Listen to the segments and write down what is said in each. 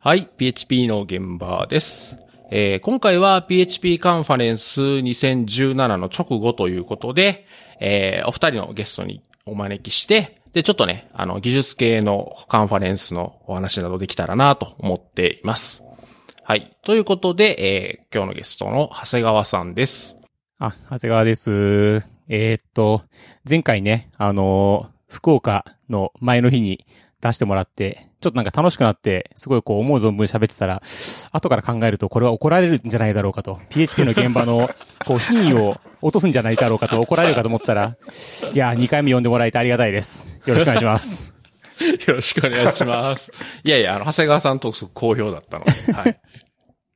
はい、PHP の現場です。えー今回は PHP カンファレンス2017の直後ということで、えーお二人のゲストにお招きして、で、ちょっとね、あの、技術系のカンファレンスのお話などできたらなと思っています。はい。ということで、えー今日のゲストの長谷川さんです。あ、長谷川です。えーっと、前回ね、あのー福岡の前の日に出してもらって、ちょっとなんか楽しくなって、すごいこう思う存分喋ってたら、後から考えるとこれは怒られるんじゃないだろうかと、PHP の現場の、こう品位を落とすんじゃないだろうかと怒られるかと思ったら、いや、2回目呼んでもらえてありがたいです。よろしくお願いします。よろしくお願いします。いやいや、あの、長谷川さんとすごく好評だったので、はい。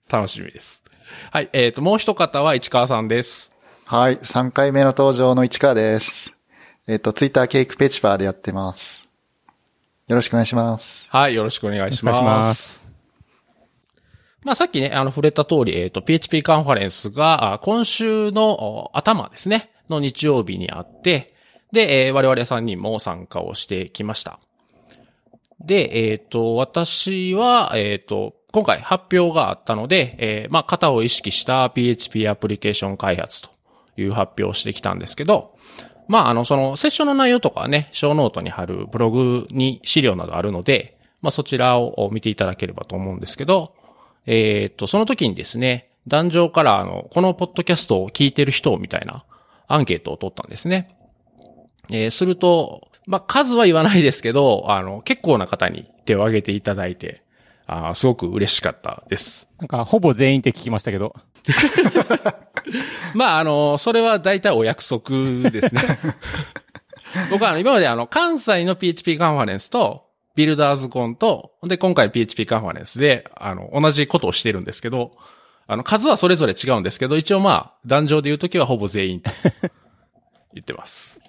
楽しみです。はい。えっ、と、もう一方は市川さんです。はい。3回目の登場の市川です。えっ、と、ツイッターケイクペチパーでやってます。よろしくお願いします。はい。よろしくお願いします。ます。まあ、さっきね、あの、触れた通り、えっ、と、PHP カンファレンスが、あ今週のお頭ですね、の日曜日にあって、で、えー我々3人も参加をしてきました。で、えっ、と、私は、えっ、と、今回発表があったので、えーまあ、型を意識した PHP アプリケーション開発という発表をしてきたんですけど、まあ、あの、その、セッションの内容とかはね、ショーノートに貼るブログに資料などあるので、まあ、そちらを見ていただければと思うんですけど、えーっと、その時にですね、壇上から、あの、このポッドキャストを聞いてる人みたいなアンケートを取ったんですね。えーすると、まあ、数は言わないですけど、あの、結構な方に手を挙げていただいて、あーすごく嬉しかったです。なんか、ほぼ全員って聞きましたけど。まあ、あの、それは大体お約束ですね。僕はあの、今まであの、関西の PHP カンファレンスと、ビルダーズコンと、で、今回 PHP カンファレンスで、あの、同じことをしてるんですけど、あの、数はそれぞれ違うんですけど、一応まあ、壇上で言うときはほぼ全員と 言ってます。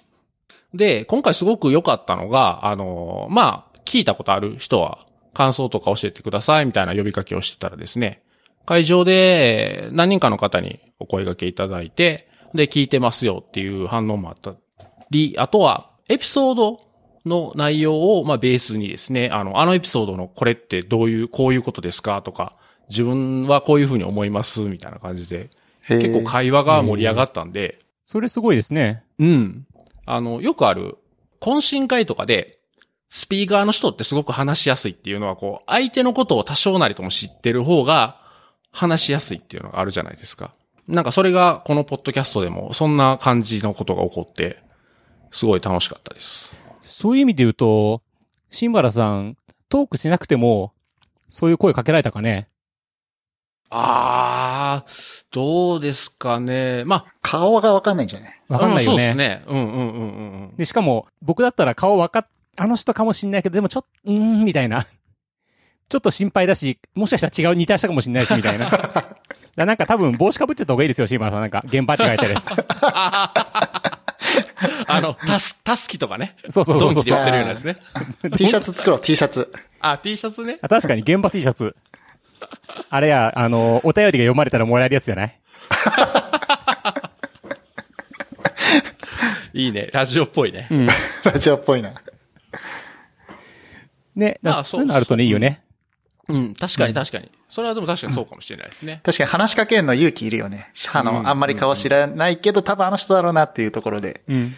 で、今回すごく良かったのが、あの、まあ、聞いたことある人は、感想とか教えてくださいみたいな呼びかけをしてたらですね、会場でえー何人かの方にお声掛けいただいて、で、聞いてますよっていう反応もあったり、あとは、エピソードの内容を、まあ、ベースにですね、あの、あのエピソードのこれってどういう、こういうことですかとか、自分はこういうふうに思いますみたいな感じで、結構会話が盛り上がったんで、それすごいですね。うん。あの、よくある、懇親会とかで、スピーカーの人ってすごく話しやすいっていうのは、こう、相手のことを多少なりとも知ってる方が、話しやすいっていうのがあるじゃないですか。なんかそれが、このポッドキャストでも、そんな感じのことが起こって、すごい楽しかったです。そういう意味で言うと、新原さん、トークしなくても、そういう声かけられたかね？あー、どうですかね。ま顔がわかんないんじゃない？あ、わかんないようんそうですね。ね。うんうんうんうんうん。で、しかも、僕だったら顔わかっ、あの人かもしんないけど、でもちょっと、うーん、みたいな。ちょっと心配だし、もしかしたら違う似た人かもしんないし、みたいな。なんか多分帽子かぶってた方がいいですよ、シーマーさん。なんか、現場って書いてあるやつ。あの、たす、たすきとかね。そうそうそうそうドンキで売ってるようなやつね。?T シャツ作ろう、T シャツ。あ、T シャツね。あ確かに現場 T シャツ。あれや、あの、お便りが読まれたらもらえるやつじゃない？いいね。ラジオっぽいね。うん。ラジオっぽいな。ね、だまあそういうのあるとね、いいよね。うん、確かに確かに。それはでも確かにそうかもしれないですね。確かに話しかけるの勇気いるよね。あの、うんあんまり顔知らないけど、多分あの人だろうなっていうところで。うん。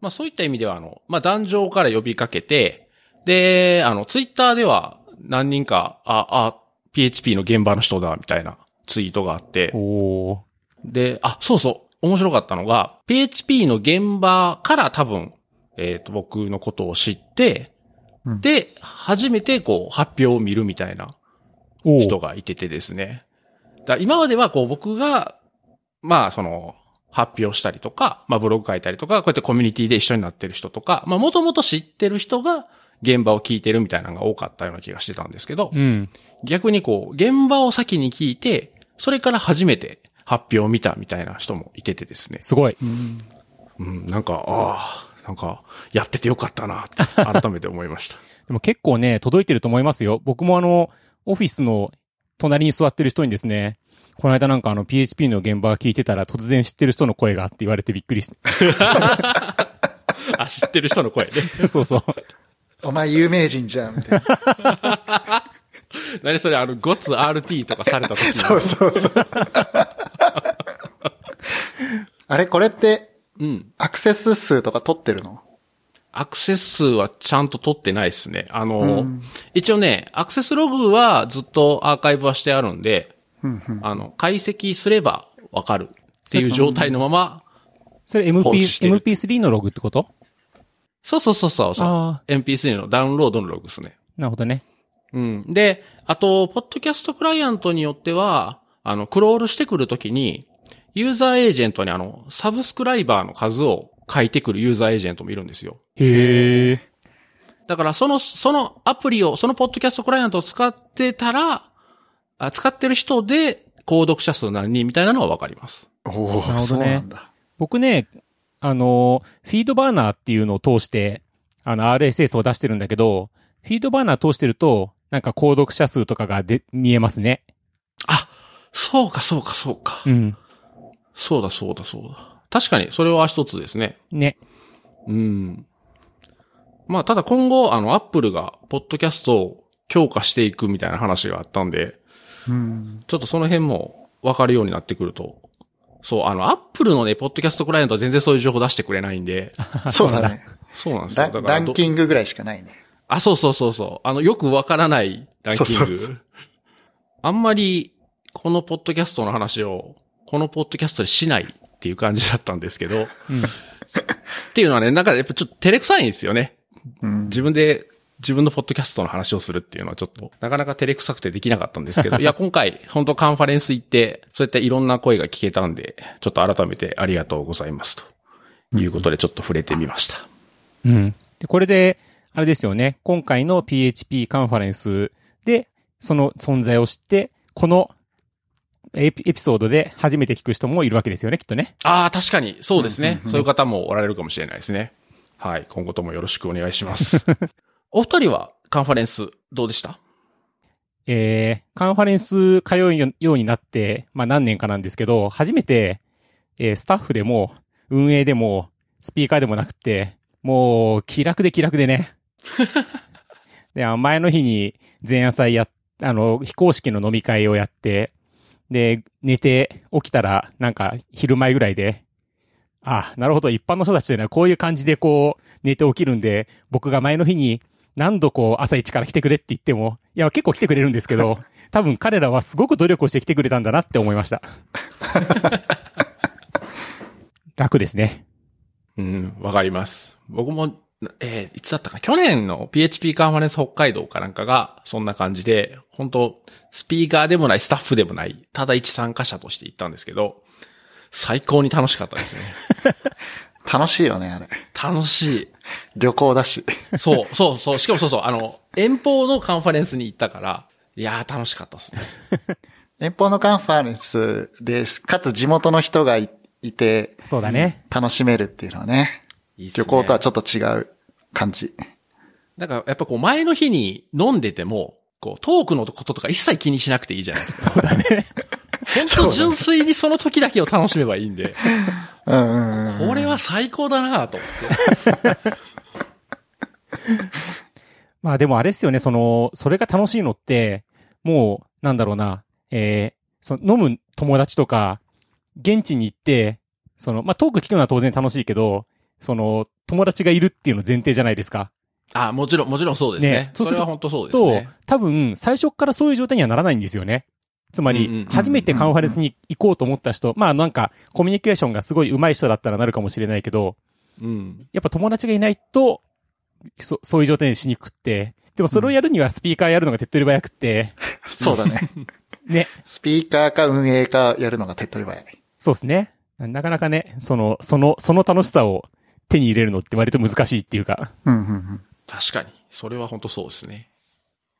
まあそういった意味では、あの、まあ壇上から呼びかけて、で、あの、ツイッターでは何人か、あ、あ、PHP の現場の人だ、みたいなツイートがあって、おー。で、あ、そうそう、面白かったのが、PHP の現場から多分、えっ、と、僕のことを知って、うんで、初めてこう、発表を見るみたいなお人がいててですね。だ今まではこう僕が、まあその、発表したりとか、まあブログ書いたりとか、こうやってコミュニティで一緒になってる人とか、まあもともと知ってる人が現場を聞いてるみたいなのが多かったような気がしてたんですけど、うん。逆にこう、現場を先に聞いて、それから初めて発表を見たみたいな人もいててですね。すごい。うん、なんか、ああ、なんか、やっててよかったなって、改めて思いました。でも結構ね、届いてると思いますよ。僕もあの、オフィスの隣に座ってる人にですね、この間なんかあの PHP の現場聞いてたら突然知ってる人の声がって言われてびっくりして。あ、知ってる人の声ね。そうそう。お前有名人じゃん、みたいな。何それ、あの、ゴツ RT とかされた時に。そうそうそう。あれこれって、うん。アクセス数とか取ってるの？アクセス数はちゃんと取ってないですね。あの、うん一応ね、アクセスログはずっとアーカイブはしてあるんで、うんうんあの、解析すればわかるっていう状態のまま、それ放 MP 置してる MP3 のログってこと？そうそうそうそうそうあ MP3 のダウンロードのログですね。なるほどね。うん。で、あと、ポッドキャストクライアントによっては、あの、クロールしてくるときに、ユーザーエージェントにあの、サブスクライバーの数を書いてくるユーザーエージェントもいるんですよ。へえ。だから、その、そのアプリを、そのポッドキャストクライアントを使ってたら、あ使ってる人で、購読者数何人みたいなのはわかります。おおなるほどねそうなんだ。僕ね、あの、フィードバーナーっていうのを通して、あの、RSS を出してるんだけど、フィードバーナー通してると、なんか購読者数とかがで、見えますね。あ、そうか、そうか、そうか。うん。そうだ、そうだ、そうだ。確かに、それは一つですね。ね。うん。まあ、ただ今後、あの、アップルが、ポッドキャストを強化していくみたいな話があったんで、うん。ちょっとその辺も分かるようになってくると、そう、あの、アップルのね、ポッドキャストクライアントは全然そういう情報出してくれないんで、そうだね。そうなんですよ。ラだからどランキングぐらいしかないね。あ、そうそうそうそう。あの、よくわからないランキング。そうそうそあんまり、このポッドキャストの話を、このポッドキャストでしないっていう感じだったんですけど、うん。っていうのはね、なんかやっぱちょっと照れくさいんですよね。うん。自分で、自分のポッドキャストの話をするっていうのはちょっと、なかなか照れくさくてできなかったんですけど、いや、今回、本当カンファレンス行って、そういったいろんな声が聞けたんで、ちょっと改めてありがとうございます。ということで、ちょっと触れてみました。うん。で、これで、あれですよね。今回の PHP カンファレンスで、その存在を知って、このエピエピソードで初めて聞く人もいるわけですよね、きっとね。ああ、確かに、そうですね、うんうんうんそういう方もおられるかもしれないですね。はい。今後ともよろしくお願いします。お二人はカンファレンスどうでした？えー、カンファレンス通うようになって、まあ何年かなんですけど、初めて、えースタッフでも、運営でも、スピーカーでもなくて、もう、気楽で気楽でね。で、前の日に前夜祭や、あの、非公式の飲み会をやって、で、寝て起きたら、なんか、昼前ぐらいで、あ、なるほど、一般の人たちというのはこういう感じでこう、寝て起きるんで、僕が前の日に何度こう、朝一から来てくれって言っても、いや、結構来てくれるんですけど、多分彼らはすごく努力をして来てくれたんだなって思いました。楽ですね。うん、わかります。僕も、えーいつだったかな？去年の PHP カンファレンス北海道かなんかが、そんな感じで、本当スピーカーでもない、スタッフでもない、ただ一参加者として行ったんですけど、最高に楽しかったですね。楽しいよね、あれ。楽しい。旅行だし。そう、そう、そう。しかもそうそう、あの、遠方のカンファレンスに行ったから、いやー楽しかったですね。遠方のカンファレンスです。かつ地元の人がいいて、そうだね。楽しめるっていうのはね。いいっすね旅行とはちょっと違う感じ。なんか、やっぱこう、前の日に飲んでても、こう、トークのこととか一切気にしなくていいじゃないですか。そうだね。本当純粋にその時だけを楽しめばいいんで、うんうんうん。これは最高だなと思って。まあでもあれですよね、その、それが楽しいのって、もう、なんだろうな、えー、その飲む友達とか、現地に行って、その、まあトーク聞くのは当然楽しいけど、その、友達がいるっていうの前提じゃないですか。あ、もちろん、もちろんそうですね。ねそうす本当そうですとね。、多分、最初からそういう状態にはならないんですよね。つまりうんうんうんうん、初めてカンファレンスに行こうと思った人、まあなんか、コミュニケーションがすごい上手い人だったらなるかもしれないけど、うん。やっぱ友達がいないと、そそういう状態にしにくくって、でもそれをやるにはスピーカーやるのが手っ取り早くって、そうだね。ね、スピーカーか運営かやるのが手っ取り早い。そうですね。なかなかね、その、その、その楽しさを手に入れるのって割と難しいっていうか。うんうんうん。確かに。それは本当そうですね。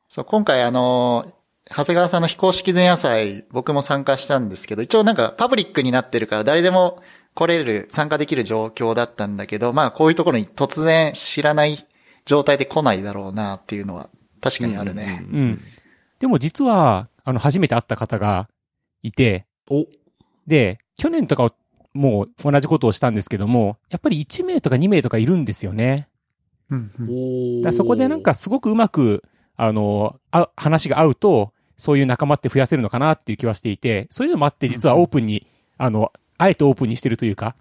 そう、今回あの、長谷川さんの非公式前夜祭、僕も参加したんですけど、一応なんかパブリックになってるから誰でも来れる、参加できる状況だったんだけど、まあこういうところに突然知らない状態で来ないだろうなっていうのは確かにあるね。うんうん。でも実は、あの、初めて会った方がいて、お、で、去年とかもう同じことをしたんですけども、やっぱり1名とか2名とかいるんですよね。うんうんおだからそこでなんか、すごくうまく、あの、あ話が合うと、そういう仲間って増やせるのかなっていう気はしていて、そういうのもあって実はオープンに、あの、あえてオープンにしてるというか、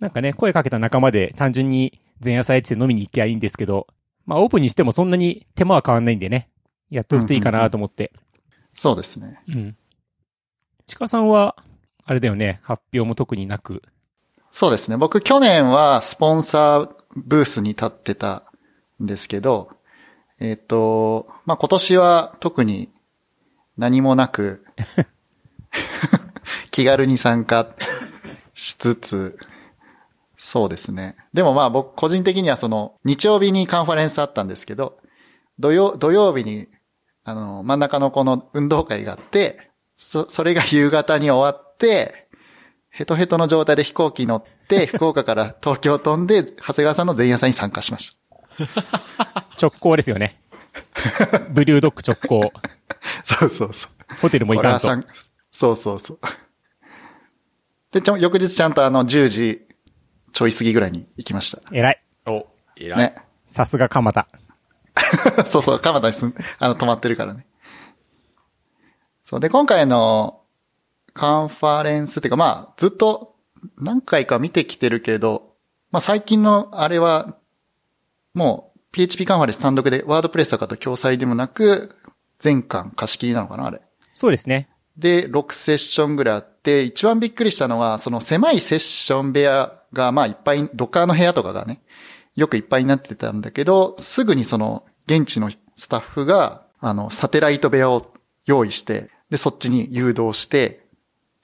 なんかね、声かけた仲間で単純に前夜祭って飲みに行きゃいいんですけど、まあオープンにしてもそんなに手間は変わんないんでね、やっとくといいかなと思って。そうですね。うん。ちかさんは、あれだよね、発表も特になく。そうですね。僕去年はスポンサーブースに立ってたんですけど、えっ、と、まあ、今年は特に何もなく、気軽に参加しつつ、そうですね。でもまあ僕個人的にはその日曜日にカンファレンスあったんですけど、土曜、土曜日にあの真ん中のこの運動会があって、そ、それが夕方に終わって、ヘトヘトの状態で飛行機乗って、福岡から東京飛んで、長谷川さんの前夜祭に参加しまし 直行ですよね。ブリュードッグ直行。た。そうそうそう。ホテルも行かんと。俺は参そうそうそう。で、ちょ、翌日ちゃんとあの、10時ちょい過ぎぐらいに行きました。偉い。お、偉い。ね。さすが蒲田。そうそう、蒲田に住ん、あの、泊まってるからね。そう。で、今回のカンファレンスっていうか、まあ、ずっと何回か見てきてるけど、まあ最近のあれは、もう PHP カンファレンス単独でワードプレスとかと共催でもなく、全巻貸し切りなのかなあれ。そうですね。で、6セッションぐらいあって、一番びっくりしたのは、その狭いセッション部屋が、まあいっぱい、ドッカーの部屋とかがね、よくいっぱいになってたんだけど、すぐにその、現地のスタッフが、あの、サテライト部屋を用意して、で、そっちに誘導して、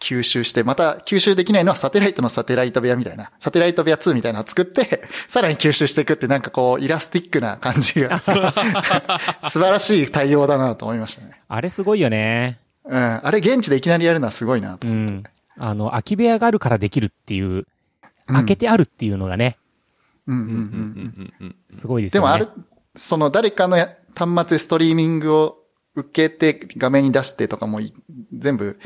吸収して、また吸収できないのはサテライトのサテライト部屋みたいな、サテライト部屋2みたいなのを作って、さらに吸収していくってなんかこう、イラスティックな感じが、素晴らしい対応だなと思いましたね。あれすごいよね。うん。あれ現地でいきなりやるのはすごいなとう。ん。あの、空き部屋があるからできるっていう、うん開けてあるっていうのがね、うんうんうんうん。すごいですよね。でもあれ、その誰かのや端末でストリーミングを受けて画面に出してとかもい全部、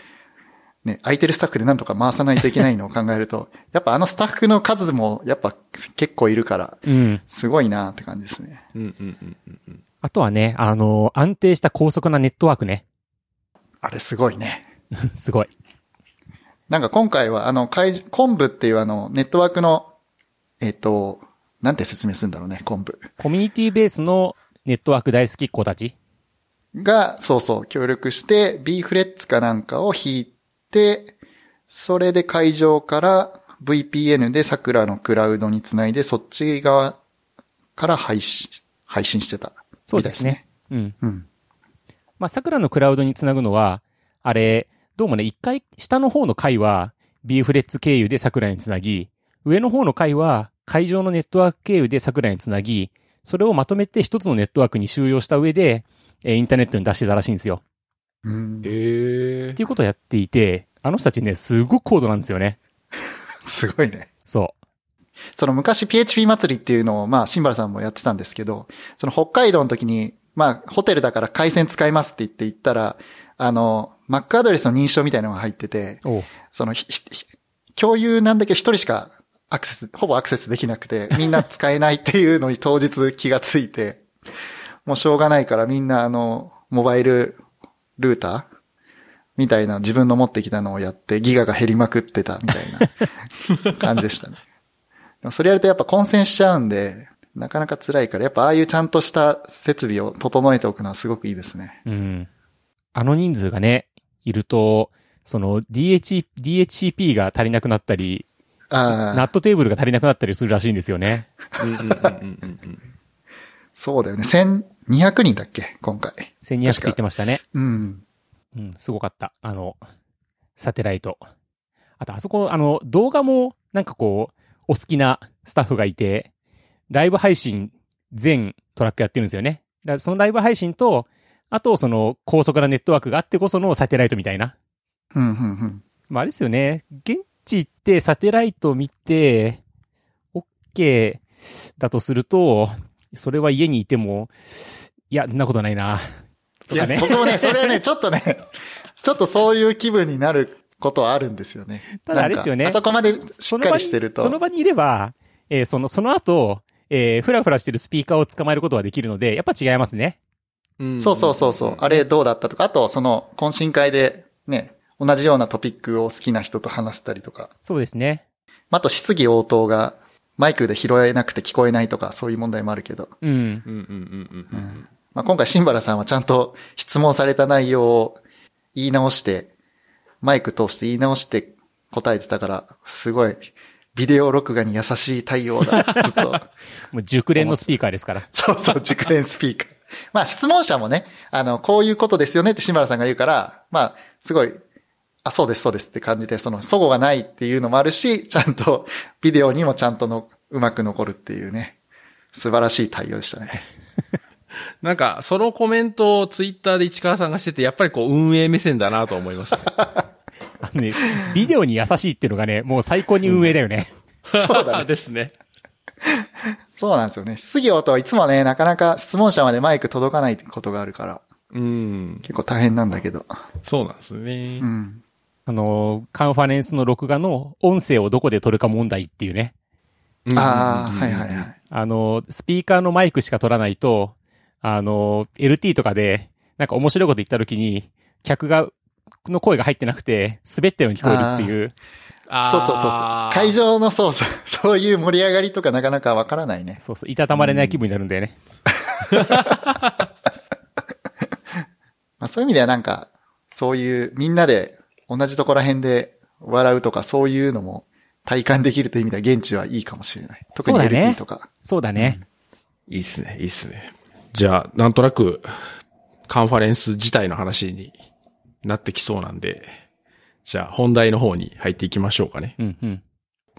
ね、空いてるスタッフでなんとか回さないといけないのを考えると、やっぱあのスタッフの数もやっぱ結構いるから、うん。すごいなって感じですね。うんうんうんうんうん。あとはね、あの、安定した高速なネットワークね。あれすごいね。すごい。なんか今回はあの、会昆布っていうあの、ネットワークの、えっ、と、なんて説明するんだろうね、昆布。コミュニティベースのネットワーク大好きっ子たち？が、そうそう、協力して、B フレッツかなんかを引いて、それで会場から VPN で桜のクラウドにつないで、そっち側から配信、配信してた。そうですね。うん。うん。まあ、桜のクラウドにつなぐのは、あれ、どうもね、一回、下の方の回は、B フレッツ経由で桜につなぎ、上の方の回は、会場のネットワーク経由で桜につなぎ、それをまとめて一つのネットワークに収容した上で、えーインターネットに出してたらしいんですよ。うえっていうことをやっていて、あの人たちね、すごく高度なんですよね。すごいね。そその昔 PHP 祭りっていうのを、まあ、シンバルさんもやってたんですけど、その北海道の時に、まあ、ホテルだから回線使いますって言って行ったら、あの、Mac アドレスの認証みたいなのが入ってて、その、ひひ共有なんだけど一人しかアクセス、ほぼアクセスできなくて、みんな使えないっていうのに当日気がついて、もうしょうがないからみんなあの、モバイルルーター？みたいな自分の持ってきたのをやってギガが減りまくってたみたいな 感じでしたね。でもそれやるとやっぱ混戦しちゃうんで、なかなか辛いから、やっぱああいうちゃんとした設備を整えておくのはすごくいいですね。うん。あの人数がね、いると、その DH、DHCP が足りなくなったり、ああ、ナットテーブルが足りなくなったりするらしいんですよね。そうだよね。1200人だっけ？今回。1200って言ってましたね。うん。うん、すごかった。あの、サテライト。あと、あそこ、あの、動画も、なんかこう、お好きなスタッフがいて、ライブ配信全トラックやってるんですよね。だそのライブ配信と、あと、その、高速なネットワークがあってこそのサテライトみたいな。うん、うん、うん。まあ、あれですよね。現地行ってサテライト見て、OK だとすると、それは家にいても、いや、んなことないな。といやか、ね。僕もね、それはね、ちょっとね、ちょっとそういう気分になることはあるんですよね。ただあれですよねあそこまでしっかりしてると。その場にいれば、えーその、その後、えーふらふらしてるスピーカーを捕まえることができるので、やっぱ違いますね。うんそうそうそうそう。あれどうだったとか、あとその懇親会でね、同じようなトピックを好きな人と話したりとか。そうですね。あと質疑応答がマイクで拾えなくて聞こえないとか、そういう問題もあるけど。うん。うんうんうんうんうん。まあ、今回シンバラさんはちゃんと質問された内容を言い直して、マイク通して言い直して答えてたから、すごい、ビデオ録画に優しい対応だ。ずっと。もう熟練のスピーカーですから。そうそう、熟練スピーカー。まあ質問者もね、あの、こういうことですよねってシンバラさんが言うから、まあ、すごい、あ、そうです、そうですって感じで、その、齟齬がないっていうのもあるし、ちゃんと、ビデオにもちゃんとの、うまく残るっていうね、素晴らしい対応でしたね。なんか、そのコメントをツイッターで市川さんがしてて、やっぱりこう、運営目線だなと思いましたね。あのね、ビデオに優しいっていうのがね、もう最高に運営だよね。そうだね。ですね。そうなんですよね。質疑応答はいつもね、なかなか質問者までマイク届かないことがあるから、うん。結構大変なんだけど。そうなんですねう。ん。あの、カンファレンスの録画の音声をどこで撮るか問題っていうね。ああ、はいはいはい。あの、スピーカーのマイクしか取らないと、あの、LT とかで、なんか面白いこと言った時に、客が、の声が入ってなくて、滑ったように聞こえるっていう。そうそうそうそう。会場のそうそう、そういう盛り上がりとかなかなかわからないね。そうそう、いたたまれない気分になるんだよね。まあそういう意味ではなんか、そういうみんなで同じところら辺で笑うとかそういうのも体感できるという意味では現地はいいかもしれない。特にそうだね LT とか。そうだね。いいっすね、いいっすね。じゃあ、なんとなく、カンファレンス自体の話になってきそうなんで、じゃあ、本題の方に入っていきましょうかね。うんうん。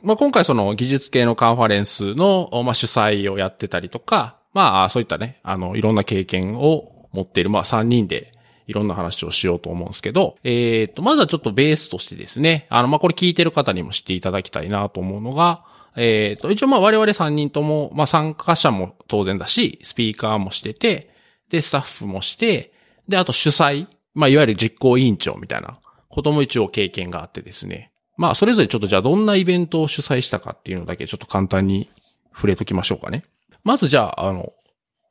まあ、今回その技術系のカンファレンスの、まあ、主催をやってたりとか、まあ、そういったね、あの、いろんな経験を持っている、まあ、3人で、いろんな話をしようと思うんですけど、えっ、と、まずはちょっとベースとしてですね、あの、まあ、これ聞いてる方にも知っていただきたいなと思うのが、えっ、と、一応ま、我々3人とも、まあ、参加者も当然だし、スピーカーもしてて、で、スタッフもして、で、あと主催、まあ、いわゆる実行委員長みたいなことも一応経験があってですね。まあ、それぞれちょっとじゃあどんなイベントを主催したかっていうのだけちょっと簡単に触れときましょうかね。まずじゃあ、あの、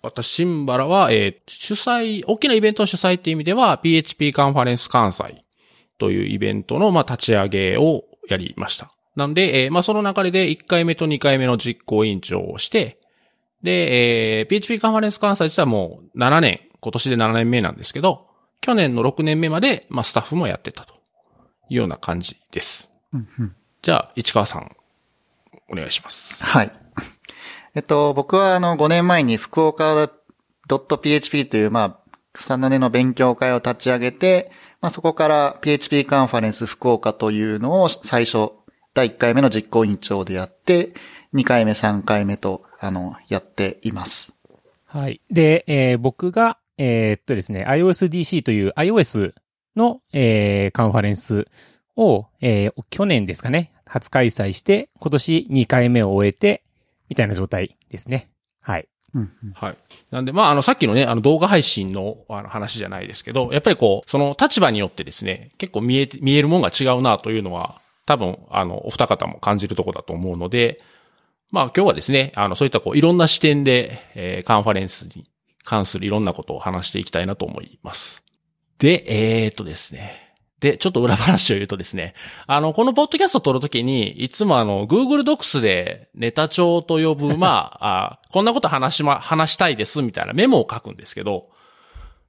私、シンバラは、えー主催、大きなイベントの主催っていう意味では、PHP カンファレンス関西というイベントの、まあ、立ち上げをやりました。なんで、えーまあ、その流れで1回目と2回目の実行委員長をして、で、えー PHP カンファレンス関西自体はもう7年、今年で7年目なんですけど、去年の6年目まで、まあ、スタッフもやってたというような感じです。うんうんじゃあ、市川さん、お願いします。はい。えっと、僕はあの5年前に福岡 .php というまあ、草の根の勉強会を立ち上げて、まあそこから PHP カンファレンス福岡というのを最初、第1回目の実行委員長でやって、2回目、3回目と、あの、やっています。はい。で、えー僕が、えーっとですね、iOSDC という iOS の、えーカンファレンスを、えー去年ですかね、初開催して、今年2回目を終えて、みたいな状態ですね。はい。はい。なんで、まあ、あの、さっきのね、あの、動画配信の、あの、話じゃないですけど、やっぱりこう、その立場によってですね、結構見えて、見えるもんが違うなというのは、多分、あの、お二方も感じるところだと思うので、まあ、今日はですね、あの、そういったこう、いろんな視点で、えーカンファレンスに関するいろんなことを話していきたいなと思います。で、えー、っとですね。で、ちょっと裏話を言うとですね、あの、このポッドキャストを撮るときに、いつもあの、Google Docs でネタ帳と呼ぶ、まあ、あこんなこと話しま、話したいです、みたいなメモを書くんですけど、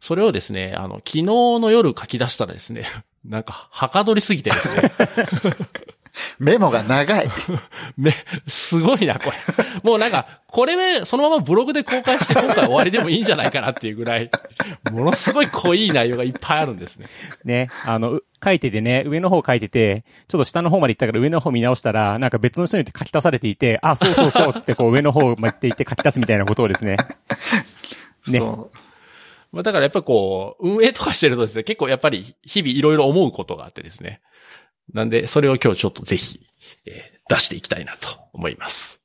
それをですね、あの、昨日の夜書き出したらですね、なんか、はかどりすぎてですね、メモが長い。め、すごいな、これ。もうなんか、これ、そのままブログで公開して今回終わりでもいいんじゃないかなっていうぐらい、ものすごい濃い内容がいっぱいあるんですね。ね、あの、う書いててね、上の方書いてて、ちょっと下の方まで行ったから上の方見直したら、なんか別の人によって書き足されていて、あ、そうそうそう、つってこう上の方まで行って書き足すみたいなことをですね。ねそまあだからやっぱりこう、運営とかしてるとですね、結構やっぱり日々いろいろ思うことがあってですね。なんで、それを今日ちょっとぜひ、えー出していきたいなと思います。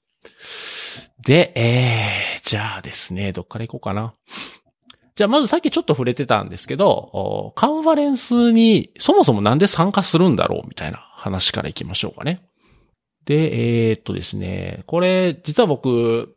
で、えー、じゃあですね、どっから行こうかな。じゃあまずさっきちょっと触れてたんですけど、カンファレンスにそもそもなんで参加するんだろうみたいな話から行きましょうかね。で、えーっとですね、これ実は僕、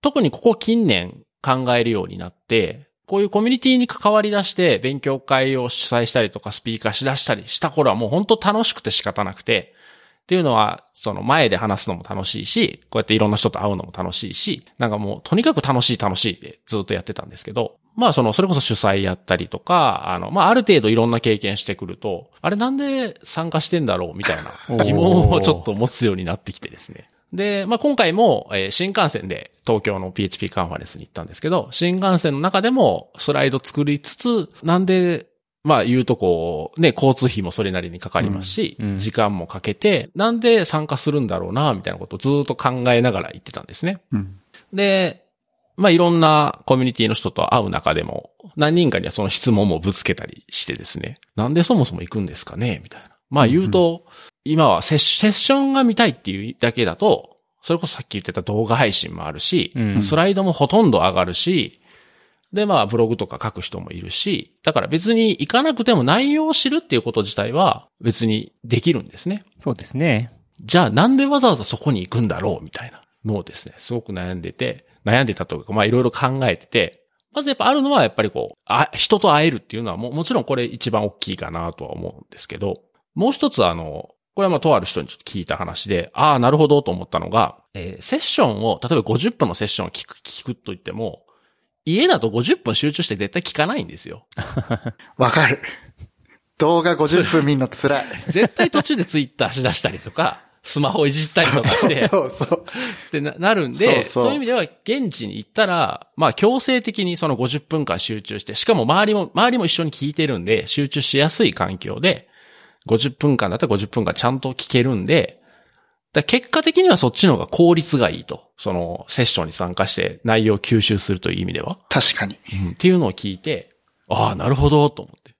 特にここ近年考えるようになって、こういうコミュニティに関わり出して勉強会を主催したりとかスピーカーし出したりした頃はもう本当楽しくて仕方なくて、っていうのは、その前で話すのも楽しいし、こうやっていろんな人と会うのも楽しいし、なんかもうとにかく楽しい楽しいでずっとやってたんですけど、まあその、それこそ主催やったりとか、あの、まあある程度いろんな経験してくると、あれなんで参加してんだろうみたいな疑問をちょっと持つようになってきてですね。で、まあ、今回も、えー新幹線で東京の PHP カンファレンスに行ったんですけど、新幹線の中でもスライド作りつつ、なんで、まあ、言うとこう、ね、交通費もそれなりにかかりますし、うんうん時間もかけて、なんで参加するんだろうな、みたいなことをずっと考えながら行ってたんですね。うん。で、まあ、いろんなコミュニティの人と会う中でも、何人かにはその質問もぶつけたりしてですね、なんでそもそも行くんですかねみたいな。まあ言うと、今はセッシセッションが見たいっていうだけだと、それこそさっき言ってた動画配信もあるし、うんスライドもほとんど上がるし、で、まあ、ブログとか書く人もいるし、だから別に行かなくても内容を知るっていうこと自体は別にできるんですね。そうですね。じゃあなんでわざわざそこに行くんだろうみたいなのをですね、すごく悩んでて、悩んでたというか、まあいろいろ考えてて、まずやっぱあるのはやっぱりこう、あ、人と会えるっていうのはももちろんこれ一番大きいかなとは思うんですけど、もう一つあの、これはまあとある人にちょっと聞いた話で、ああ、なるほどと思ったのが、えーセッションを、例えば50分のセッションを聞く、聞くと言っても、家だと50分集中して絶対聞かないんですよ。わかる。動画50分見んの辛い。絶対途中でツイッターしだしたりとか、スマホいじったりとかして、そうそう。ってななるんで、そういう意味では現地に行ったら、まあ強制的にその50分間集中して、しかも周りも、周りも一緒に聞いてるんで、集中しやすい環境で、50分間だったら50分間ちゃんと聞けるんで、結果的にはそっちの方が効率がいいと。そのセッションに参加して内容を吸収するという意味では。確かに。うんっていうのを聞いて、ああ、なるほど、と思って。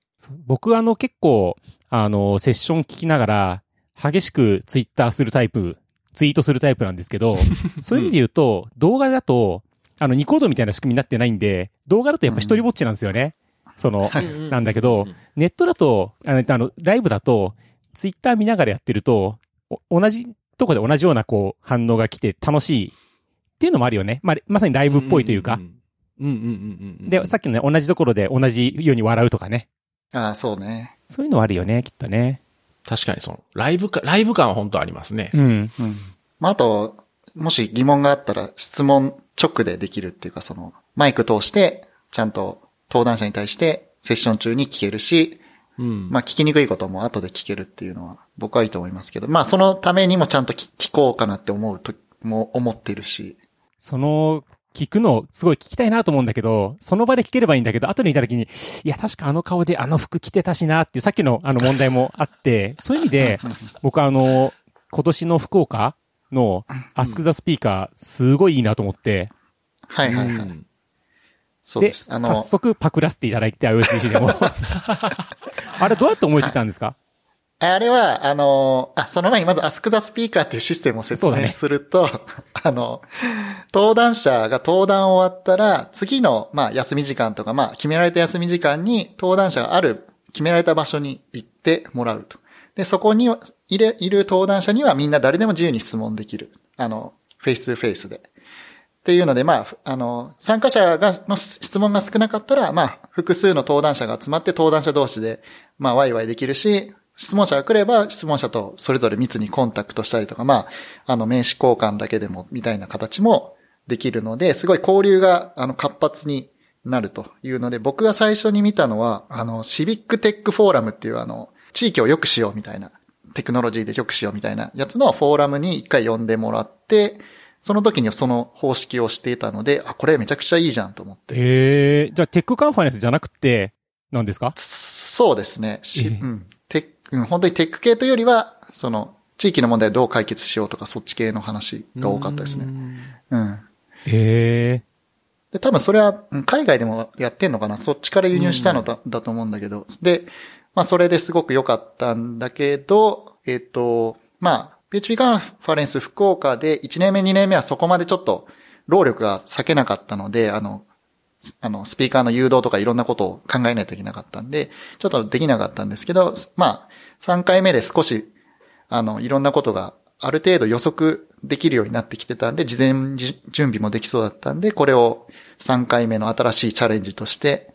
僕あの結構、あの、セッション聞きながら、激しくツイッターするタイプ、ツイートするタイプなんですけど、そういう意味で言うと、動画だと、あの、ニコードみたいな仕組みになってないんで、動画だとやっぱ一人ぼっちなんですよね。その、なんだけど、ネットだと、あの、あのライブだと、ツイッター見ながらやってると、お同じとこで同じようなこう、反応が来て楽しいっていうのもあるよね。まあ、まさにライブっぽいというか。うんうんうんうんうん。で、さっきのね、同じところで同じように笑うとかね。ああ、そうね。そういうのはあるよね、きっとね。確かにその、ライブか、ライブ感は本当ありますね。うん。うん。まあ、あと、もし疑問があったら質問直でできるっていうか、その、マイク通して、ちゃんと登壇者に対してセッション中に聞けるし、うん。まあ、聞きにくいことも後で聞けるっていうのは僕はいいと思いますけど、まあ、そのためにもちゃんと聞聞こうかなって思うと、も思ってるし。その、聞くの、すごい聞きたいなと思うんだけど、その場で聞ければいいんだけど、後にいた時に、いや、確かあの顔であの服着てたしなっていう、さっきのあの問題もあって、そういう意味で、僕あの、今年の福岡のアスクザスピーカー、すごいいいなと思って、はいはいはい。うんで、そうです。あ早の、速パクらせていただいて、iOSBC でも。あれどうやって思いついたんですか？あれは、あの、あ、その前にまず Ask the Speaker っていうシステムを説明すると、あの、登壇者が登壇終わったら、次の、まあ、休み時間とか、まあ、決められた休み時間に、登壇者がある、決められた場所に行ってもらうと。で、そこにいる、いる登壇者にはみんな誰でも自由に質問できる。あの、フェイス2フェイスで。っていうので、まあ、あの、参加者が、の質問が少なかったら、まあ、複数の登壇者が集まって登壇者同士で、まあ、ワイワイできるし、質問者が来れば、質問者とそれぞれ密にコンタクトしたりとか、まあ、あの、名刺交換だけでも、みたいな形もできるので、すごい交流が、あの、活発になるというので、僕が最初に見たのは、あの、シビックテックフォーラムっていう、あの、地域を良くしようみたいな、テクノロジーで良くしようみたいなやつのフォーラムに一回呼んでもらって、その時にその方式をしていたので、あ、これめちゃくちゃいいじゃんと思って。ええじゃあテックカンファレンスじゃなくて、何ですか？そうですね。しええうん。テック、うん本当にテック系というよりは、その、地域の問題をどう解決しようとか、そっち系の話が多かったですね。うん。ええで、多分それは、うん海外でもやってんのかな？そっちから輸入したのだ,、だと思うんだけど。で、まあそれですごく良かったんだけど、えっ、と、まあ、PHP カンファレンス福岡で1年目2年目はそこまでちょっと労力が避けなかったので、あの、あの、スピーカーの誘導とかいろんなことを考えないといけなかったんで、ちょっとできなかったんですけど、まあ、3回目で少し、あの、いろんなことがある程度予測できるようになってきてたんで、事前準備もできそうだったんで、これを3回目の新しいチャレンジとして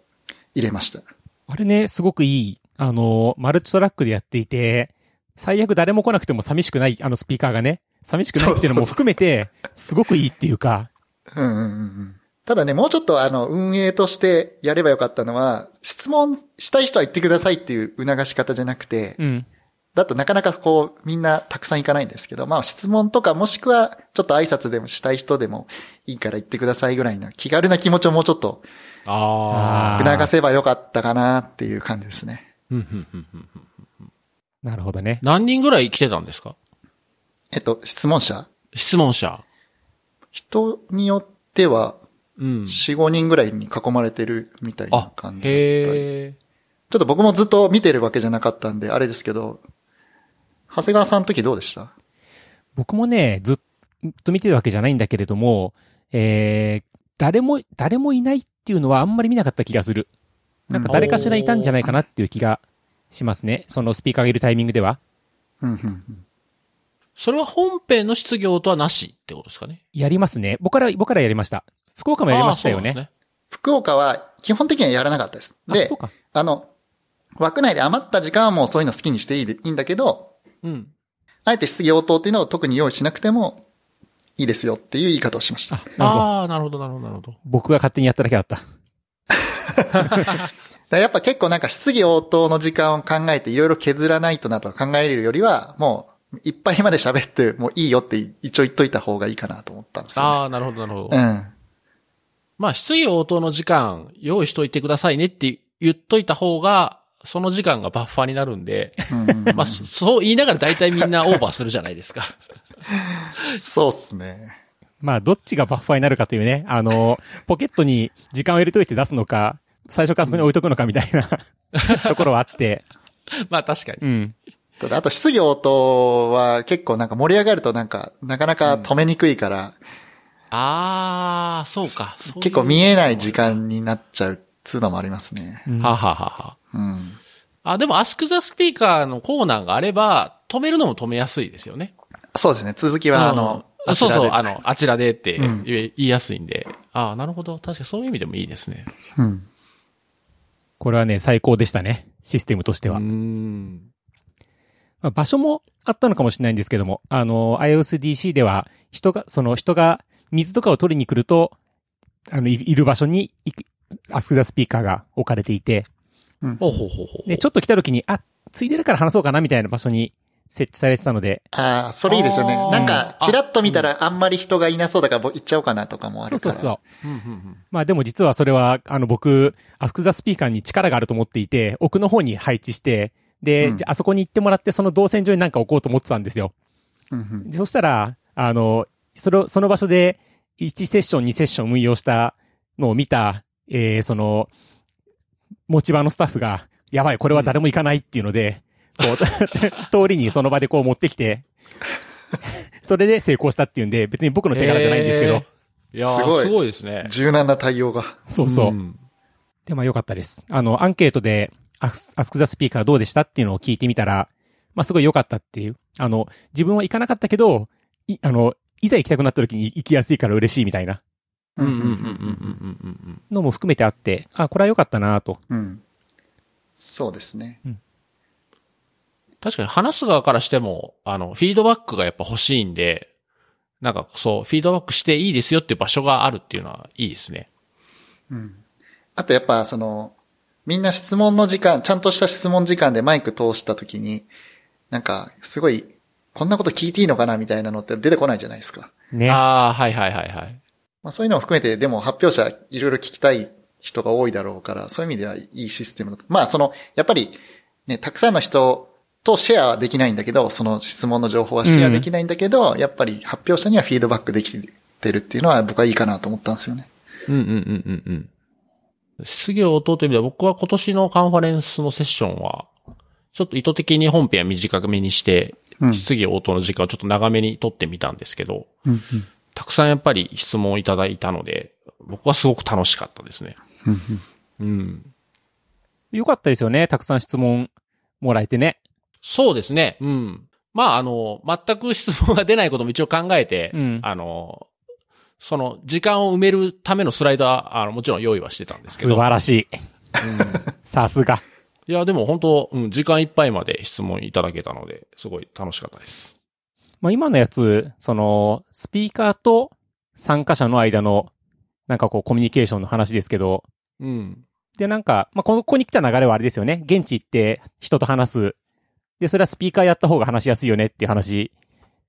入れました。あれね、すごくいい、あの、マルチトラックでやっていて、最悪誰も来なくても寂しくない、あのスピーカーがね、寂しくないっていうのも含めて、すごくいいっていうか、うんうんうんうん。ただね、もうちょっとあの、運営としてやればよかったのは、質問したい人は言ってくださいっていう促し方じゃなくて、うん。だとなかなかこう、みんなたくさん行かないんですけど、まあ質問とかもしくは、ちょっと挨拶でもしたい人でもいいから言ってくださいぐらいの気軽な気持ちをもうちょっとああー。促せばよかったかなっていう感じですね。うんうんうんうんなるほどね。何人ぐらい来てたんですか？えっと、質問者？質問者。人によっては、うん。4、5人ぐらいに囲まれてるみたいなあ感、じだったり。へえ。ちょっと僕もずっと見てるわけじゃなかったんで、あれですけど、長谷川さんの時どうでした？僕もね、ずっと見てるわけじゃないんだけれども、えー、誰も、誰もいないっていうのはあんまり見なかった気がする。なんか誰かしらいたんじゃないかなっていう気がしますね。そのスピーカーがいるタイミングでは。うんうんうんそれは本編の失業とはなしってことですかね。やりますね。僕から、僕からやりました。福岡もやりましたよね。あーそうなんで福岡は基本的にはやらなかったです。であの、枠内で余った時間はもうそういうの好きにしていいでいいんだけど。うん。あえて質疑応答っていうのを特に用意しなくてもいいですよっていう言い方をしました。あ、なるほど。ああ、なるほど、なるほど、なるほど。僕が勝手にやっただけだった。やっぱ結構なんか質疑応答の時間を考えていろいろ削らないとなと考えるよりは、もういっぱいまで喋ってもういいよって一応言っといた方がいいかなと思ったんですよ、ね。ああ、なるほど、なるほど。うん。まあ、質疑応答の時間、用意しといてくださいねって言っといた方が、その時間がバッファーになるんで、うんまあ、そそう言いながら大体みんなオーバーするじゃないですか。そうっすね。まあ、どっちがバッファーになるかというね、あの、ポケットに時間を入れといて出すのか、最初からそこに置いとくのかみたいな ところはあって、まあ、確かに。うん。ただあと質疑応答は結構なんか盛り上がるとなんか、なかなか止めにくいから、ああ、そうか。そういう結構見えない時間になっちゃうっつうのもありますね。はあはあはあはうん。あ。あ、でも、アスクザスピーカーのコーナーがあれば、止めるのも止めやすいですよね。そうですね。続きはあの、うんあそうそう、あの、の、あちらでってうん言いやすいんで。ああ、なるほど。確かにそういう意味でもいいですね。うん。これはね、最高でしたね。システムとしては。うーん。まあ、場所もあったのかもしれないんですけども、あの、iOSDC では、人が、その人が水とかを取りに来ると、あの、いいる場所に、いアスクザスピーカーが置かれていて、ほうほうほうほう。で、ちょっと来た時に、あ、ついでるから話そうかなみたいな場所に設置されてたので、ああ、それいいですよね。なんか、チラッと見たらあんまり人がいなそうだから僕行っちゃおうかなとかもあるから。そうそうそう。うんうんうんまあでも実はそれは、あの僕、アスクザスピーカーに力があると思っていて、奥の方に配置して、で、うんじゃああそこに行ってもらってその動線上になんか置こうと思ってたんですよ。うんうんでそしたら、あの、それを、その場所で1セッション、2セッション運用したのを見た、えー、その、持ち場のスタッフが、やばい、これは誰も行かないっていうので、こう、通りにその場でこう持ってきて、それで成功したっていうんで、別に僕の手柄じゃないんですけど、いやーすごいすごいですね。柔軟な対応が。そうそう。んで、まあ良かったです。あの、アンケートで、アスアスクザスピーカーどうでしたっていうのを聞いてみたら、まあすごい良かったっていう。あの、自分は行かなかったけど、い、あの、いざ行きたくなった時に行きやすいから嬉しいみたいなうんうんうんうんうんうんうんのも含めてあって、あ、これは良かったなと。うん。そうですね。確かに話す側からしても、あの、フィードバックがやっぱ欲しいんで、なんかそう、フィードバックしていいですよっていう場所があるっていうのはいいですね。うん。あとやっぱその、みんな質問の時間、ちゃんとした質問時間でマイク通した時に、なんか、すごい、こんなこと聞いていいのかなみたいなのって出てこないじゃないですか。ね。ああ、はいはいはいはい。まあそういうのを含めて、でも発表者いろいろ聞きたい人が多いだろうから、そういう意味ではいいシステムだと。まあその、やっぱり、ね、たくさんの人とシェアはできないんだけど、その質問の情報はシェアできないんだけど、やっぱり発表者にはフィードバックできてるっていうのは僕はいいかなと思ったんですよね。うんうんうんうんうん。質疑応答という意味では僕は今年のカンファレンスのセッションは、ちょっと意図的に本編は短めにして、うん質疑応答の時間をちょっと長めに取ってみたんですけど、うんたくさんやっぱり質問をいただいたので、僕はすごく楽しかったですね。うんうん。良かったですよね。たくさん質問もらえてね。そうですね。うん。まあ、あの、全く質問が出ないことも一応考えて、うんあの、その、時間を埋めるためのスライドは、あの、もちろん用意はしてたんですけ素ど。晴らしい。さすが。いや、でも本当、うん、時間いっぱいまで質問いただけたので、すごい楽しかったです。まあ今のやつ、その、スピーカーと参加者の間の、なんかこうコミュニケーションの話ですけど、うん。でなんか、まあここに来た流れはあれですよね。現地行って人と話す。で、それはスピーカーやった方が話しやすいよねっていう話。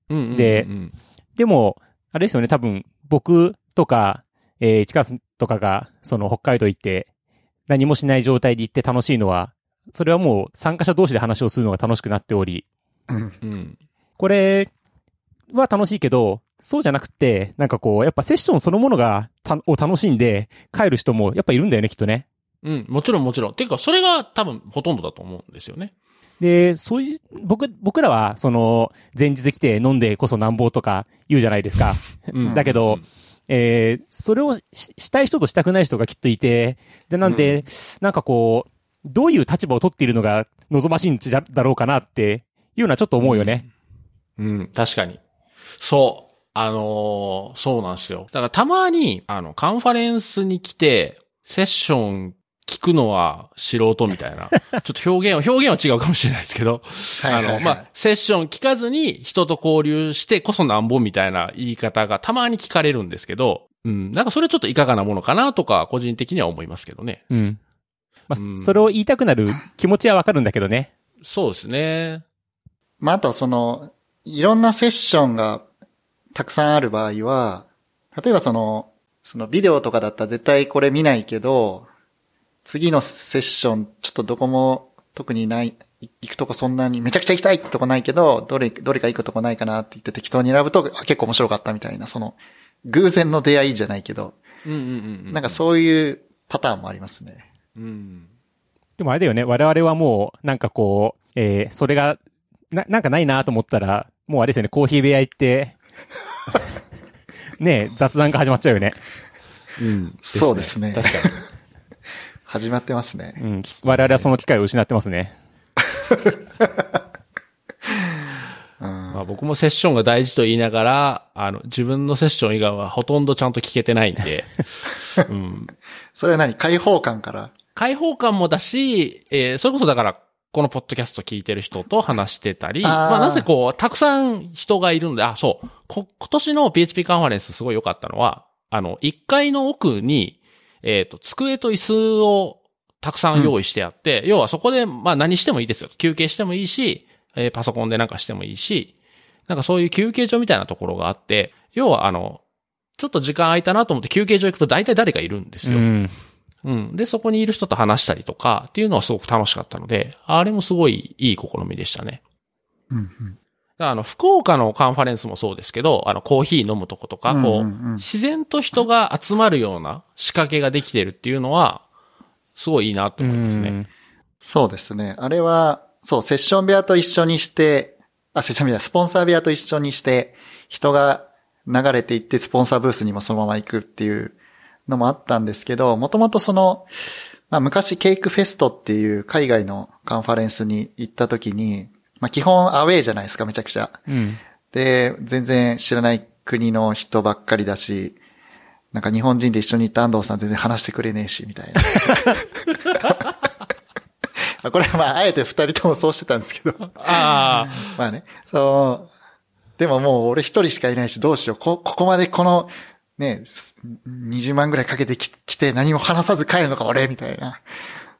うんうんうん。でうんでも、あれですよね、多分、僕とか、えー、市川とかが、その北海道行って、何もしない状態で行って楽しいのは、それはもう参加者同士で話をするのが楽しくなっており、うん。うん。これは楽しいけど、そうじゃなくて、なんかこう、やっぱセッションそのものが、た、を楽しんで帰る人もやっぱいるんだよね、きっとね。うん、もちろんもちろん。ていうか、それが多分ほとんどだと思うんですよね。で、そういう、僕、僕らは、その、前日来て飲んでこそなんぼとか言うじゃないですか。うんだけど、えー、それをししたい人としたくない人がきっといて、で、なんで、なんかこう、どういう立場を取っているのが望ましいんじゃだろうかなっていうのはちょっと思うよね。うん、確かに。そう。あのーそうなんですよ。だからたまに、あの、カンファレンスに来て、セッション聞くのは素人みたいな。ちょっと表現は、表現は違うかもしれないですけど、はいはいはいあの、まあ、セッション聞かずに人と交流してこそなんぼみたいな言い方がたまに聞かれるんですけど、うん、なんかそれちょっといかがなものかなとか、個人的には思いますけどね。うん。まあ、うんそれを言いたくなる気持ちはわかるんだけどね。そうですね。まあ、あとその、いろんなセッションがたくさんある場合は、例えばその、そのビデオとかだったら絶対これ見ないけど、次のセッションちょっとどこも特にない、い行くとこそんなにめちゃくちゃ行きたいってとこないけど、どれ、どれか行くとこないかなって言って適当に選ぶとあ結構面白かったみたいな、その、偶然の出会いじゃないけど、うんうんうんうん。なんかそういうパターンもありますね。うん。でもあれだよね、我々はもう、なんかこう、えー、それが、な、なんかないなと思ったら、もうあれですよね、コーヒー部屋行って、ねえ雑談が始まっちゃうよね。うん。そうですね確かに。始まってますね。うん。我々はその機会を失ってますね。うんまあ、僕もセッションが大事と言いながら、あの、自分のセッション以外はほとんどちゃんと聞けてないんで、うん。それは何？開放感から？開放感もだし、えーそれこそだから、このポッドキャスト聞いてる人と話してたり、あーまあなぜこう、たくさん人がいるので、あ、そう、こ今年の PHP カンファレンスすごい良かったのは、あの、1階の奥に、えっ、と、机と椅子をたくさん用意してあって、要はそこで、まあ何してもいいですよ。休憩してもいいし、えーパソコンでなんかしてもいいし、なんかそういう休憩所みたいなところがあって、要はあの、ちょっと時間空いたなと思って休憩所行くと大体誰かいるんですよ。うん。うん。で、そこにいる人と話したりとかっていうのはすごく楽しかったので、あれもすごいいい試みでしたね。うんうんあの、福岡のカンファレンスもそうですけど、あの、コーヒー飲むとことか、こう、自然と人が集まるような仕掛けができてるっていうのは、すごいいいなと思いますね。そうですね。あれは、そう、セッション部屋と一緒にして、あ、セッション部屋、スポンサー部屋と一緒にして、人が流れていって、スポンサーブースにもそのまま行くっていうのもあったんですけど、もともとその、まあ昔ケイクフェストっていう海外のカンファレンスに行った時に、まあ基本アウェーじゃないですか、めちゃくちゃ。うん。で、全然知らない国の人ばっかりだし、なんか日本人で一緒に行った安藤さん全然話してくれねえし、みたいな。あこれはまあ、あえて二人ともそうしてたんですけど。あまあね、そう。でももう俺一人しかいないし、どうしよう。こ、ここまでこの、ね、す20万ぐらいかけてき来て何も話さず帰るのか俺、みたいな。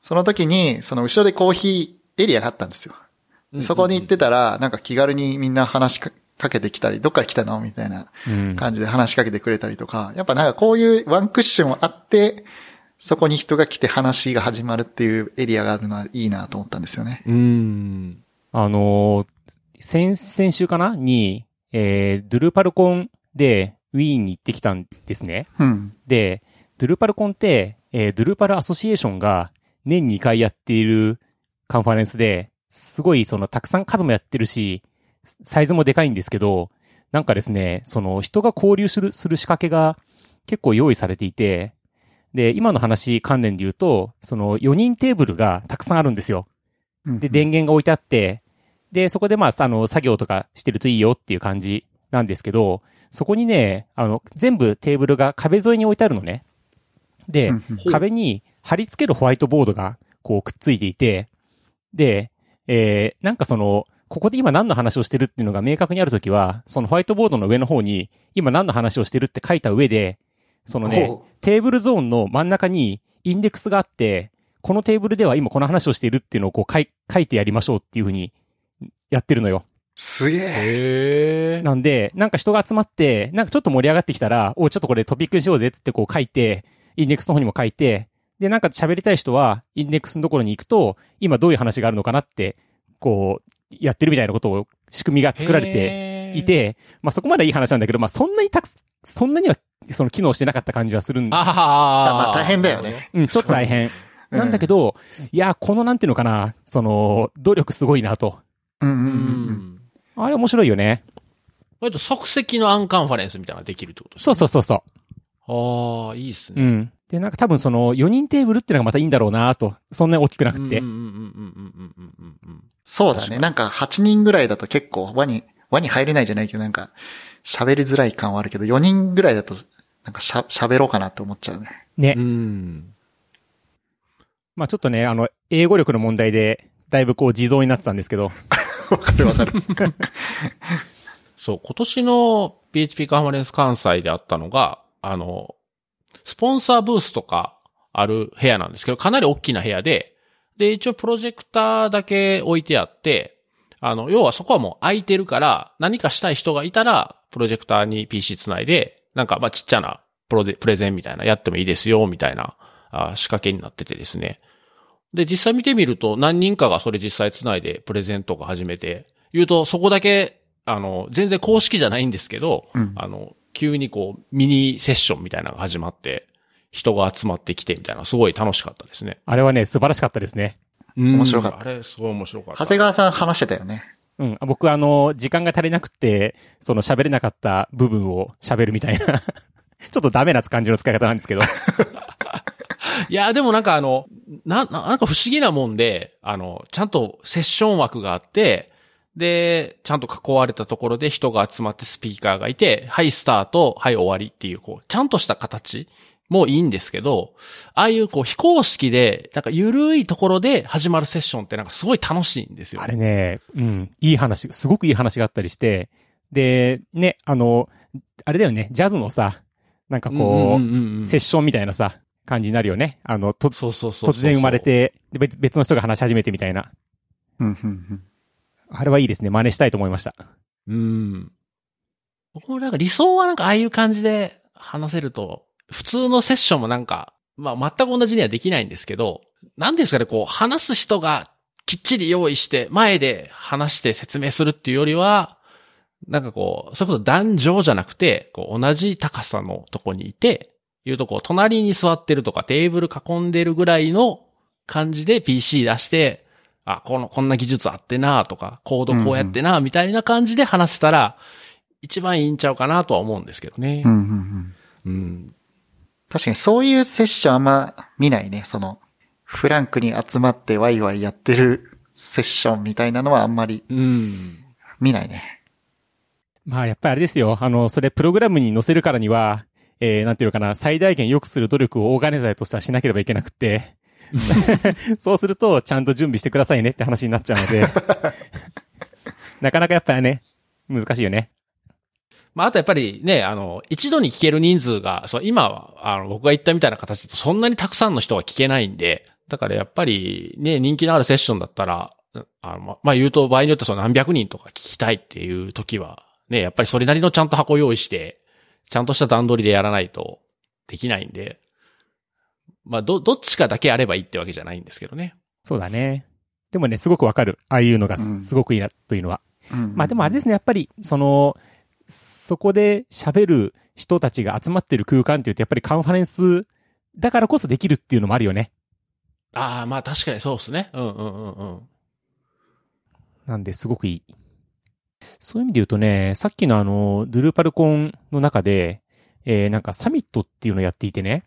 その時に、その後ろでコーヒーエリアがあったんですよ。あ。そこに行ってたら、なんか気軽にみんな話しかかけてきたり、どっから来たの？みたいなうん。感じで話しかけてくれたりとか、やっぱなんかこういうワンクッションあって、そこに人が来て話が始まるっていうエリアがあるのはいいなと思ったんですよね。うん。あのー先、先週かなに、えー、ドゥルパルコンでウィーンに行ってきたんですね。うん。で、ドゥルパルコンって、えー、ドゥルパルアソシエーションが年2回やっているカンファレンスで、すごいそのたくさん数もやってるし、サイズもでかいんですけど、なんかですね、その人が交流する、する仕掛けが結構用意されていて、で、今の話関連で言うと、その4人テーブルがたくさんあるんですよ。で、電源が置いてあって、で、そこでまあ、あの、作業とかしてるといいよっていう感じなんですけど、そこにね、あの、全部テーブルが壁沿いに置いてあるのね。で、壁に貼り付けるホワイトボードがこうくっついていて、で、えー、なんかその、ここで今何の話をしてるっていうのが明確にあるときは、そのホワイトボードの上の方に、今何の話をしてるって書いた上で、そのねほ、テーブルゾーンの真ん中にインデックスがあって、このテーブルでは今この話をしているっていうのをこう書い書いてやりましょうっていうふうにやってるのよ。すげえ。なんで、なんか人が集まって、なんかちょっと盛り上がってきたら、おちょっとこれトピックにしようぜっつってこう書いて、インデックスの方にも書いて、で、なんか喋りたい人は、インデックスのところに行くと、今どういう話があるのかなって、こう、やってるみたいなことを、仕組みが作られててい、て、まあそこまではいい話なんだけど、まあそんなにたく、そんなには、その機能してなかった感じはするんああ、まあ大変だよね。うん、ちょっと大変。なんだけど、いや、このなんていうのかな、その、努力すごいなと。うんうんううんうん。ん。あれ面白いよね。割と即席のアンカンファレンスみたいなのができるってことですそうそうそうそああ、いいっすね。うん。で、なんか多分その4人テーブルってのがまたいいんだろうなと。そんなに大きくなくて。そうだね。なんか8人ぐらいだと結構輪に、輪に入れないじゃないけど、なんか喋りづらい感はあるけど、4人ぐらいだとなんかしゃ喋ろうかなって思っちゃうね。ね。うん。まあちょっとね、あの、英語力の問題で、だいぶこう地蔵になってたんですけど。わかるわかる。そう、今年の PHP カンファレンス関西であったのが、あの、スポンサーブースとかある部屋なんですけど、かなり大きな部屋で、で、一応プロジェクターだけ置いてあって、あの、要はそこはもう空いてるから、何かしたい人がいたら、プロジェクターに PC つないで、なんか、まあ、ちっちゃなプロデ、プレゼンみたいな、やってもいいですよ、みたいな、あ仕掛けになっててですね。で、実際見てみると、何人かがそれ実際つないでプレゼントが始めて、言うと、そこだけ、あの、全然公式じゃないんですけど、うんあの、急にこう、ミニセッションみたいなのが始まって、人が集まってきてみたいな、すごい楽しかったですね。あれはね、素晴らしかったですね。面白かったあれ、すごい面白かった。長谷川さん話してたよね。うん。僕あの、時間が足りなくて、その喋れなかった部分を喋るみたいな。ちょっとダメな感じの使い方なんですけど。いや、でもなんかあの、な、ななんか不思議なもんで、あの、ちゃんとセッション枠があって、で、ちゃんと囲われたところで人が集まってスピーカーがいて、はい、スタート、はい、終わりっていう、こう、ちゃんとした形もいいんですけど、ああいうこう、非公式で、なんか緩いところで始まるセッションってなんかすごい楽しいんですよ。あれね、うん、いい話、すごくいい話があったりして、で、ね、あの、あれだよね、ジャズのさ、なんかこう、うんうんうんうんセッションみたいなさ、感じになるよね。あの、と、そうそうそうそう突然生まれ。て、で別別の人が話し始めてみたいな。うんうんうん。あれはいいですね。真似したいと思いました。うん。僕もなんか理想はなんかああいう感じで話せると、普通のセッションもなんか、まあ全く同じにはできないんですけど、なんですかね、こう話す人がきっちり用意して前で話して説明するっていうよりは、なんかこう、それこそ壇上じゃなくて、こう同じ高さのとこにいて、いうとこう隣に座ってるとかテーブル囲んでるぐらいの感じで PC 出して、あ、この、こんな技術あってなとか、コードこうやってなみたいな感じで話せたら、一番いいんちゃうかなとは思うんですけどねうん。うんうん。うん。確かにそういうセッションあんま見ないね。その、フランクに集まってワイワイやってるセッションみたいなのはあんまりうん。見ないね。まあ、やっぱりあれですよ。あの、それプログラムに載せるからには、えー、なんていうのかな、最大限良くする努力をオーガネザーとしてはしなければいけなくって、そうすると、ちゃんと準備してくださいねって話になっちゃうので、なかなかやっぱりね、難しいよね。まあ、あとやっぱりね、あの、一度に聞ける人数が、そう、今は、あの、僕が言ったみたいな形だとそんなにたくさんの人は聞けないんで、だからやっぱりね、人気のあるセッションだったら、あの、ままあ、言うと場合によってはその何百人とか聞きたいっていう時は、ね、やっぱりそれなりのちゃんと箱用意して、ちゃんとした段取りでやらないとできないんで、まあ、ど、どっちかだけあればいいってわけじゃないんですけどね。そうだね。でもね、すごくわかる。ああいうのがす,、うんすごくいいな、というのは。うんまあでもあれですね、やっぱり、その、そこで喋る人たちが集まってる空間っていうと、やっぱりカンファレンスだからこそできるっていうのもあるよね。ああ、まあ確かにそうですね。うんうんうんうん。なんで、すごくいい。そういう意味で言うとね、さっきのあの、ドゥルーパルコンの中で、えー、なんかサミットっていうのをやっていてね。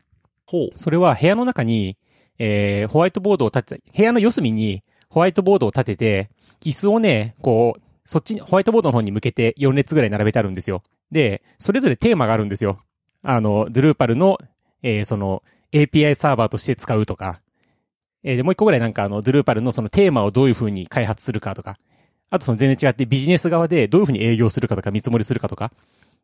それは部屋の中に、えー、ホワイトボードを立てて、部屋の四隅にホワイトボードを立てて、椅子をね、こう、そっちに、ホワイトボードの方に向けて4列ぐらい並べてあるんですよ。で、それぞれテーマがあるんですよ。あの、ドゥルーパルの、えーその、API サーバーとして使うとか、えーで、もう一個ぐらいなんかあの、ドゥルーパルのそのテーマをどういう風に開発するかとか、あとその全然違ってビジネス側でどういう風に営業するかとか見積もりするかとか。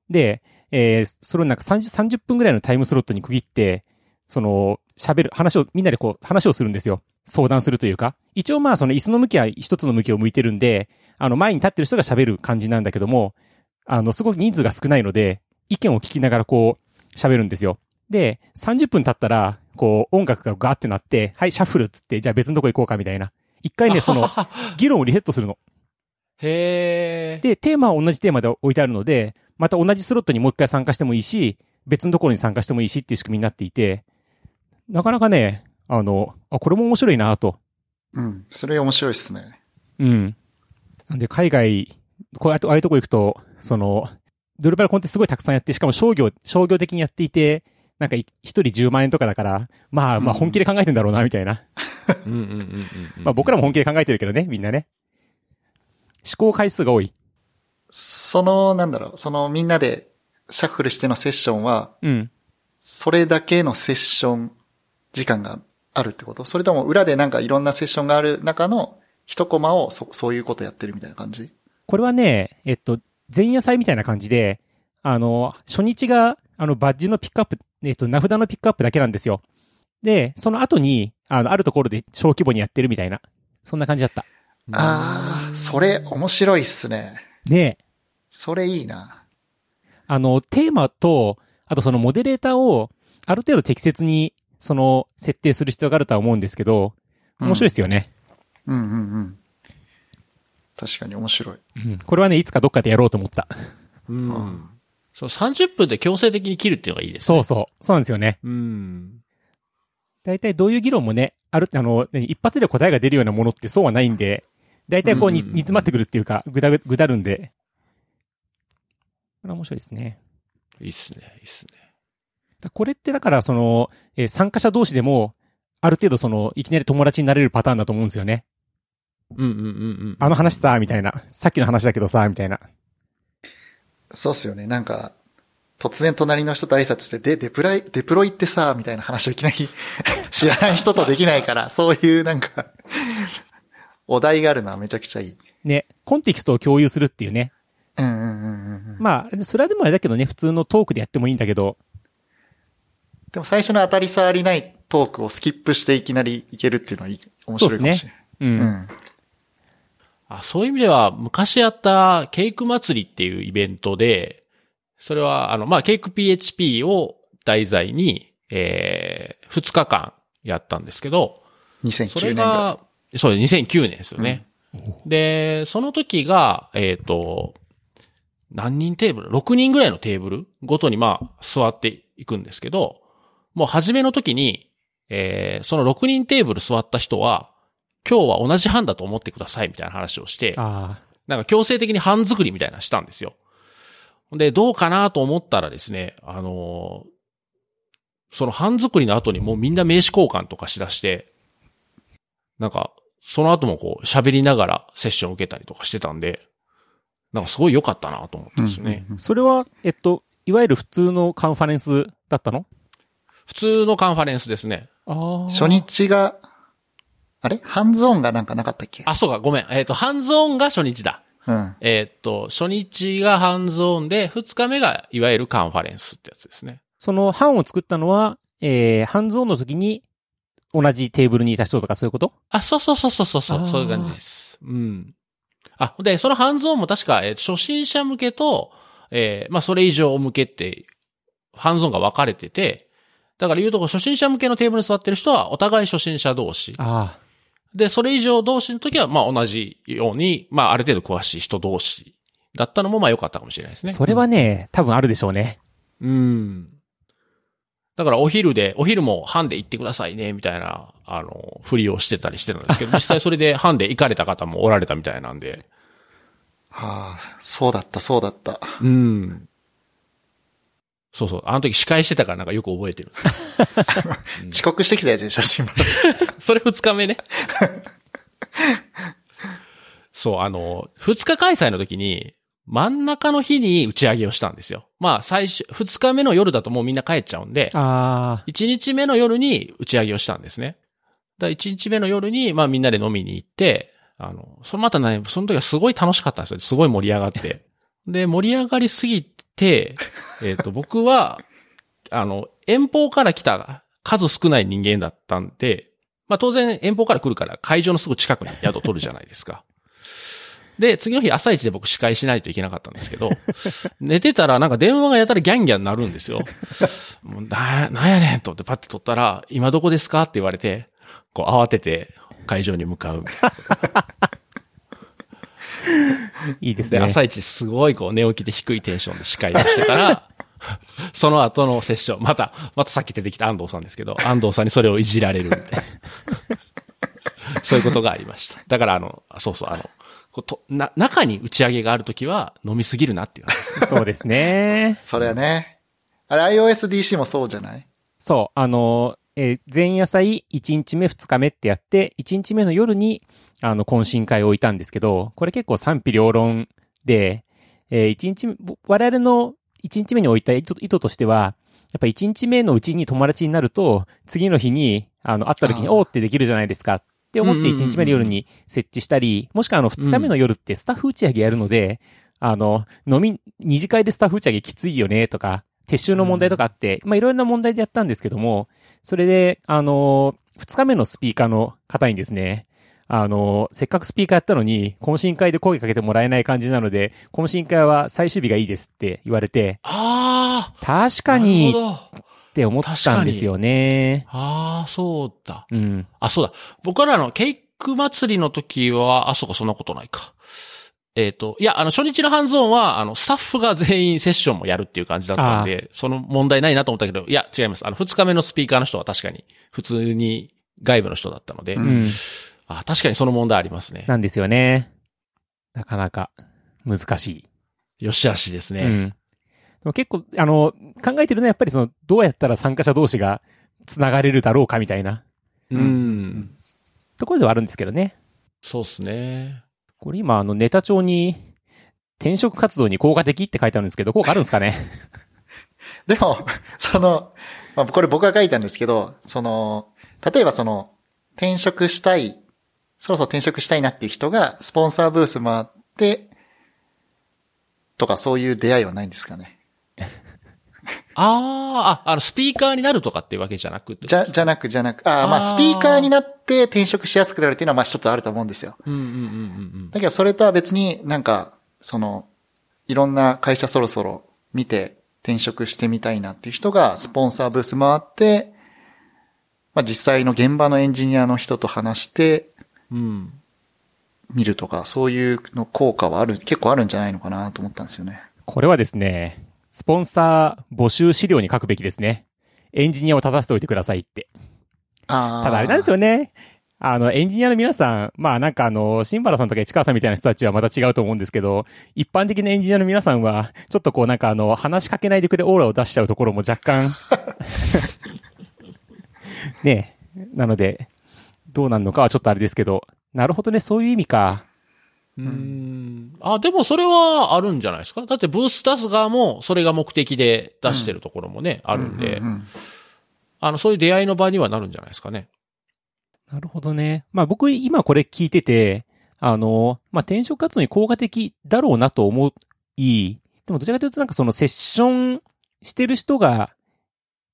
で、えーそれをなんか30、30分ぐらいのタイムスロットに区切って、その、喋る、話を、みんなでこう、話をするんですよ。相談するというか。一応まあその椅子の向きは一つの向きを向いてるんで、あの前に立ってる人が喋る感じなんだけども、あの、すごく人数が少ないので、意見を聞きながらこう、喋るんですよ。で、30分経ったら、こう、音楽がガーってなって、はい、シャッフルっつって、じゃあ別のとこ行こうかみたいな。一回ね、その、議論をリセットするの。へえ。で、テーマは同じテーマで置いてあるので、また同じスロットにもう一回参加してもいいし、別のところに参加してもいいしっていう仕組みになっていて、なかなかね、あの、あ、これも面白いなと。うん。それ面白いっすね。うん。なんで、海外、こうやって、ああいうとこ行くと、その、ドルバルコンってすごいたくさんやって、しかも商業、商業的にやっていて、なんかい一人10万円とかだから、まあまあうん本気で考えてんだろうな、みたいな。うんうんうんうんうん。まあ僕らも本気で考えてるけどね、みんなね。試行回数が多い。その、なんだろう、そのみんなでシャッフルしてのセッションは、うん。それだけのセッション時間があるってこと？それとも裏でなんかいろんなセッションがある中の一コマをそ、そういうことやってるみたいな感じ？これはね、えっと、前夜祭みたいな感じで、あの、初日が、あの、バッジのピックアップ、えっと、名札のピックアップだけなんですよ。で、その後に、あの、あるところで小規模にやってるみたいな。そんな感じだった。ああ、それ面白いっすね。で、それいいな。あの、テーマと、あとそのモデレーターを、ある程度適切に、その、設定する必要があるとは思うんですけど、面白いですよね。うんうんうん。確かに面白い。うん。これはね、いつかどっかでやろうと思った。うん。そう、30分で強制的に切るっていうのがいいですね。そうそう。そうなんですよね。うん。大体どういう議論もね、ある、あの、ね一発で答えが出るようなものってそうはないんで、大体こうに、うんうんうん煮詰まってくるっていうか、ぐだぐ、ぐだるんで。これは面白いですね。いいっすね、いいっすね。だこれってだから、その、えー参加者同士でも、ある程度その、いきなり友達になれるパターンだと思うんですよね。うんうんうんうん。あの話さ、みたいな。さっきの話だけどさ、みたいな。そうっすよね。なんか、突然隣の人と挨拶して、で、デプライ、デプロイってさ、みたいな話をいきなり 知らない人とできないから、そういうなんか、お題があるのはめちゃくちゃいい。ね、コンテキストを共有するっていうね。うんうんうんうんうん。まあ、それはでもあれだけどね、普通のトークでやってもいいんだけど、でも最初の当たり障りないトークをスキップしていきなりいけるっていうのはいい、面白いかもしれない。う。うんん。あそういう意味では、昔やったケイク祭りっていうイベントで、それは、あの、まあ、ケイク PHP を題材に、えー、2日間やったんですけど、そ2009れ年が。が、そうです、2009年ですよね。で、その時が、えっ、と、何人テーブル ?6 人ぐらいのテーブルごとにまあ座っていくんですけど、もう初めの時に、えーその6人テーブル座った人は、今日は同じ班だと思ってくださいみたいな話をして、あなんか強制的に班作りみたいなのしたんですよ。で、どうかなと思ったらですね、あのーその班作りの後にもうみんな名刺交換とかしだして、なんか、その後もこう喋りながらセッション受けたりとかしてたんで、なんかすごい良かったなと思ってですね。うんうんあ。それは、えっと、いわゆる普通のカンファレンスだったの？普通のカンファレンスですね。ああ。初日が、あれ？ハンズオンがなんかなかったっけ？あ、そうか、ごめん。えっ、と、ハンズオンが初日だ。うん。えっ、と、初日がハンズオンで、二日目がいわゆるカンファレンスってやつですね。その班を作ったのは、えー、ハンズオンの時に、同じテーブルにいた人とかそういうこと？あ、そうそうそうそうそうそういう感じです。うん。あ、で、そのハンズオンも確か、えー初心者向けと、えーまあ、それ以上向けって、ハンズオンが分かれてて、だから言うとこ初心者向けのテーブルに座ってる人はお互い初心者同士。あで、それ以上同士の時は、まあ、同じように、まあ、ある程度詳しい人同士だったのも、まあ、良かったかもしれないですあ。ね。それはね、多分あるでしょうね。うん。だからお昼で、お昼も班で行ってくださいね、みたいな、あの、ふりをしてたりしてたんですけど、実際それで班で行かれた方もおられたみたいなんで。ああ、そうだった、そうだった。うん。そうそう。あの時司会してたからなんかよく覚えてる。遅刻してきたやつで写真も。それ二日目ね。そう、あの、二日開催の時に、真ん中の日に打ち上げをしたんですよ。まあ、最初、二日目の夜だともうみんな帰っちゃうんで、あ一日目の夜に打ち上げをしたんですね。だ一日目の夜に、まあみんなで飲みに行って、あの、そのまたね、その時はすごい楽しかったんですよ。すごい盛り上がって。で、盛り上がりすぎて、えっ、と、僕は、あの、遠方から来た数少ない人間だったんで、まあ当然遠方から来るから会場のすぐ近くに宿取るじゃないですか。で、次の日朝一で僕司会しないといけなかったんですけど、寝てたらなんか電話がやたらギャンギャンなるんですよ。もうな、なんやねんと思ってパッて取ったら、今どこですかって言われて、こう慌てて会場に向かういいいですね。朝一すごいこう寝起きで低いテンションで司会をしてたら、その後のセッション、また、またさっき出てきた安藤さんですけど、安藤さんにそれをいじられるみたいな。そういうことがありました。だからあの、そうそう、あの、こうとな、中に打ち上げがあるときは飲みすぎるなっていう話。そうですね。それはね。あれ iOSDC もそうじゃない？そう、あの、えー前夜祭1日目2日目ってやって、1日目の夜に、あの、懇親会を置いたんですけど、これ結構賛否両論で、え1日目、ぼ我々の1日目に置いた意図としては、やっぱ1日目のうちに友達になると、次の日に、あの、会った時に、おーってできるじゃないですか。って思ってうんうんうん。うん1日目の夜に設置したり、もしくはあの、2日目の夜ってスタッフ打ち上げやるので、あの、飲み、二次会でスタッフ打ち上げきついよねとか、撤収の問題とかあって、まあいろんな問題でやったんですけども、それで、あの、二日目のスピーカーの方にですね、あの、せっかくスピーカーやったのに、懇親会で声かけてもらえない感じなので、懇親会は最終日がいいですって言われて、ああ確かに。って思ったんですよね。ああ、そうだ。うん。あ、そうだ。僕らのケイク祭りの時は、あ、そうか、そんなことないか。えっ、と、いや、あの、初日のハンズオンは、あの、スタッフが全員セッションもやるっていう感じだったんで、その問題ないなと思ったけど、いや、違います。あの、二日目のスピーカーの人は確かに、普通に外部の人だったので、ううん。あ、確かにその問題ありますね。なんですよね。なかなか難しい。よしあしですね。うん。でも結構、あの、考えてるのはやっぱりその、どうやったら参加者同士が繋がれるだろうかみたいなうん。ところではあるんですけどね。そうっすね。これ今、あの、ネタ帳に、転職活動に効果的って書いてあるんですけど、効果あるんですかね？でも、その、まあ、これ僕が書いたんですけど、その、例えばその、転職したい、そろそろ転職したいなっていう人が、スポンサーブース回って、とかそういう出会いはないんですかね。ああ、あ、あの、スピーカーになるとかっていうわけじゃなくて。じゃ、じゃなく、じゃなく、ああ、まあ、スピーカーになって転職しやすくなるっていうのは、まあ一つあると思うんですよ。うんうんうんうんだけど、それとは別になんか、その、いろんな会社そろそろ見て転職してみたいなっていう人が、スポンサーブース回って、まあ実際の現場のエンジニアの人と話してうん。うん。見るとか、そういうの効果はある、結構あるんじゃないのかなと思ったんですよね。これはですね、スポンサー募集資料に書くべきですね。エンジニアを立たせておいてくださいって。あただあれなんですよ。よね。あの、エンジニアの皆さん、まあなんかあの、新原さんとか市川さんみたいな人たちはまた違うと思うんですけど、一般的なエンジニアの皆さんは、ちょっとこうなんかあの、話しかけないでくれオーラを出しちゃうところも若干、ねえ。なので、どうなるのかはちょっとあれですけど、なるほどね、そういう意味か。うん。あ、でもそれはあるんじゃないですか？だってブース出す側もそれが目的で出してるところもね、あるんで、うううんあの、そういう出会いの場にはなるんじゃないですかね。なるほどね。まあ僕今これ聞いてて、あの、まあ転職活動に効果的だろうなと思い、でもどちらかというとなんかそのセッションしてる人が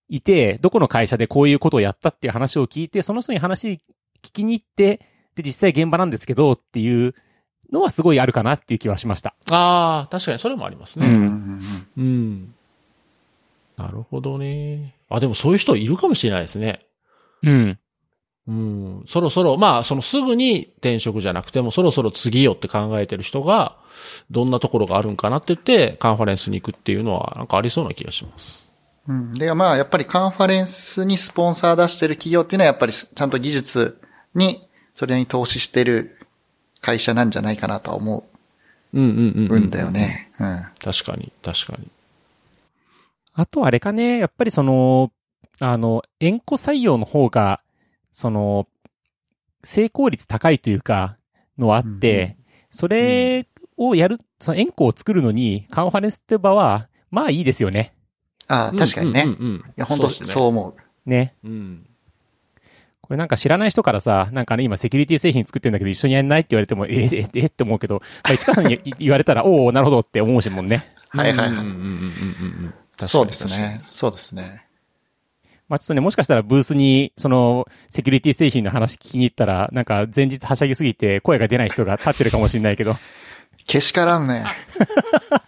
いて、どこの会社でこういうことをやったっていう話を聞いて、その人に話聞きに行って、で実際現場なんですけどっていうのはすごいあるかなっていう気はしました。ああ、確かにそれもありますね。うんうん。なるほどね。あ、でもそういう人いるかもしれないですね。うん。うん。そろそろ、まあ、そのすぐに転職じゃなくても、そろそろ次よって考えてる人が、どんなところがあるんかなって言って、カンファレンスに行くっていうのは、なんかありそうな気がします。うん。で、まあ、やっぱりカンファレンスにスポンサー出してる企業っていうのは、やっぱりちゃんと技術に、それに投資してる会社なんじゃないかなとは思うんうんうん、うんだよ。ね。うん。確かに、確かに。あとあれかね、やっぱりその、あの、円弧採用の方が、その、成功率高いというか、のはあって、うんうんそれをやる、その円弧を作るのに、カンファレンスって場は、まあいいですよね。ああ、確かにね。いうんうんうんや、本当そう思う。ね。うん。これなんか知らない人からさ、なんかね、今セキュリティ製品作ってんだけど一緒にやんないって言われても、ええええって思うけど、まあ、市川さんに言われたら、おおなるほどって思うしもんね。はいはいはいうんうんうんうんうんうん確かにそうですね。そうですね。まあちょっとね、もしかしたらブースに、その、セキュリティ製品の話聞きに行ったら、なんか前日はしゃぎすぎて声が出ない人が立ってるかもしれないけど、けしからんね。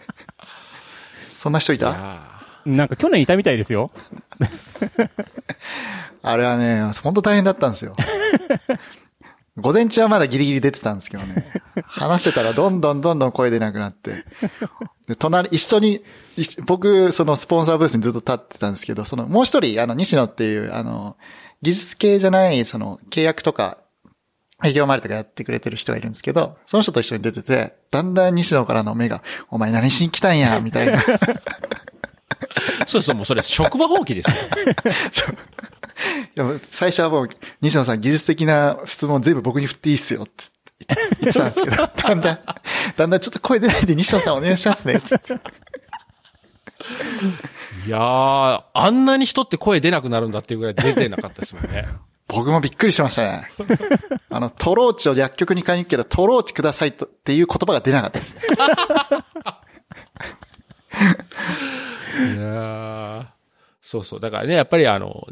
そんな人いいたやなんか去年いたみたいですよ。あれはね、本当大変だったんですよ。午前中はまだギリギリ出てたんですけどね。話してたらどんどんどんどん声出なくなって。で、隣、一緒に、一僕、そのスポンサーブースにずっと立ってたんですけど、その、もう一人、あの、西野っていう、あの、技術系じゃない、その、契約とか、営業周りとかやってくれてる人がいるんですけど、その人と一緒に出てて、だんだん西野からの目が、お前何しに来たんや、みたいな。ー そうそう、もうそれ職場放棄ですよ。最初はもう、西野さん技術的な質問全部僕に振っていいっすよ、つって言ってたんですけど、だんだん、だんだんちょっと声出ないで西野さんお願いしますね、つって。いやー、あんなに人って声出なくなるんだっていうぐらい出てなかったですもんね。僕もびっくりしましたね。あの、トローチを薬局に買いに行くけど、トローチくださいとっていう言葉が出なかったですね。いやーそうそう。だからね、やっぱりあの、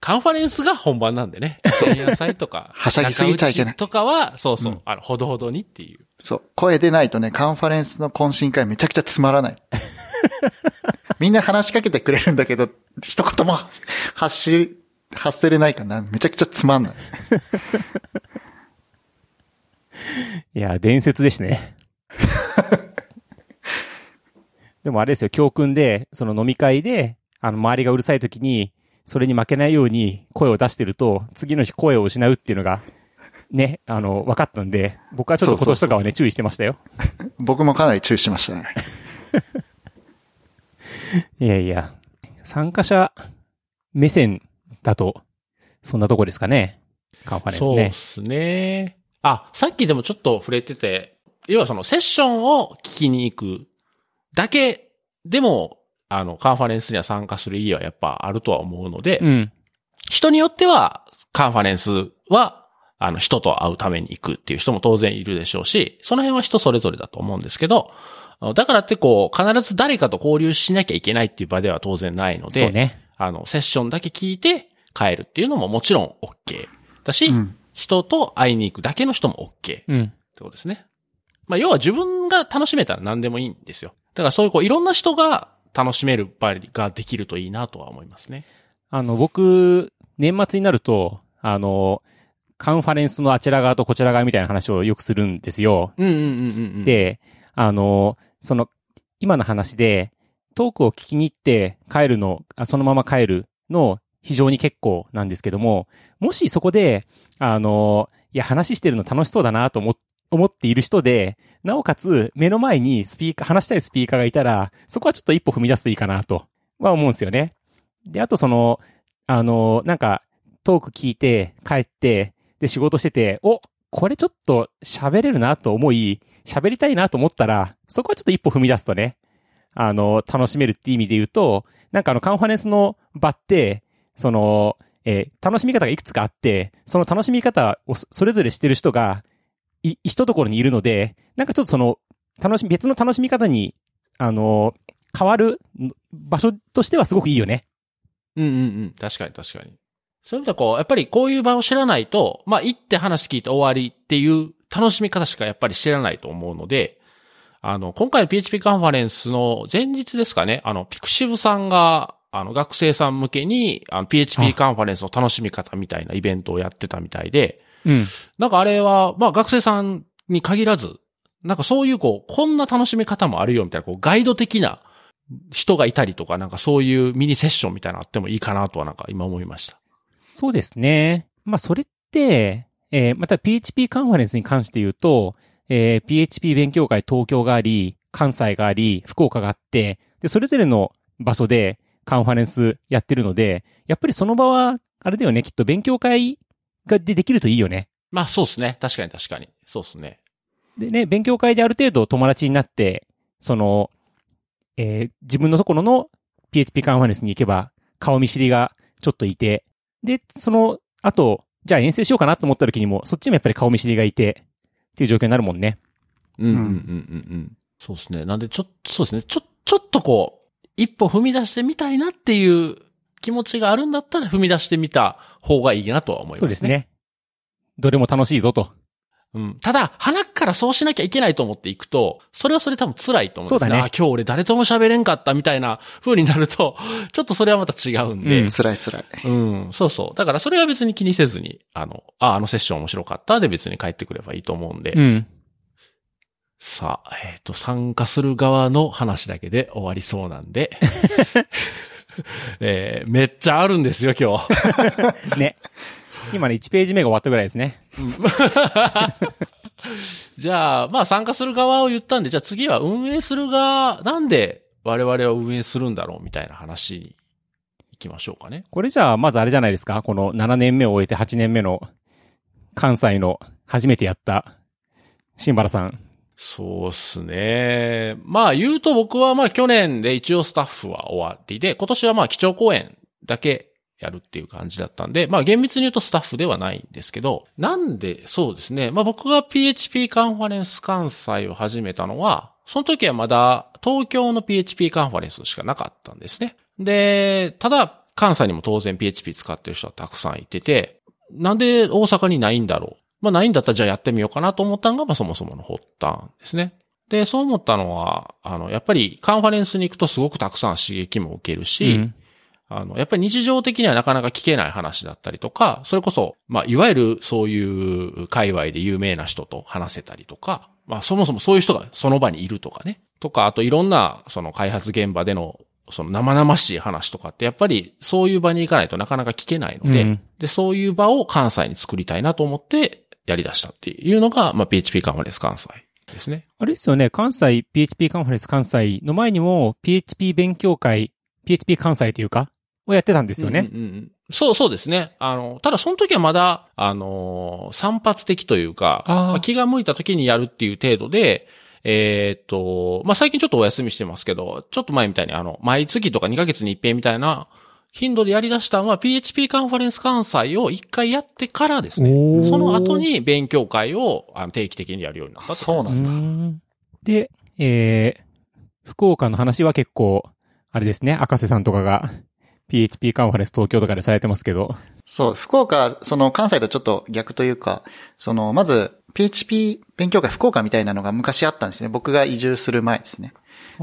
カンファレンスが本番なんでね。前夜祭とか。はしゃぎすぎちゃいけないとかは、そうそう、うんあの、ほどほどにっていう。そう。声出ないとね、カンファレンスの懇親会めちゃくちゃつまらない。みんな話しかけてくれるんだけど、一言も発し、発せれないかな。めちゃくちゃつまんない。いや、伝説ですね。でもあれですよ、教訓で、その飲み会で、あの、周りがうるさい時に、それに負けないように声を出してると、次の日声を失うっていうのが、ね、あの、分かったんで、僕はちょっと今年とかはね、注意してましたよ。僕もかなり注意しましたね。いやいや、参加者目線だと、そんなとこですかね。カンファレンスねそうで。すね。あ、さっきでもちょっと触れてて、要はそのセッションを聞きに行くだけでも、あの、カンファレンスには参加する意義はやっぱあるとは思うので、うん。人によっては、カンファレンスは、あの、人と会うために行くっていう人も当然いるでしょうし、その辺は人それぞれだと思うんですけど、だからってこう、必ず誰かと交流しなきゃいけないっていう場では当然ないので、ね。あの、セッションだけ聞いて帰るっていうのももちろん OK だし、うん。人と会いに行くだけの人も OK ってうん。ことですね。まあ、要は自分が楽しめたら何でもいいんですよ。だからそういうこう、いろんな人が楽しめる場ができるといいなとは思いますね。あの、僕、年末になると、あの、カンファレンスのあちら側とこちら側みたいな話をよくするんですよ。うんうんうんうんうん。、で、あの、その、今の話で、トークを聞きに行って帰るの、あそのまま帰るの非常に結構なんですけども、もしそこで、あの、いや、話してるの楽しそうだなと思っ思っている人で、なおかつ目の前にスピーカー、話したいスピーカーがいたら、そこはちょっと一歩踏み出すといいかなとは思うんですよね。で、あとその、あの、なんか、トーク聞いて帰って、で、仕事してて、お、これちょっと喋れるなと思い、喋りたいなと思ったら、そこはちょっと一歩踏み出すとね、あの、楽しめるって意味で言うと、なんかあの、カンファレンスの場って、その、えー楽しみ方がいくつかあって、その楽しみ方をそれぞれしてる人が、い、一ところにいるので、なんかちょっとその、楽しみ、別の楽しみ方に、あの、変わる場所としてはすごくいいよね。うんうんうん。確かに確かに。そういう意味ではこう、やっぱりこういう場を知らないと、まあ行って話聞いて終わりっていう楽しみ方しかやっぱり知らないと思うので、あの、今回の PHP カンファレンスの前日ですかね、あの、ピクシブさんが、あの、学生さん向けに、あの、PHP カンファレンスの楽しみ方みたいなイベントをやってたみたいで、うん。なんかあれは、まあ学生さんに限らず、なんかそういうこう、こんな楽しみ方もあるよみたいな、こう、ガイド的な人がいたりとか、なんかそういうミニセッションみたいなのあってもいいかなとはなんか今思いました。そうですね。まあ、それって、えーまた PHP カンファレンスに関して言うと、えー PHP 勉強会東京があり、関西があり、福岡があって、で、それぞれの場所でカンファレンスやってるので、やっぱりその場は、あれだよね、きっと勉強会がでできるといいよね。まあそうですね。確かに確かに。そうですね。でね、勉強会である程度友達になって、その、えー自分のところの PHP カンファレンスに行けば、顔見知りがちょっといて、で、その後、じゃあ遠征しようかなと思った時にも、そっちもやっぱり顔見知りがいて、っていう状況になるもんね。うんうんうんうんうん。そうですね。なんで、ちょっと、そうですね。ちょ、ちょっとこう、一歩踏み出してみたいなっていう気持ちがあるんだったら踏み出してみた方がいいなとは思いますね。そうです。ね。どれも楽しいぞと。うん。ただ、鼻からそうしなきゃいけないと思っていくと、それはそれ多分辛いと思うんですね。そうだねあ、今日俺誰とも喋れんかったみたいな風になると、ちょっとそれはまた違うんで。うん辛い辛い。うん、そうそう。だからそれは別に気にせずに、あの、あ、あのセッション面白かったで別に帰ってくればいいと思うんで。うん。さあ、えっ、と、参加する側の話だけで終わりそうなんで。えーめっちゃあるんですよ、今日。ね。今ね、1ページ目が終わったぐらいですね。じゃあ、まあ参加する側を言ったんで、じゃあ次は運営する側、なんで我々は運営するんだろうみたいな話に行きましょうかね。これじゃあ、まずあれじゃないですかこの7年目を終えて8年目の関西の初めてやった新原さん。そうっすね。まあ言うと僕はまあ去年で一応スタッフは終わりで、今年はまあ基調講演だけやるっていう感じだったんで、まあ厳密に言うとスタッフではないんですけど、なんでそうですね。まあ僕が PHP カンファレンス関西を始めたのは、その時はまだ東京の PHP カンファレンスしかなかったんですね。で、ただ関西にも当然 PHP 使ってる人はたくさんいてて、なんで大阪にないんだろう。まあないんだったらじゃあやってみようかなと思ったのが、まあそもそもの発端ですね。で、そう思ったのは、あの、やっぱりカンファレンスに行くとすごくたくさん刺激も受けるし、うんあの、やっぱり日常的にはなかなか聞けない話だったりとか、それこそ、まあ、いわゆるそういう界隈で有名な人と話せたりとか、まあ、そもそもそういう人がその場にいるとかね。とか、あといろんな、その開発現場での、その生々しい話とかって、やっぱりそういう場に行かないとなかなか聞けないので、うんで、そういう場を関西に作りたいなと思ってやり出したっていうのが、まあ、PHP カンファレンス関西ですね。あれですよね、関西 PHP カンファレンス関西の前にも PHP 勉強会、PHP 関西というか、をやってたんですよね。うんうんうんそうそうですね。あの、ただその時はまだ、あのー散発的というか、まあ気が向いた時にやるっていう程度で、えーっと、まあ、最近ちょっとお休みしてますけど、ちょっと前みたいにあの、毎月とか2ヶ月に一遍みたいな頻度でやり出したのは PHP カンファレンス関西を一回やってからですおね。ーその後に勉強会をあの定期的にやるようになったそうなんですか。んで、えー、福岡の話は結構、あれですね、赤瀬さんとかが PHP カンファレンス東京とかでされてますけど。そう、福岡、その関西とちょっと逆というか、その、まず、PHP 勉強会福岡みたいなのが昔あったんですね。僕が移住する前ですね。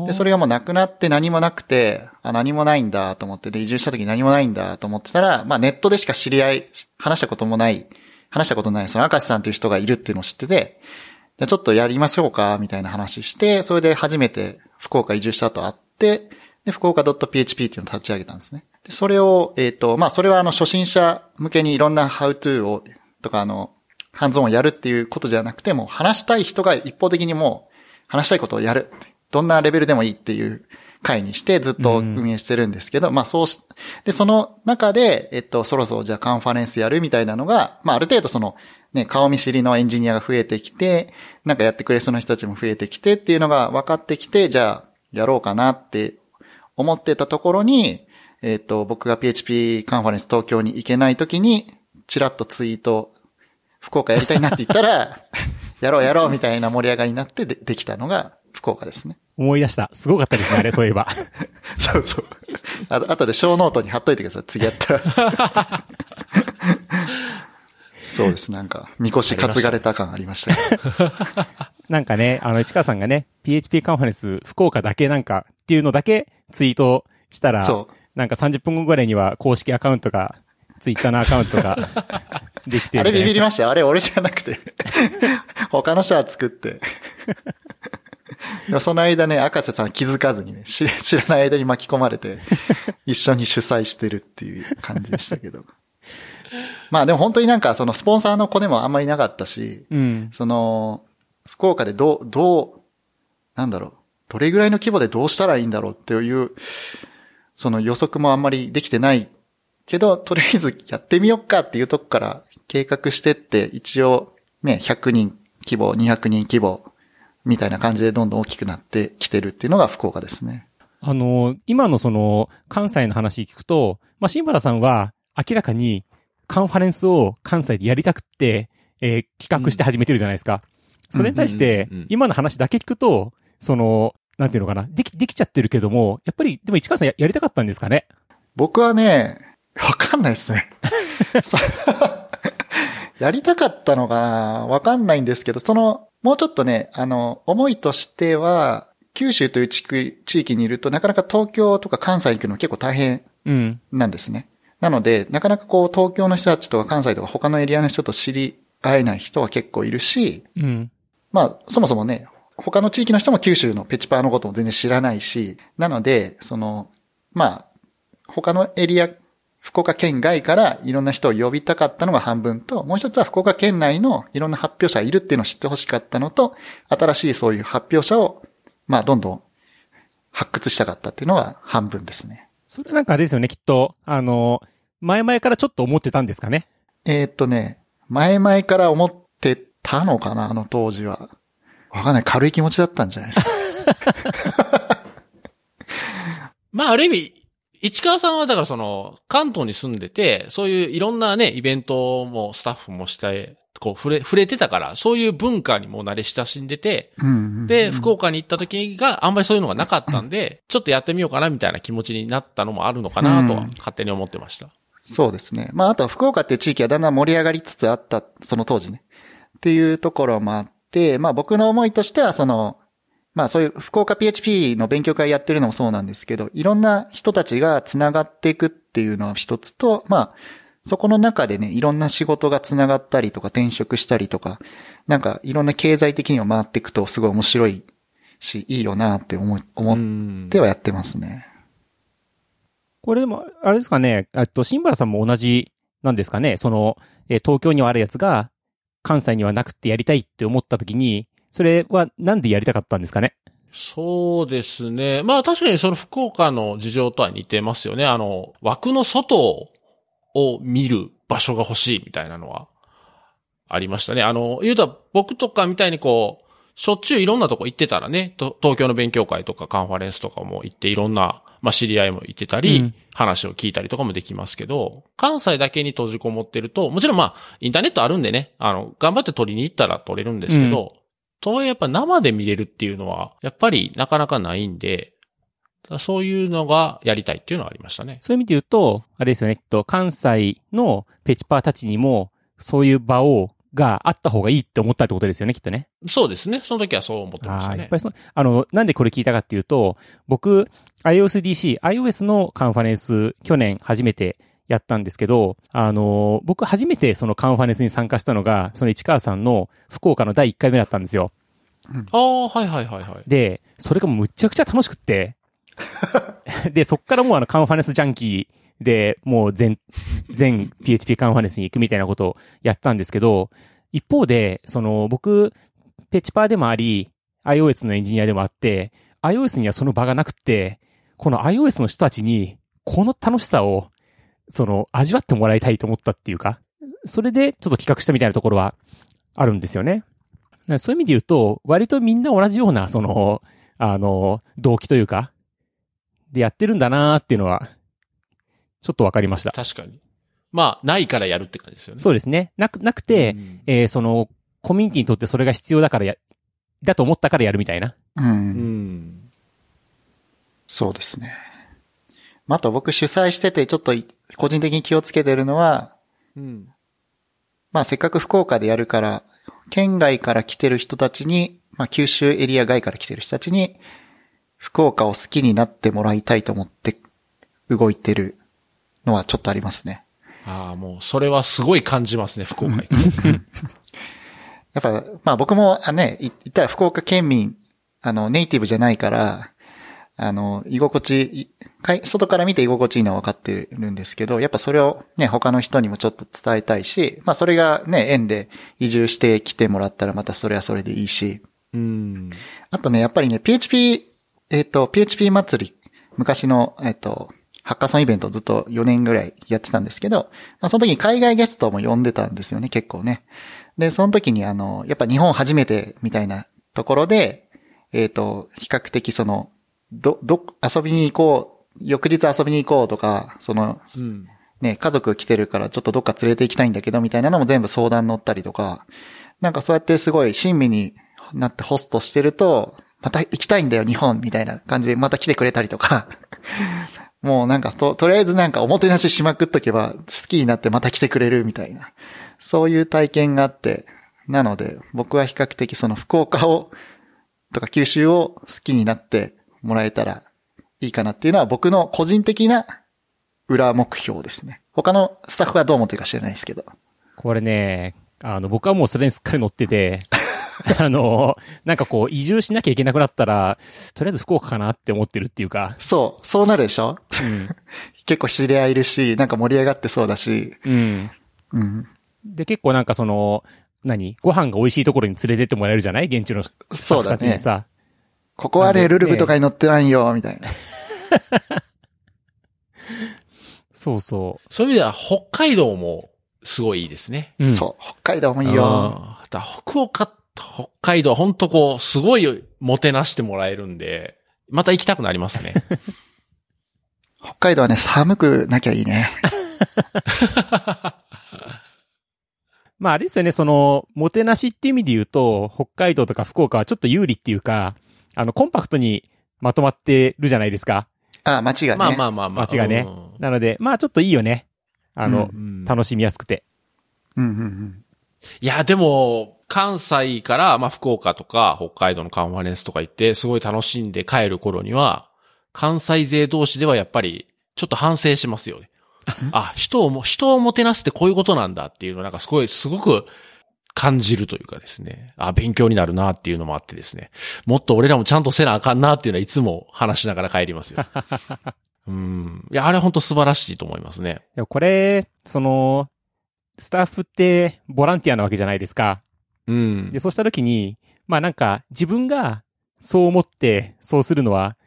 で、それがもうなくなって何もなくて、あ、何もないんだと思って、で、移住した時何もないんだと思ってたら、まあネットでしか知り合い、話したこともない、話したことない、その明石さんという人がいるっていうのを知ってて、じゃあちょっとやりましょうか、みたいな話して、それで初めて福岡移住した後会って、で、福岡 .php っていうのを立ち上げたんですね。で、それを、えっ、と、まあ、それはあの、初心者向けにいろんな how to を、とかあの、ハンズオンをやるっていうことじゃなくてもう、話したい人が一方的にもう、話したいことをやる。どんなレベルでもいいっていう会にしてずっと運営してるんですけど、まあそうし、で、その中で、えっと、そろそろじゃあカンファレンスやるみたいなのが、まあある程度その、ね、顔見知りのエンジニアが増えてきて、なんかやってくれそうな人たちも増えてきてっていうのが分かってきて、じゃあ、やろうかなって思ってたところに、えっ、と、僕が PHP カンファレンス東京に行けない時に、ちらっとツイート、福岡やりたいなって言ったら、やろうやろうみたいな盛り上がりになってでできたのが福岡ですね。思い出した。すごかったですね、あれ、そういえば。そうそう。あと、あとでショーノートに貼っといてください。次やったら。そうです。なんか、みこし担がれた感ありましたね。なんかね、あの、市川さんがね、PHP カンファレンス福岡だけなんかっていうのだけツイートしたら、そう。なんか30分後ぐらいには公式アカウントが、ツイッターのアカウントができてあれビビりりましたよ。あれ俺じゃなくて。他の人は作って。その間ね、赤瀬さん気づかずにね、知知らない間に巻き込まれて、一緒に主催してるっていう感じでしたけど。まあでも本当になんかそのスポンサーの子でもあんまりいなかったし、うん。その、福岡でどう、どう、なんだろう、どれぐらいの規模でどうしたらいいんだろうっていう、その予測もあんまりできてないけど、とりあえずやってみよっかっていうとこから計画してって、一応ね、100人規模、200人規模、みたいな感じでどんどん大きくなってきてるっていうのが福岡ですね。あの、今のその、関西の話聞くと、まあ、新原さんは明らかにカンファレンスを関西でやりたくって、えー企画して始めてるじゃないですか。それに対してうんうんうんうん、今の話だけ聞くと、その、なんていうのかな、でき、できちゃってるけども、やっぱり、でも市川さんややりたかったんですかね？僕はね、わかんないですね。やりたかったのかなわかんないんですけど、その、もうちょっとね、あの、思いとしては、九州という地区地域にいると、なかなか東京とか関西行くの結構大変うん。なんですね。なので、なかなかこう、東京の人たちとか関西とか他のエリアの人と知り合えない人は結構いるし、うん。まあ、そもそもね、他の地域の人も九州のペチパーのことも全然知らないし、なので、その、まあ、他のエリア、福岡県外からいろんな人を呼びたかったのが半分と、もう一つは福岡県内のいろんな発表者いるっていうのを知ってほしかったのと、新しいそういう発表者を、まあ、どんどん発掘したかったっていうのが半分ですね。それなんかあれですよね、きっと、あの、前々からちょっと思ってたんですかね？えーっとね、前々から思ってたのかな、あの当時は。わかんない。軽い気持ちだったんじゃないですか。まあ、ある意味、市川さんはだからその、関東に住んでて、そういういろんなね、イベントもスタッフもして、こう、触れ、触れてたから、そういう文化にも慣れ親しんでて、うんうんうんで、福岡に行った時があんまりそういうのがなかったんで、ちょっとやってみようかなみたいな気持ちになったのもあるのかなとはうん勝手に思ってました。そうですね。まあ、あとは福岡っていう地域はだんだん盛り上がりつつあった、その当時ね。っていうところもあって、まあ僕の思いとしては、その、まあそういう福岡 PHP の勉強会やってるのもそうなんですけど、いろんな人たちが繋がっていくっていうのは一つと、まあ、そこの中でね、いろんな仕事が繋がったりとか転職したりとか、なんかいろんな経済的にも回っていくとすごい面白いし、いいよなって思思ってはやってますね。これでも、あれですかね、えっと、新原さんも同じなんですかね、その、え東京にはあるやつが、関西にはなくてやりたいって思った時に、それはなんでやりたかったんですかね？そうですね。まあ確かにその福岡の事情とは似てますよね。あの、枠の外を見る場所が欲しいみたいなのはありましたね。あの、言うと僕とかみたいにこう、しょっちゅういろんなとこ行ってたらね、と東京の勉強会とかカンファレンスとかも行っていろんな、まあ知り合いも行ってたり、うん話を聞いたりとかもできますけど、関西だけに閉じこもってると、もちろんまあ、インターネットあるんでね、あの、頑張って取りに行ったら取れるんですけど、とはいえやっぱ生で見れるっていうのは、やっぱりなかなかないんで、そういうのがやりたいっていうのはありましたね。そういう意味で言うと、あれですよね、きっと関西のペチパーたちにも、そういう場を、があった方がいいって思ったってことですよね、きっとね。そうですね。その時はそう思ってましああ、やったねぱ。りその、あの、なんでこれ聞いたかっていうと、僕、iOSDC、iOS のカンファレンス、去年初めてやったんですけど、あの、僕初めてそのカンファレンスに参加したのが、その市川さんの福岡の第1回目だったんですよ。ああ、はいはいはいはい。で、それがむっちゃくちゃ楽しくって、で、そっからもうあのカンファレンスジャンキーで、もう全、全 PHP カンファレンスに行くみたいなことをやったんですけど、一方で、その僕、ペチパーでもあり、iOS のエンジニアでもあって、iOS にはその場がなくって、この iOS の人たちに、この楽しさを、その、味わってもらいたいと思ったっていうか、それでちょっと企画したみたいなところはあるんですよね。そういう意味で言うと、割とみんな同じような、その、あの、動機というか、でやってるんだなーっていうのは、ちょっとわかりました。確かに。まあ、ないからやるって感じですよね。そうですね。なく、なくて、うんえーその、コミュニティにとってそれが必要だからや、だと思ったからやるみたいな。うんうん。そうですね。まああと僕主催しててちょっとい個人的に気をつけてるのは、うん。まあせっかく福岡でやるから、県外から来てる人たちに、まあ九州エリア外から来てる人たちに、福岡を好きになってもらいたいと思って動いてるのはちょっとありますね。ああ、もう、それはすごい感じますね、福岡行くとやっぱ、まあ僕もあね、い言ったら福岡県民、あの、ネイティブじゃないから、あの、居心地外から見て居心地いいのは分かってるんですけど、やっぱそれをね、他の人にもちょっと伝えたいし、まあそれがね、縁で移住してきてもらったらまたそれはそれでいいし、うん。あとね、やっぱりね、PHP、えっ、と、PHP 祭り、昔の、えっ、と、ハッカソンイベントをずっと4年ぐらいやってたんですけど、まあ、その時に海外ゲストも呼んでたんですよね、結構ね。で、その時にあの、やっぱ日本初めてみたいなところで、えっ、と、比較的その、ど、ど、遊びに行こう、翌日遊びに行こうとか、その、うん。ね、家族来てるからちょっとどっか連れて行きたいんだけど、みたいなのも全部相談乗ったりとか、なんかそうやってすごい親身になってホストしてると、また行きたいんだよ、日本、みたいな感じでまた来てくれたりとか、もうなんかと、とりあえずなんかおもてなししまくっとけば、好きになってまた来てくれるみたいな、そういう体験があって、なので、僕は比較的その福岡を、とか九州を好きになってもらえたらいいかなっていうのは僕の個人的な裏目標ですね。他のスタッフはどう思ってるか知らないですけど。これね、あの、僕はもうそれにすっかり乗ってて、あの、なんかこう、移住しなきゃいけなくなったら、とりあえず福岡かなって思ってるっていうか、そう、そうなるでしょ？うん。結構知り合いいるし、なんか盛り上がってそうだし、うん。うん。で、結構なんかその、何？ご飯が美味しいところに連れてってもらえるじゃない？現地のスタッフそうだね。ここはね、ルルブとかに乗ってないよ、みたいな。そうそそういう意味では北海道もすごいいいですね。う。うん。そう、北海道もいいよ。だから福岡、北海道、ほんとこう、すごいもてなしてもらえるんで、また行きたくなりますね。北海道はね、寒くなきゃいいね。まああれですよね、その、もてなしっていう意味で言うと、北海道とか福岡はちょっと有利っていうか、あの、コンパクトにまとまってるじゃないですか。あ、街がね。まあまあまあまあ。街がねなので、まあちょっといいよね。あの、うん楽しみやすくて。うんうんうん。いや、でも、関西から、まあ、福岡とか、北海道のカンファレンスとか行って、すごい楽しんで帰る頃には、関西勢同士ではやっぱり、ちょっと反省しますよね。あ、人をも、人をもてなすってこういうことなんだっていうのをなんかすごい、すごく感じるというかですね。あ、勉強になるなっていうのもあってですね。もっと俺らもちゃんとせなあかんなっていうのはいつも話しながら帰りますよ。うん。いや、あれ本当素晴らしいと思いますね。でもこれ、その、スタッフってボランティアなわけじゃないですか。うんで、。そうした時に、まあなんか、自分がそう思って、そうするのは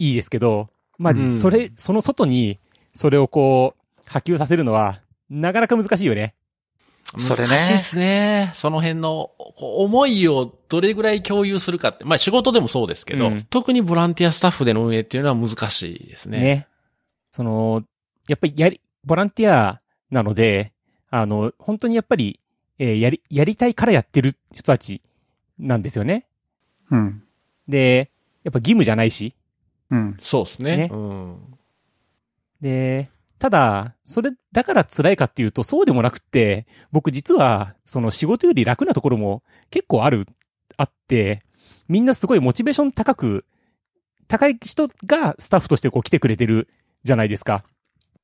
いいですけど、まうんあ、それ、その外に、それをこう、波及させるのは、なかなか難しいよね。それね難しいですね。その辺の思いをどれぐらい共有するかって。まあ仕事でもそうですけど、うん特にボランティアスタッフでの運営っていうのは難しいですね。ね。その、やっぱりやり、ボランティアなので、あの、本当にやっぱり、えーやり、やりたいからやってる人たちなんですよね。うん。で、やっぱ義務じゃないし。うん。そうですね。ねうん。で、ただ、それだから辛いかっていうと、そうでもなくって、僕実は、その仕事より楽なところも結構ある、あって、みんなすごいモチベーション高く、高い人がスタッフとしてこう来てくれてるじゃないですか。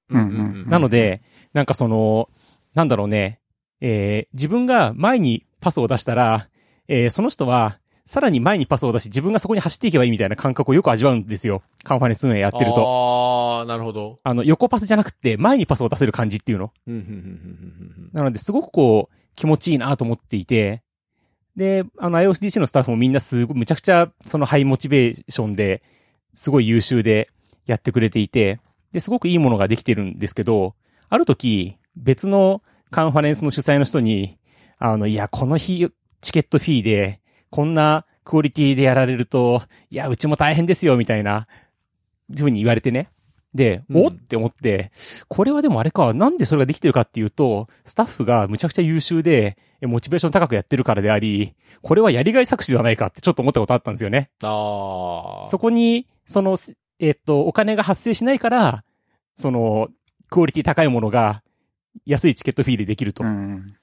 うんうんなので、なんかその、なんだろうね、えー自分が前にパスを出したら、えーその人は、さらに前にパスを出し、自分がそこに走っていけばいいみたいな感覚をよく味わうんですよ。カンファレンス運営やってると。ああ、なるほど。あの、横パスじゃなくて、前にパスを出せる感じっていうの。なので、すごくこう、気持ちいいなと思っていて、で、あの、IOSDC のスタッフもみんなすごい、むちゃくちゃ、そのハイモチベーションで、すごい優秀でやってくれていて、で、すごくいいものができてるんですけど、ある時、別のカンファレンスの主催の人に、あの、いや、この日、チケットフィーで、こんなクオリティでやられると、いや、うちも大変ですよ、みたいな、ふうに言われてね。で、うんおって思って、これはでもあれか、なんでそれができてるかっていうと、スタッフがむちゃくちゃ優秀で、えモチベーション高くやってるからであり、これはやりがい搾取ではないかってちょっと思ったことあったんですよね。ああ。そこに、その、すえっと、お金が発生しないから、その、クオリティ高いものが、安いチケットフィーでできると。うん。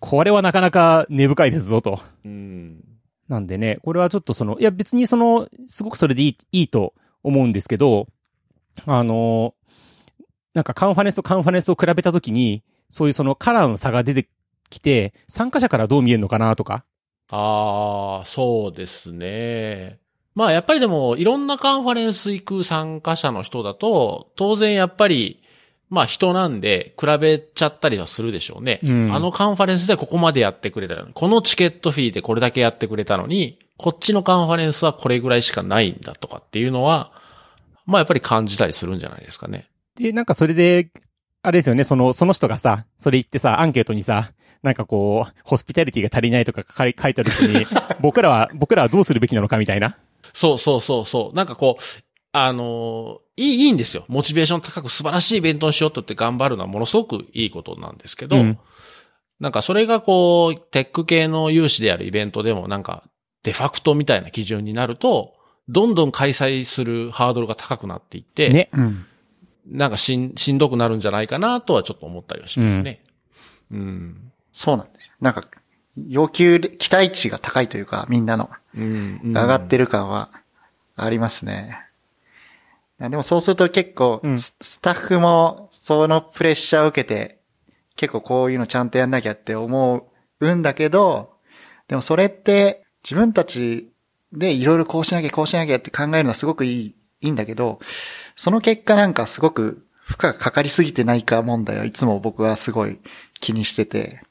これはなかなか根深いですぞと。うん。なんでね、これはちょっとその、いや別にその、すごくそれでいい、いいと思うんですけど、あの、なんかカンファレンスとカンファレンスを比べたときに、そういうそのカラーの差が出てきて、参加者からどう見えるのかなとか。ああ、そうですね。まあやっぱりでも、いろんなカンファレンス行く参加者の人だと、当然やっぱり、まあ人なんで比べちゃったりはするでしょうね。うんあのカンファレンスでここまでやってくれたのに、このチケットフィーでこれだけやってくれたのに、こっちのカンファレンスはこれぐらいしかないんだとかっていうのは、まあやっぱり感じたりするんじゃないですかね。で、なんかそれで、あれですよね、その、その人がさ、それ言ってさ、アンケートにさ、なんかこう、ホスピタリティが足りないとか書い書いてある時に、僕らは、僕らはどうするべきなのかみたいな。そうそうそうそう。なんかこう、あのーいい、いいんですよ。モチベーション高く素晴らしいイベントにしようとって頑張るのはものすごくいいことなんですけど、うんなんかそれがこう、テック系の有志であるイベントでもなんか、デファクトみたいな基準になると、どんどん開催するハードルが高くなっていって、ね。うん。なんかしん、しんどくなるんじゃないかなとはちょっと思ったりはしますね。うん。そうなんです。なんか、要求、期待値が高いというか、みんなの。うん。うん上がってる感はありますね。でもそうすると結構、うん。ススタッフもそのプレッシャーを受けて、結構こういうのちゃんとやんなきゃって思うんだけど、でもそれって自分たちでいろいろこうしなきゃこうしなきゃって考えるのはすごくいい、いいんだけど、その結果なんかすごく負荷がかかりすぎてないか問題はいつも僕はすごい気にしてて、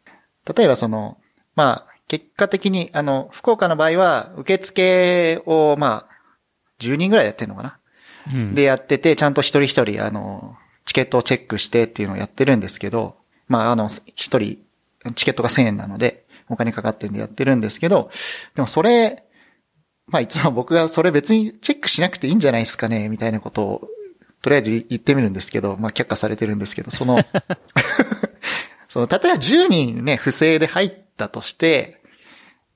例えばその、まあ、結果的に、あの、福岡の場合は、受付を、まあ、10人ぐらいやってるのかな、うんでやってて、ちゃんと一人一人、あの、チケットをチェックしてっていうのをやってるんですけど、まあ、あの、一人、チケットが1000円なので、お金かかってるんでやってるんですけど、でもそれ、まあ、いつも僕がそれ別にチェックしなくていいんじゃないですかね、みたいなことを、とりあえず言ってみるんですけど、まあ、却下されてるんですけど、その、その、例えば10人ね、不正で入ったとして、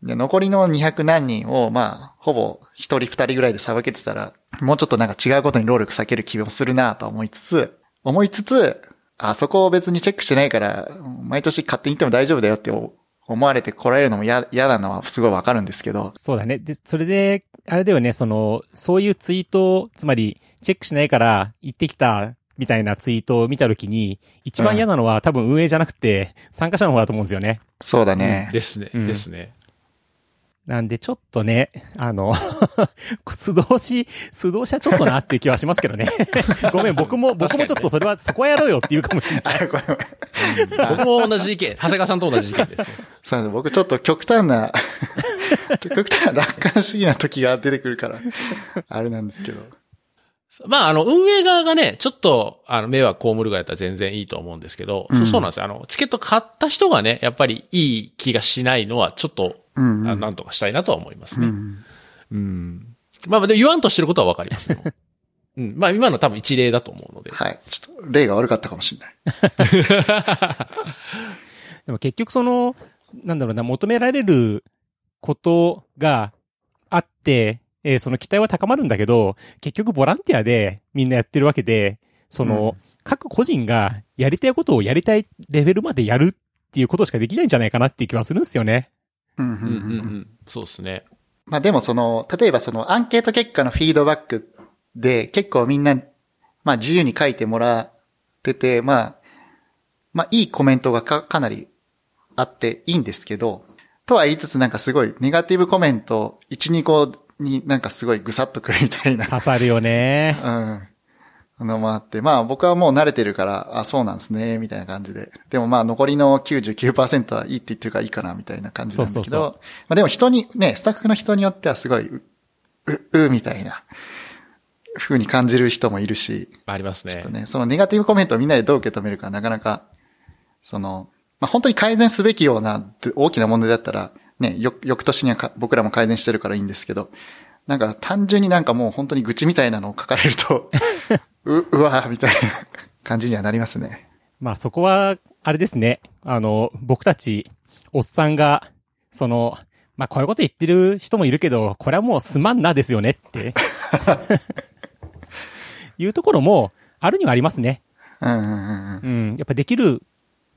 で、残りの200何人を、まあ、ほぼ1人2人ぐらいでさばけてたら、もうちょっとなんか違うことに労力避ける気もするなとは思いつつ、思いつつ、あそこを別にチェックしてないから、毎年勝手に行っても大丈夫だよって思われて来られるのも嫌嫌なのはすごいわかるんですけど、そうだね。で、それで、あれだよね、その、そういうツイートを、つまり、チェックしないから行ってきた、みたいなツイートを見たときに、一番嫌なのは、多分運営じゃなくて、参加者の方だと思うんですよね。そうだね。ですね。うんですね。なんで、ちょっとね、あの、素通し、素通しはちょっとなっていう気はしますけどね。ごめん、僕も、僕もちょっとそれは、そこはやろうよって言うかもしれない。僕も同じ意見、長谷川さんと同じ意見ですね。そうなんです僕ちょっと極端な、極端な楽観主義な時が出てくるから、あれなんですけど。まあ、あの、運営側がね、ちょっと、あの、迷惑被るぐらいだったら全然いいと思うんですけど、うんそうそうなんですよ。あの、チケット買った人がね、やっぱりいい気がしないのは、ちょっと、うん、あなんとかしたいなとは思いますね。うん。うん。まあ、でも言わんとしてることはわかりますよ。うん。まあ、今の多分一例だと思うので。はい。ちょっと例が悪かったかもしれない。でも結局その、なんだろうな、求められることがあって、えーその期待は高まるんだけど、結局ボランティアでみんなやってるわけで、その、各個人がやりたいことをやりたいレベルまでやるっていうことしかできないんじゃないかなっていう気はするんですよね。うんうんうん。そうですね。まあでもその、例えばそのアンケート結果のフィードバックで結構みんな、まあ自由に書いてもらってて、まあ、まあいいコメントがかかなりあっていいんですけど、とは言いつつなんかすごいネガティブコメント1、2個になんかすごいぐさっとくるみたいな。刺さるよね。うん。のもあって、まあ僕はもう慣れてるから、あ、そうなんですね、みたいな感じで。でもまあ残りの99%はいいって言ってるからいいかな、みたいな感じなんだけど。そうそうまあでも人に、ね、スタッフの人によってはすごい、う、う、うみたいな、風に感じる人もいるし、ありますねちょっと。ね、そのネガティブコメントをみんなでどう受け止めるかなかなか、その、まあ本当に改善すべきような大きな問題だったら、ね、よ、翌年にはか僕らも改善してるからいいんですけど、なんか単純になんかもう本当に愚痴みたいなのを書かれると、う、うわみたいな感じにはなりますね。まあそこは、あれですね。あの、僕たち、おっさんが、その、まあこういうこと言ってる人もいるけど、これはもうすまんなですよねって。いうところも、あるにはありますね。うんうんうんうん。やっぱできる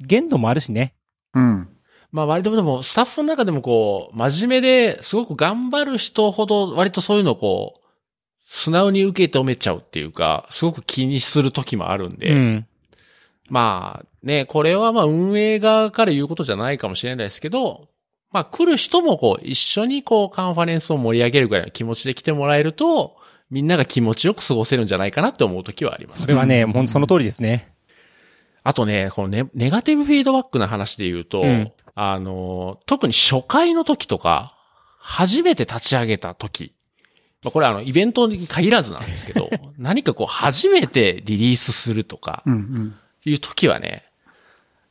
限度もあるしね。うん。うん。まあ割とでも、スタッフの中でもこう、真面目ですごく頑張る人ほど、割とそういうのをこう、素直に受け止めちゃうっていうか、すごく気にする時もあるんで、うん。まあね、これはまあ運営側から言うことじゃないかもしれないですけど、まあ来る人もこう、一緒にこう、カンファレンスを盛り上げるぐらいの気持ちで来てもらえると、みんなが気持ちよく過ごせるんじゃないかなって思う時はありますそ。れはね、ほんとその通りですね。あとね、このネネガティブフィードバックの話で言うと、うんあの、特に初回の時とか、初めて立ち上げた時、まあ、これはあの、イベントに限らずなんですけど、何かこう、初めてリリースするとか。いう時はね、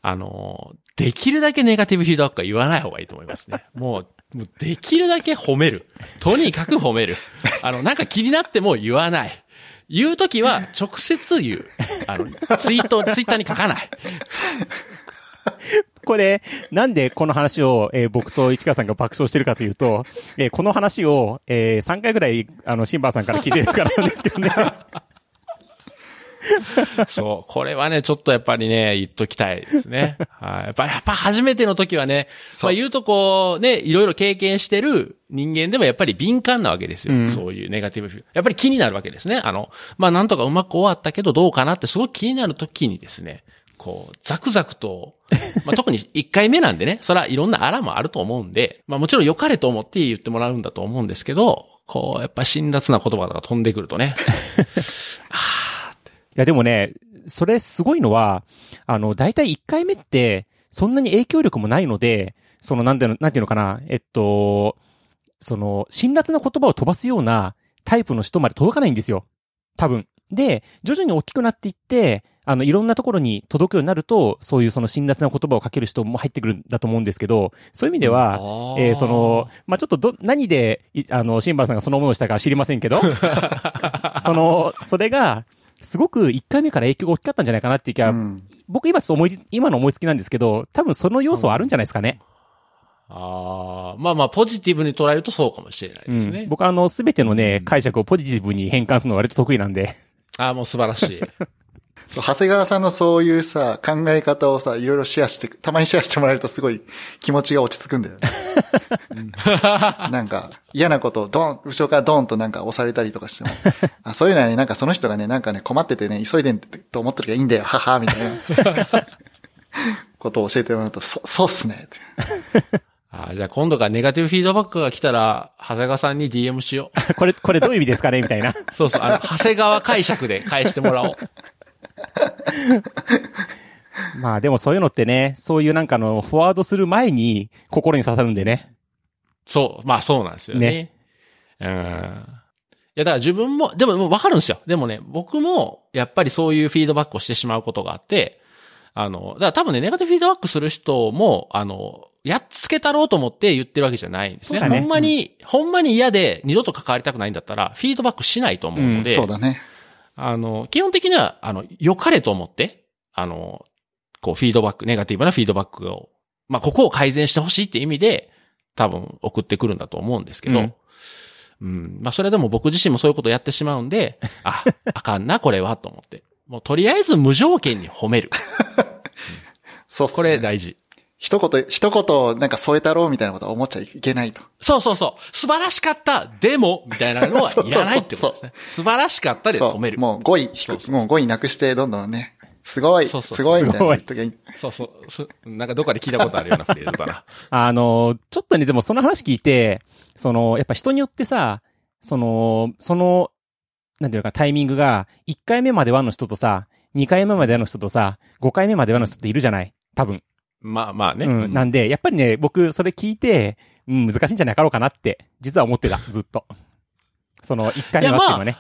あの、できるだけネガティブフィードバックは言わない方がいいと思いますね。もう、もうできるだけ褒める。とにかく褒める。あの、なんか気になっても言わない。言うときは直接言う。あの、ツイート、ツイッターに書かない。これ、なんでこの話を、えー僕と市川さんが爆笑してるかというと、えーこの話を、え3回ぐらい、あの、シンバーさんから聞いてるからなんですけどね。そう。これはね、ちょっとやっぱりね、言っときたいですね。はい。やっぱ、やっぱ初めての時はね、そうまあ言うとこう、ね、いろいろ経験してる人間でもやっぱり敏感なわけですよ。うんそういうネガティブやっぱり気になるわけですね。あの、まあなんとかうまく終わったけどどうかなってすごく気になる時にですね、こう、ザクザクと、まあ特に1回目なんでね、それはいろんなあらもあると思うんで、まあもちろん良かれと思って言ってもらうんだと思うんですけど、こう、やっぱ辛辣な言葉が飛んでくるとね、いや、でもね、それすごいのは、あの、大体1回目って、そんなに影響力もないので、その、なんていうの、なんていうのかな、えっと、その、辛辣な言葉を飛ばすようなタイプの人まで届かないんですよ。多分。で、徐々に大きくなっていって、あの、いろんなところに届くようになると、そういうその辛辣な言葉をかける人も入ってくるんだと思うんですけど、そういう意味では、えーその、まあ、ちょっとど、何で、いあの、シンバルさんがその思いをしたかは知りませんけど、その、それが、すごく1回目から影響が大きかったんじゃないかなっていう気は、うん僕今ちょっと思いつ、今の思いつきなんですけど、多分その要素はあるんじゃないですかね。ああ、まあまあ、ポジティブに捉えるとそうかもしれないですね。うん僕はあの、すべてのね、解釈をポジティブに変換するの割と得意なんで。ああ、もう素晴らしい。長谷川さんのそういうさ、考え方をさ、いろいろシェアして、たまにシェアしてもらえるとすごい気持ちが落ち着くんだよね。なんか、嫌なことをドン、後ろからドンとなんか押されたりとかしても、あそういうのはね、なんかその人がね、なんかね、困っててね、急いでんと思ってるからいいんだよ、はは、みたいな。ことを教えてもらうと、そ、そうっすね、ってああじゃあ今度からネガティブフィードバックが来たら、長谷川さんに DM しよ これ、これどういう意味ですかね？みたいな。う。そうそう、あの、長谷川解釈で返してもらおう。まあでもそういうのってね、そういうなんかあの、フォワードする前に心に刺さるんでね。そう、まあそうなんですよね。うん。いや、だから自分も、でももうわかるんですよ。でもね、僕も、やっぱりそういうフィードバックをしてしまうことがあって、あの、だから多分ね、ネガティブフィードバックする人も、あの、やっつけたろうと思って言ってるわけじゃないんですね。ねほんまに、ほんまに嫌で二度と関わりたくないんだったら、フィードバックしないと思うので、そうだね。あの、基本的には、あの、良かれと思って、あの、こう、フィードバック、ネガティブなフィードバックを、まあ、ここを改善してほしいって意味で、多分送ってくるんだと思うんですけど、ううんん。まあ、それでも僕自身もそういうことをやってしまうんで、あ、あかんな、これは、と思って。もう、とりあえず無条件に褒める。そうっすね。これ大事。一言、一言なんか添えたろうみたいなことは思っちゃいけないと。そうそうそう。素晴らしかった、でも、みたいなのは いらないってことですね。素晴らしかったで。止める。もう語彙、そうそうもう語彙なくして、どんどんね、すごい、そうそうすごいみたいな言っときゃいい。そうそうす。なんかどっかで聞いたことあるようなフレーズだな。あの、ちょっとね、でもその話聞いて、その、やっぱ人によってさ、その、その、なんていうのか、タイミングが、1回目まではの人とさ、2回目まではの人とさ、5回目まではの人っているじゃない？多分。まあまあね。うん。なんで、やっぱりね、僕、それ聞いて、うん、難しいんじゃなかろうかなって、実は思ってた、ずっと。その、1回目はっていうのはね。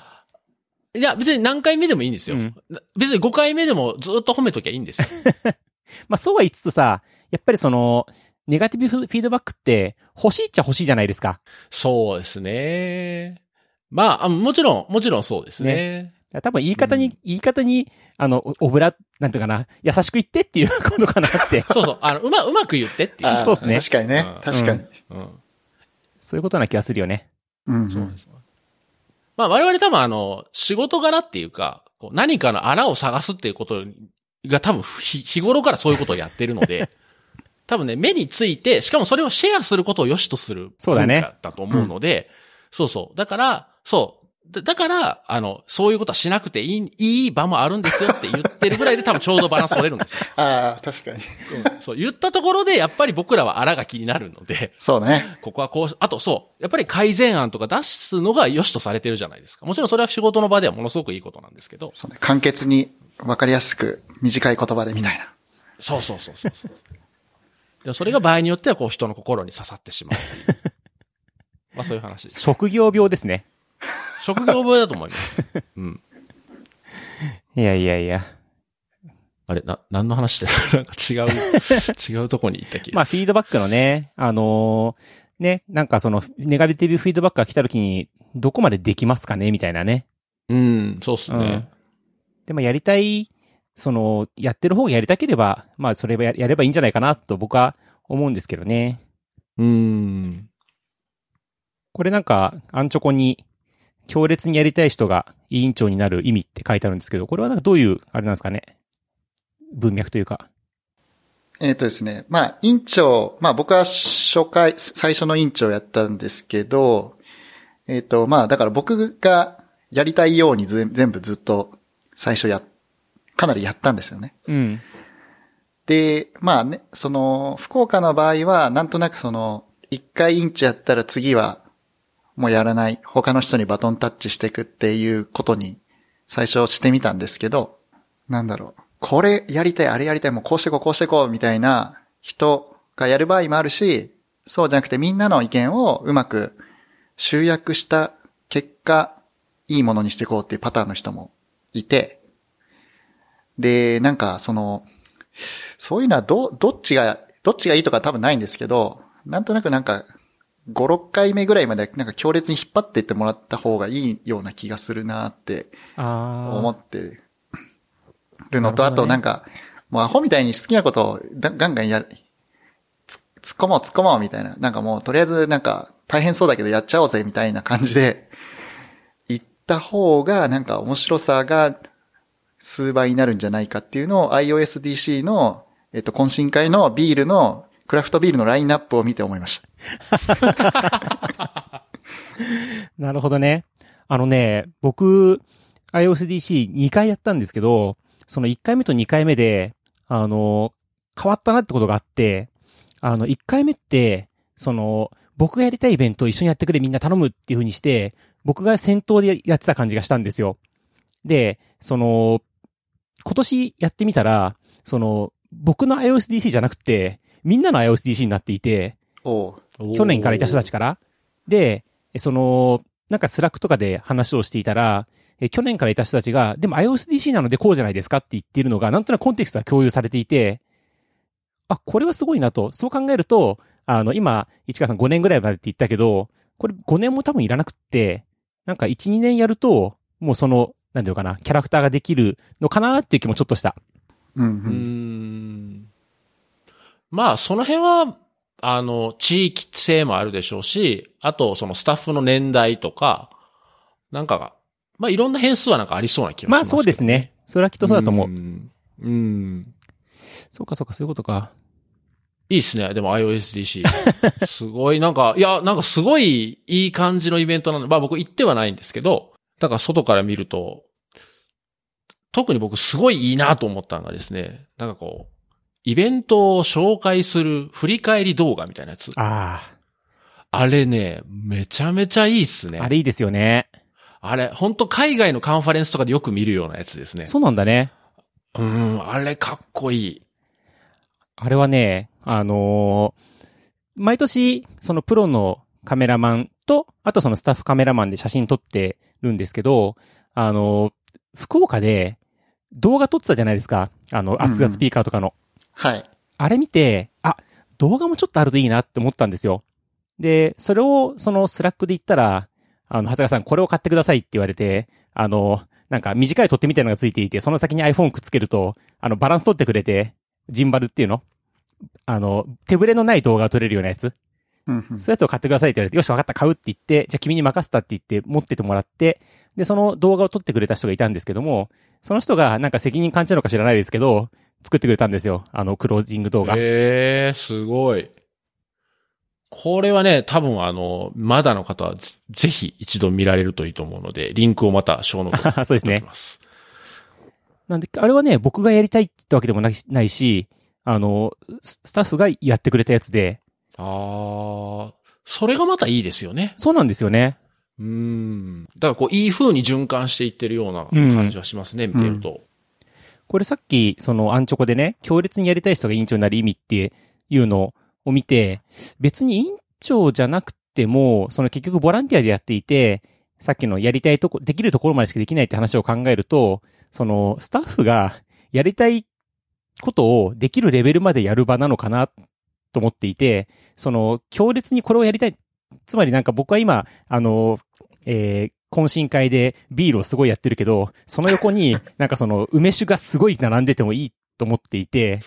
いや、別に何回目でもいいんですよ。うん別に5回目でもずっと褒めときゃいいんですよ。まあ、そうは言いつつさ、やっぱりその、ネガティブフィードバックって、欲しいっちゃ欲しいじゃないですか。そうですね。まああ、もちろん、もちろんそうですね。多分言い方に、うん言い方に、あの、オブラ、なんていうかな、優しく言ってっていう ことかなって。そうそう。あの、うま、うまく言ってっていう。そうっすね確かにねうん。確かに。うん。そういうことな気がするよね。うん。そうです。まあ我々多分あの、仕事柄っていうか、こう何かの穴を探すっていうことが多分日日頃からそういうことをやってるので、多分ね、目について、しかもそれをシェアすることを良しとするそうだねだと思うので、そうそう。だから、そう。だだから、あの、そういうことはしなくていい、いい場もあるんですよって言ってるぐらいで多分ちょうどバランス取れるんですよ。ああ、確かに。そう、言ったところでやっぱり僕らは荒が気になるので、そうね。ここはこうし、あとそう、やっぱり改善案とか出すのが良しとされてるじゃないですか。もちろんそれは仕事の場ではものすごくいいことなんですけど、そうね。簡潔に分かりやすく短い言葉でみたいな。そうそうそうそうそう。でそれが場合によってはこう人の心に刺さってしまう。まあそういう話です。職業病ですね。職業病だと思います。うん。いやいやいや。あれ、な、何の話で なんか違う、違うとこに行った気がまあ、フィードバックのね、あのーね、なんかその、ネガティブフィードバックが来た時に、どこまでできますかね？みたいなね。うん、そうっすね。でもやりたい、その、やってる方がやりたければ、まあ、それはややればいいんじゃないかなと僕は思うんですけどね。うん。これなんか、アンチョコに、強烈にやりたい人が委員長になる意味って書いてあるんですけど、これはなんかどういう、あれなんですかね？文脈というか。えっ、とですね。まあ、委員長、まあ僕は初回、最初の委員長をやったんですけど、えっ、と、まあだから僕がやりたいようにず全部ずっと最初や、かなりやったんですよね。うん。で、まあね、その、福岡の場合は、なんとなくその、一回委員長やったら次は、もうやらない、他の人にバトンタッチしていくっていうことに、最初してみたんですけど、なんだろう。これやりたい、あれやりたい、もうこうしてこう、こうしてこう、みたいな人がやる場合もあるし、そうじゃなくてみんなの意見をうまく集約した結果、いいものにしていこうっていうパターンの人もいて、で、なんかその、そういうのはど、どっちが、どっちがいいとか多分ないんですけど、なんとなくなんか、5、6回目ぐらいまでなんか強烈に引っ張っていってもらった方がいいような気がするなってあ思ってるのと、なるほどねあとなんか、もうアホみたいに好きなことをだガンガンやる、つ突っ込もう突っ込もうみたいな。なんかもうとりあえずなんか大変そうだけどやっちゃおうぜみたいな感じで、行った方がなんか面白さが数倍になるんじゃないかっていうのを iOSDC の、えっと、懇親会のビールの、クラフトビールのラインナップを見て思いました。なるほどね。あのね、僕、iOSDC2 回やったんですけど、その1回目と2回目で、あの、変わったなってことがあって、あの、1回目って、その、僕がやりたいイベントを一緒にやってくれみんな頼むっていう風にして、僕が先頭でやってた感じがしたんですよ。で、その、今年やってみたら、その、僕の iOSDC じゃなくて、みんなの iOSDC になっていて、去年からいた人たちから。で、その、なんか Slack とかで話をしていたら、え去年からいた人たちが、でも iOSDC なのでこうじゃないですかって言っているのが、なんとなくコンテクストが共有されていて、あ、これはすごいなと。そう考えると、あの、今、市川さん5年ぐらいまでって言ったけど、これ5年も多分いらなくって、なんか1、2年やると、もうその、なんていうのかな、キャラクターができるのかなっていう気もちょっとした。うんう。うんん。まあ、その辺は、あの、地域性もあるでしょうし、あと、そのスタッフの年代とか、なんかが、まあ、いろんな変数はなんかありそうな気がしますけどまあそうですね。それはきっとそうだと思う。ん。うん。そうかそうか、そういうことか。いいっすね。でも iOSDC。すごい、なんか、いや、なんかすごいいい感じのイベントなの。まあ僕行ってはないんですけど、だから外から見ると、特に僕すごいいいなと思ったのがですね、なんかこう、イベントを紹介する振り返り動画みたいなやつ。ああれね、めちゃめちゃいいっすね。あ、あれいいですよね。あれ、本当海外のカンファレンスとかでよく見るようなやつですね。そうなんだね。うん、あれかっこいい。あれはね、あのー毎年、そのプロのカメラマンと、あとそのスタッフカメラマンで写真撮ってるんですけど、あのー福岡で動画撮ってたじゃないですか。あの、 Ask the Speaker とかの。はい。あれ見て、あ、動画もちょっとあるといいなって思ったんですよ。で、それを、その Slack で言ったら、あの、長谷川さんこれを買ってくださいって言われて、あの、なんか短い取っ手みたいなのがついていて、その先に iPhone くっつけると、あの、バランス取ってくれて、ジンバルっていうの？あの、手ぶれのない動画が撮れるようなやつ。うんうんそういうやつを買ってくださいって言われて、よし、わかった、買うって言って、じゃあ君に任せたって言って持っててもらって、で、その動画を撮ってくれた人がいたんですけども、その人がなんか責任感じなのか知らないですけど、作ってくれたんですよ。あの、クロージング動画。へえ、すごい。これはね、多分あの、まだの方はぜぜひ一度見られるといいと思うので、リンクをまたショーノートに そうですね。なんで、あれはね、僕がやりたいってわけでもないしあの、ススタッフがやってくれたやつで、あー、それがまたいいですよね。そうなんですよね。うん。だからこう、いい風に循環していってるような感じはしますね、見てると。これさっき、そのアンチョコでね、強烈にやりたい人が委員長になる意味っていうのを見て、別に委員長じゃなくても、その結局ボランティアでやっていて、さっきのやりたいとこ、できるところまでしかできないって話を考えると、そのスタッフがやりたいことをできるレベルまでやる場なのかなと思っていて、その、強烈にこれをやりたい。つまりなんか僕は今、あの、えー、懇親会でビールをすごいやってるけど、その横に なんかその梅酒がすごい並んでてもいいと思っていて、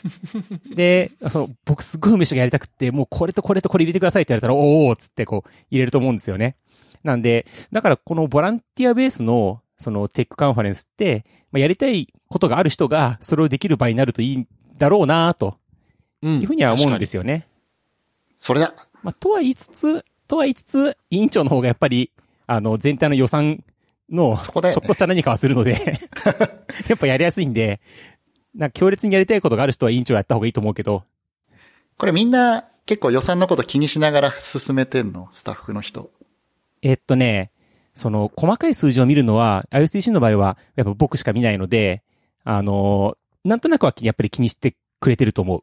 で、その、僕すごい梅酒がやりたくって、もうこれとこれとこれ入れてくださいって言われたら、おーつってこう入れると思うんですよね。なんで、だからこのボランティアベースの、そのテックカンファレンスって、まあ、やりたいことがある人がそれをできる場になるといいんだろうなと、いうふうには思うんですよね。それだ。まあ、とは言いつつ、とは言いつつ、委員長の方がやっぱり、あの、全体の予算の、ちょっとした何かはするので やっぱやりやすいんで、なんか強烈にやりたいことがある人は委員長やった方がいいと思うけど。これみんな結構予算のこと気にしながら進めてんの？スタッフの人。えっとね、その、細かい数字を見るのは、IOCC の場合は、やっぱ僕しか見ないので、あの、なんとなくはやっぱり気にしてくれてると思う。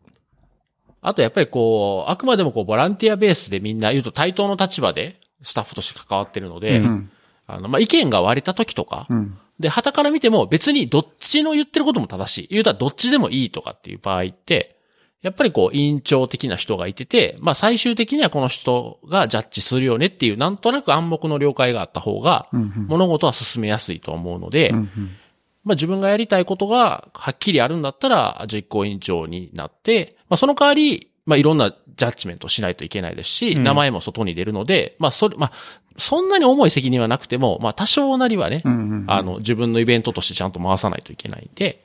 あとやっぱりこう、あくまでもこう、ボランティアベースでみんな言うと対等の立場でスタッフとして関わってるので、うん、あの、まあ、意見が割れた時とか、うん、で、旗から見ても別にどっちの言ってることも正しい。言うたらどっちでもいいとかっていう場合って、やっぱりこう、委員長的な人がいてて、まあ最終的にはこの人がジャッジするよねっていう、なんとなく暗黙の了解があった方が、物事は進めやすいと思うので、まあ自分がやりたいことがはっきりあるんだったら、実行委員長になって、まあその代わり、まあいろんなジャッジメントしないといけないですし、名前も外に出るので、まあそれ、まあ、そんなに重い責任はなくても、まあ多少なりはね、あの、自分のイベントとしてちゃんと回さないといけないんで、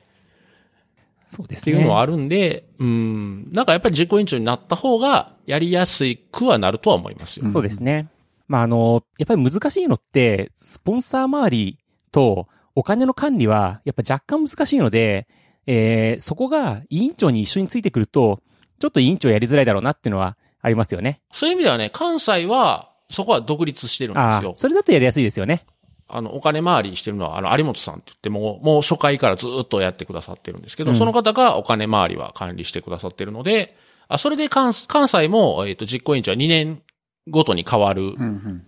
そうですね。っていうのはあるんで、うん、なんかやっぱり実行委員長になった方がやりやすくはなるとは思いますよ。そうですね。まあ、あの、やっぱり難しいのって、スポンサー周りとお金の管理は、やっぱ若干難しいので、えー、そこが委員長に一緒についてくると、ちょっと委員長やりづらいだろうなっていうのはありますよね。そういう意味ではね、関西は、そこは独立してるんですよ。それだとやりやすいですよね。あの、お金回りしてるのは、あの、有本さんって言っても、もう初回からずっとやってくださってるんですけど、うん、その方がお金回りは管理してくださってるので、あ、それで関関西も、えっ、ー、と、実行委員長は2年ごとに変わる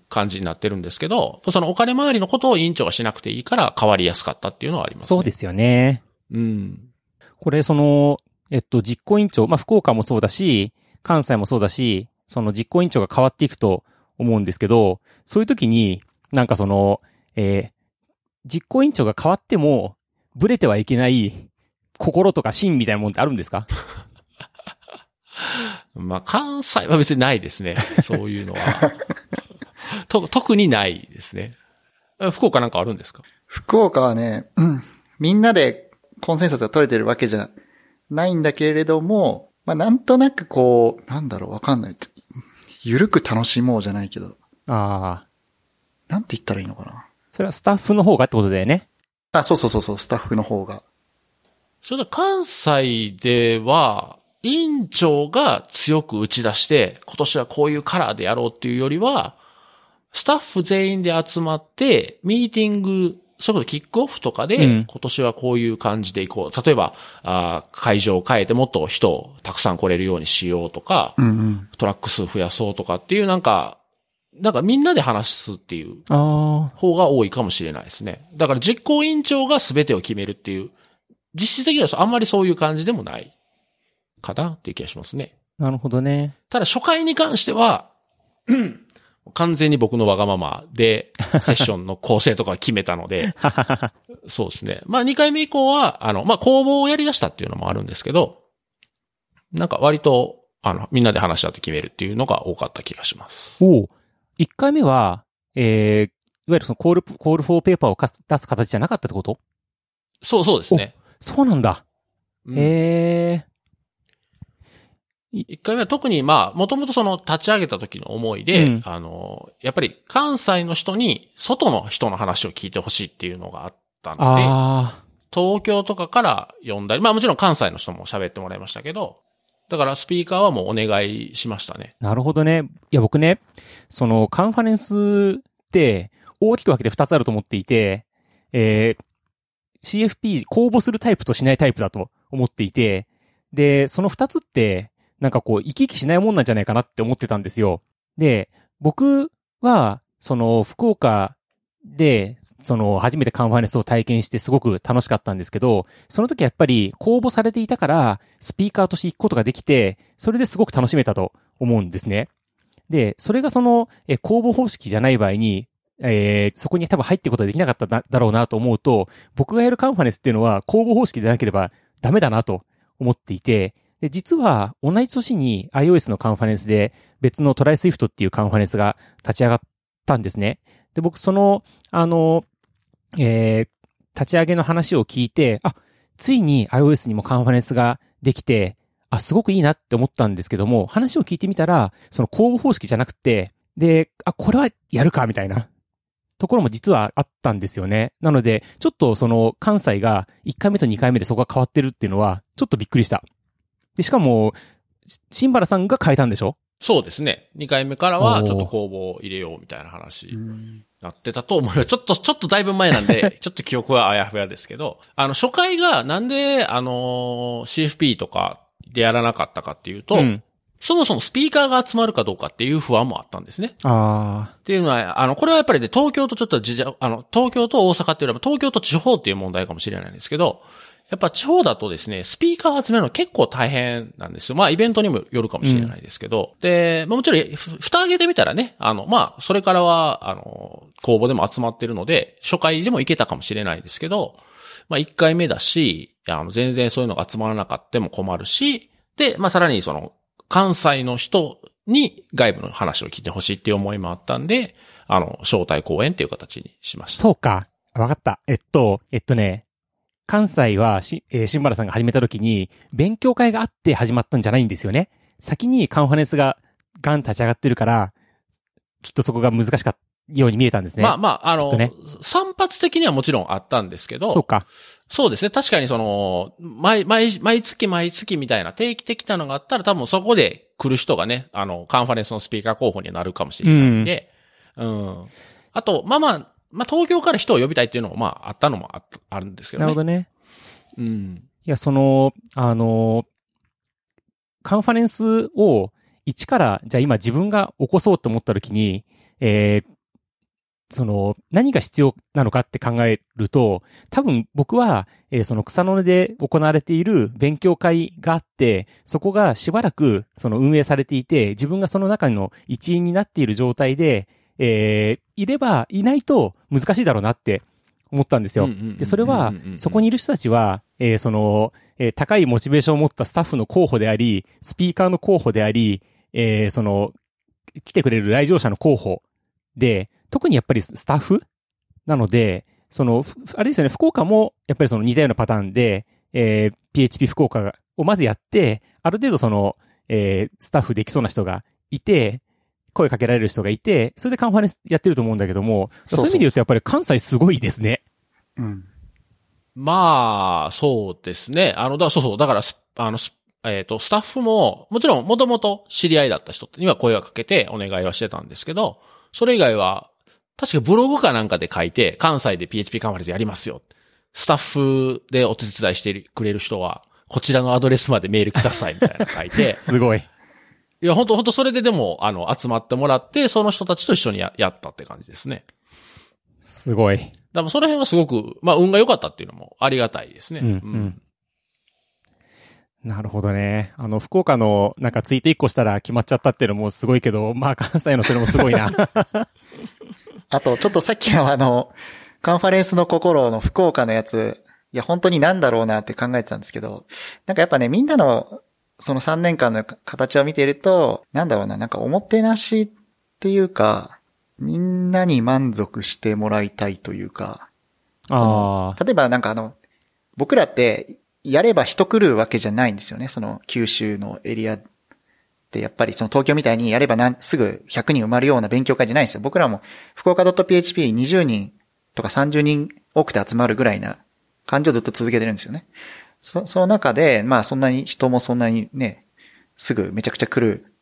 感じになってるんですけど、うんうん、そのお金回りのことを委員長がしなくていいから変わりやすかったっていうのはありますね。そうですよね。うん。これ、その、えっと、実行委員長、まあ、福岡もそうだし、関西もそうだし、その実行委員長が変わっていくと思うんですけど、そういう時に、なんかその、えー、実行委員長が変わっても、ブレてはいけない心とか芯みたいなもんってあるんですか？まあ、関西は別にないですね。そういうのは。と、特にないですね。福岡なんかあるんですか？福岡はね、うん、みんなでコンセンサスが取れてるわけじゃないんだけれども、まあ、なんとなくこう、なんだろう、わかんない。ゆるく楽しもうじゃないけど。ああ。なんて言ったらいいのかな。それはスタッフの方がってことだよね。あ、そうそうそうそう、スタッフの方が。それで関西では、委員長が強く打ち出して、今年はこういうカラーでやろうっていうよりは、スタッフ全員で集まって、ミーティング、それこそキックオフとかで、今年はこういう感じでいこう。例えば、あ会場を変えてもっと人をたくさん来れるようにしようとか、うんうん、トラック数増やそうとかっていうなんか、なんかみんなで話すっていう方が多いかもしれないですね。だから実行委員長が全てを決めるっていう、実質的にはあんまりそういう感じでもないかなっていう気がしますね。なるほどね。ただ初回に関しては、完全に僕のわがままで、セッションの構成とか決めたので、そうですね。まあ2回目以降は、あの、まあ公募をやり出したっていうのもあるんですけど、なんか割と、あの、みんなで話し合って決めるっていうのが多かった気がします。お1回目は、えー、いわゆるそのコール、コールフォーペーパーを出す形じゃなかったってこと？そうそうですね。そうなんだ。うん、へえ。一回目は特にまあ、もともとその立ち上げた時の思いで、うん、あの、やっぱり関西の人に外の人の話を聞いてほしいっていうのがあったので、東京とかから呼んだり、まあもちろん関西の人も喋ってもらいましたけど、だからスピーカーはもうお願いしましたね。なるほどね。いや僕ね、そのカンファレンスって大きく分けて2つあると思っていて、えー、CFP 公募するタイプとしないタイプだと思っていて、で、その2つって、なんかこう、生き生きしないもんなんじゃないかなって思ってたんですよ。で、僕は、その、福岡で、その、初めてカンファレンスを体験してすごく楽しかったんですけど、その時やっぱり公募されていたから、スピーカーとして行くことができて、それですごく楽しめたと思うんですね。で、それがその、え、公募方式じゃない場合に、えー、そこに多分入っていくことができなかっただろうなと思うと、僕がやるカンファレンスっていうのは公募方式でなければダメだなと思っていて、で、実は同じ年に iOS のカンファレンスで別の try! Swift っていうカンファレンスが立ち上がったんですね。で、僕その、あの、えー、立ち上げの話を聞いて、あ、ついに iOS にもカンファレンスができて、あ、すごくいいなって思ったんですけども、話を聞いてみたら、その公募方式じゃなくて、で、あ、これはやるか、みたいなところも実はあったんですよね。なので、ちょっとその関西が1回目と2回目でそこが変わってるっていうのは、ちょっとびっくりした。で、しかも、新原さんが変えたんでしょ？そうですね。2回目からはちょっと公募を入れようみたいな話なってたと思います。ちょっと、ちょっとだいぶ前なんで、ちょっと記憶はあやふやですけど、あの、初回がなんで、あの、CFP とかでやらなかったかっていうと、うん、そもそもスピーカーが集まるかどうかっていう不安もあったんですね。ああ。っていうのは、あの、これはやっぱりね、東京とちょっとあの、東京と大阪っていうのは東京と地方っていう問題かもしれないんですけど、やっぱ地方だとですね、スピーカー集めるの結構大変なんですよ。まあイベントにもよるかもしれないですけど。うん、で、まあもちろん、蓋開けてみたらね、あの、まあそれからは、あの、公募でも集まってるので、初回でも行けたかもしれないですけど、まあ1回目だし、あの、全然そういうのが集まらなかったも困るし、で、まあさらにその、関西の人に外部の話を聞いてほしいっていう思いもあったんで、あの、招待講演っていう形にしました。そうか。わかった。えっと、えっとね、関西はし、えー、新原さんが始めた時に、勉強会があって始まったんじゃないんですよね。先にカンファレンスがガン立ち上がってるから、きっとそこが難しかったように見えたんですね。まあまあ、あの、ね、散発的にはもちろんあったんですけど、そうか。そうですね。確かにその、毎、毎、毎月毎月みたいな定期的なのがあったら多分そこで来る人がね、あの、カンファレンスのスピーカー候補になるかもしれないんで、うん。うん、あと、まあまあ、まあ東京から人を呼びたいっていうのもまああったのもああるんですけどね。なるほどね。うん。いや、その、あの、カンファレンスを一から、じゃあ今自分が起こそうと思った時に、えー、その、何が必要なのかって考えると、多分僕は、えー、その草の根で行われている勉強会があって、そこがしばらくその運営されていて、自分がその中の一員になっている状態で、えー、いればいないと難しいだろうなって思ったんですよ。で、それは、そこにいる人たちは、えー、その、えー、高いモチベーションを持ったスタッフの候補であり、スピーカーの候補であり、えー、その、来てくれる来場者の候補で、特にやっぱりスタッフなので、その、あれですよね、福岡もやっぱりその似たようなパターンで、えー、PHP 福岡をまずやって、ある程度その、えー、スタッフできそうな人がいて、声かけられる人がいて、それでカンファレンスやってると思うんだけども、そういう意味で言うとやっぱり関西すごいですね。うん。まあ、そうですね。あの、だそうそう、だから、あの、えっ、ー、と、スタッフも、もちろん、もともと知り合いだった人には声をかけてお願いはしてたんですけど、それ以外は、確かブログかなんかで書いて、関西で PHP カンファレンスやりますよ。スタッフでお手伝いしてくれる人は、こちらのアドレスまでメールくださいみたいな書いて。すごい。いや、本当本当それででも、あの、集まってもらって、その人たちと一緒にややったって感じですね。すごい。だからその辺はすごく、まあ、運が良かったっていうのもありがたいですね。うん、うん、うんなるほどね。あの、福岡の、なんかツイート1個したら決まっちゃったっていうのもすごいけど、まあ関西のそれもすごいな。あと、ちょっとさっきのあの、カンファレンスの心の福岡のやつ、いや、本当になんだろうなって考えてたんですけど、なんかやっぱね、みんなの、その3年間の形を見ていると、なんだろうな、なんかおもてなしっていうか、みんなに満足してもらいたいというか、あ例えばなんかあの、僕らってやれば人来るわけじゃないんですよね。その九州のエリアで、やっぱりその東京みたいにやればなすぐ100人埋まるような勉強会じゃないんですよ。僕らも福岡 .php20 人とか30人多くて集まるぐらいな感じをずっと続けてるんですよね。そ、その中で、まあそんなに人もそんなにね、すぐめちゃくちゃ来る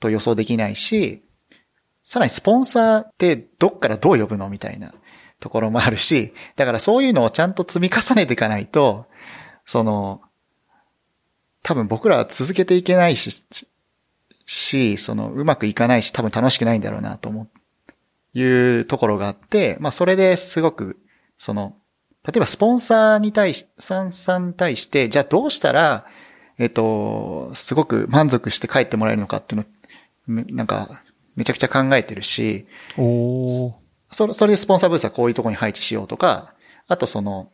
と予想できないし、さらにスポンサーってどっからどう呼ぶのみたいなところもあるし、だからそういうのをちゃんと積み重ねていかないと、その、多分僕らは続けていけないし、し、その、うまくいかないし、多分楽しくないんだろうなと思っいうところがあって、まあそれですごく、その、例えばスポンサーに対し、さんさんに対して、じゃあどうしたら、えっと、すごく満足して帰ってもらえるのかっていうのなんか、めちゃくちゃ考えてるし、おー。それ、それでスポンサーブースはこういうところに配置しようとか、あとその、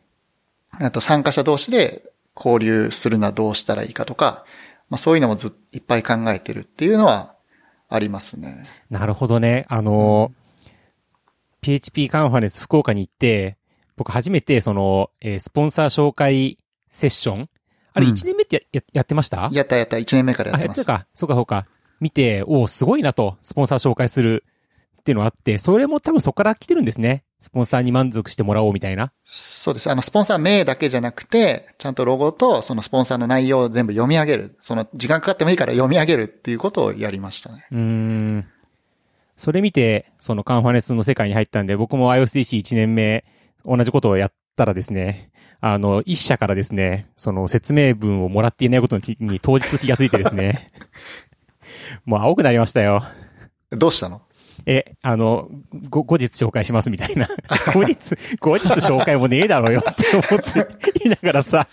あと参加者同士で交流するのはどうしたらいいかとか、まあそういうのもずっいっぱい考えてるっていうのはありますね。なるほどね。あの、PHP カンファレンス福岡に行って、僕初めてその、えースポンサー紹介セッションあれうん1年目ってや,や、やってました？やったやった、1年目からやあ、ってます。やってたか。そうかそうか。見て、おおすごいなと、スポンサー紹介するっていうのがあって、それも多分そこから来てるんですね。スポンサーに満足してもらおうみたいな。そうです。あの、スポンサー名だけじゃなくて、ちゃんとロゴとそのスポンサーの内容を全部読み上げる。その、時間かかってもいいから読み上げるっていうことをやりましたね。うーん。それ見て、そのカンファレンスの世界に入ったんで、僕も IOCC1 年目、同じことをやったらですね、あの、一社からですね、その説明文をもらっていないことにに当日気がついてですね、もう青くなりましたよ。どうしたの？え、あの、ご、後日紹介しますみたいな。後日、後日紹介もねえだろうよって思って言いながらさ。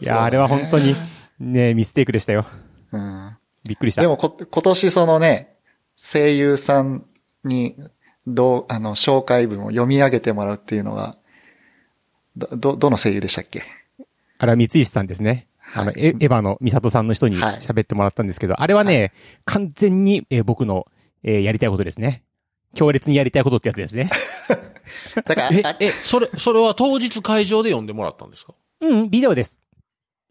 いや、あれは本当に、ね、ミステイクでしたよ。うん。びっくりした。でもこ、今年そのね、声優さんに、どう、あの、紹介文を読み上げてもらうっていうのが、ど、ど、どの声優でしたっけ？あれは三石さんですね。あの、はいエエヴァのミサトさんの人にはい喋ってもらったんですけど、あれはね、完全に、えー僕の、えーやりたいことですね。強烈にやりたいことってやつですね。だから、え？あ、え、それ、それは当日会場で読んでもらったんですか？うん、ビデオです。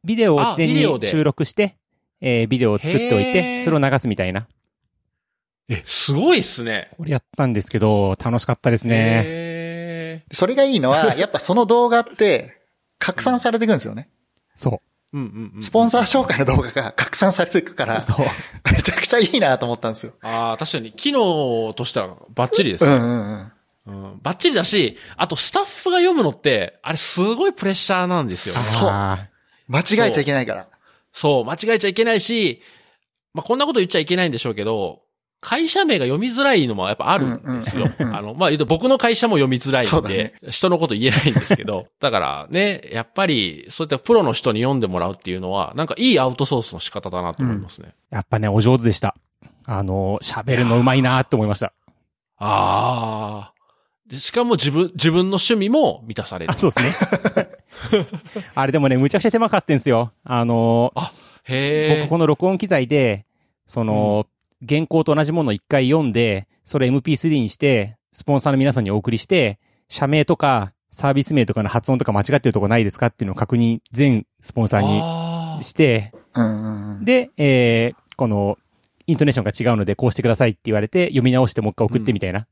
ビデオをあ事前に収録して、えービデオを作っておいへて、ーそれを流すみたいな。え、すごいっすね。これやったんですけど、楽しかったですね。へそれがいいのは、やっぱその動画って、拡散されていくんですよね。そーうんうんうん。スポンサー紹介の動画が拡散されていくからう。、そう。めちゃくちゃいいなと思ったんですよ。ああ、確かに、機能としてはバッチリですね。うんうんうん。うん。バッチリだし、あとスタッフが読むのって、あれすごいプレッシャーなんですよ。そうあ間違えちゃいけないから。そう、間違えちゃいけないし、まあ、こんなこと言っちゃいけないんでしょうけど、会社名が読みづらいのもやっぱあるんですよ。うんうんうんあの、まあ、言うと僕の会社も読みづらいんだでね、人のこと言えないんですけど、だからね、やっぱり、そういったプロの人に読んでもらうっていうのは、なんかいいアウトソースの仕方だなと思いますね。ーやっぱね、お上手でした。あの、喋るのうまいなって思いました。ああ。でしかも自分、自分の趣味も満たされるあ、。そうですね。あれでもね、むちゃくちゃ手間かかってんすよ。あの、へえ。僕この録音機材で、その、原稿と同じものを一回読んで、それ MP3 にして、スポンサーの皆さんにお送りして、社名とか、サービス名とかの発音とか間違ってるとこないですかっていうのを確認、全スポンサーあにして、うんうんうん。で、えー、この、イントネーションが違うので、こうしてくださいって言われて、読み直してもう一回送ってみたいなー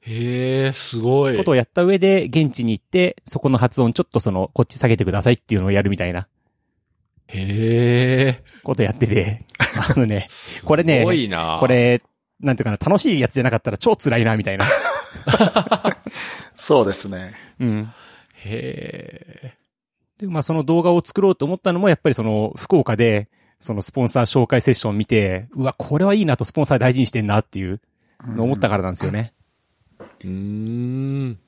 へえ、すごい。ことをやった上で、現地に行って、そこの発音ちょっとその、こっち下げてくださいっていうのをやるみたいなへえ。ことやってて、あのね、これねすご、いな。こ、れ、なんていうかな、楽しいやつじゃなかったら 超辛いな、みたいな。そうですね。うん。へえ。で、まあその動画を作ろうと思ったのも、やっぱりその、福岡で、そのスポンサー紹介セッション見て、うわ、これはいいなとスポンサー大事にしてんなっていうのを思ったからなんですよね。うーん。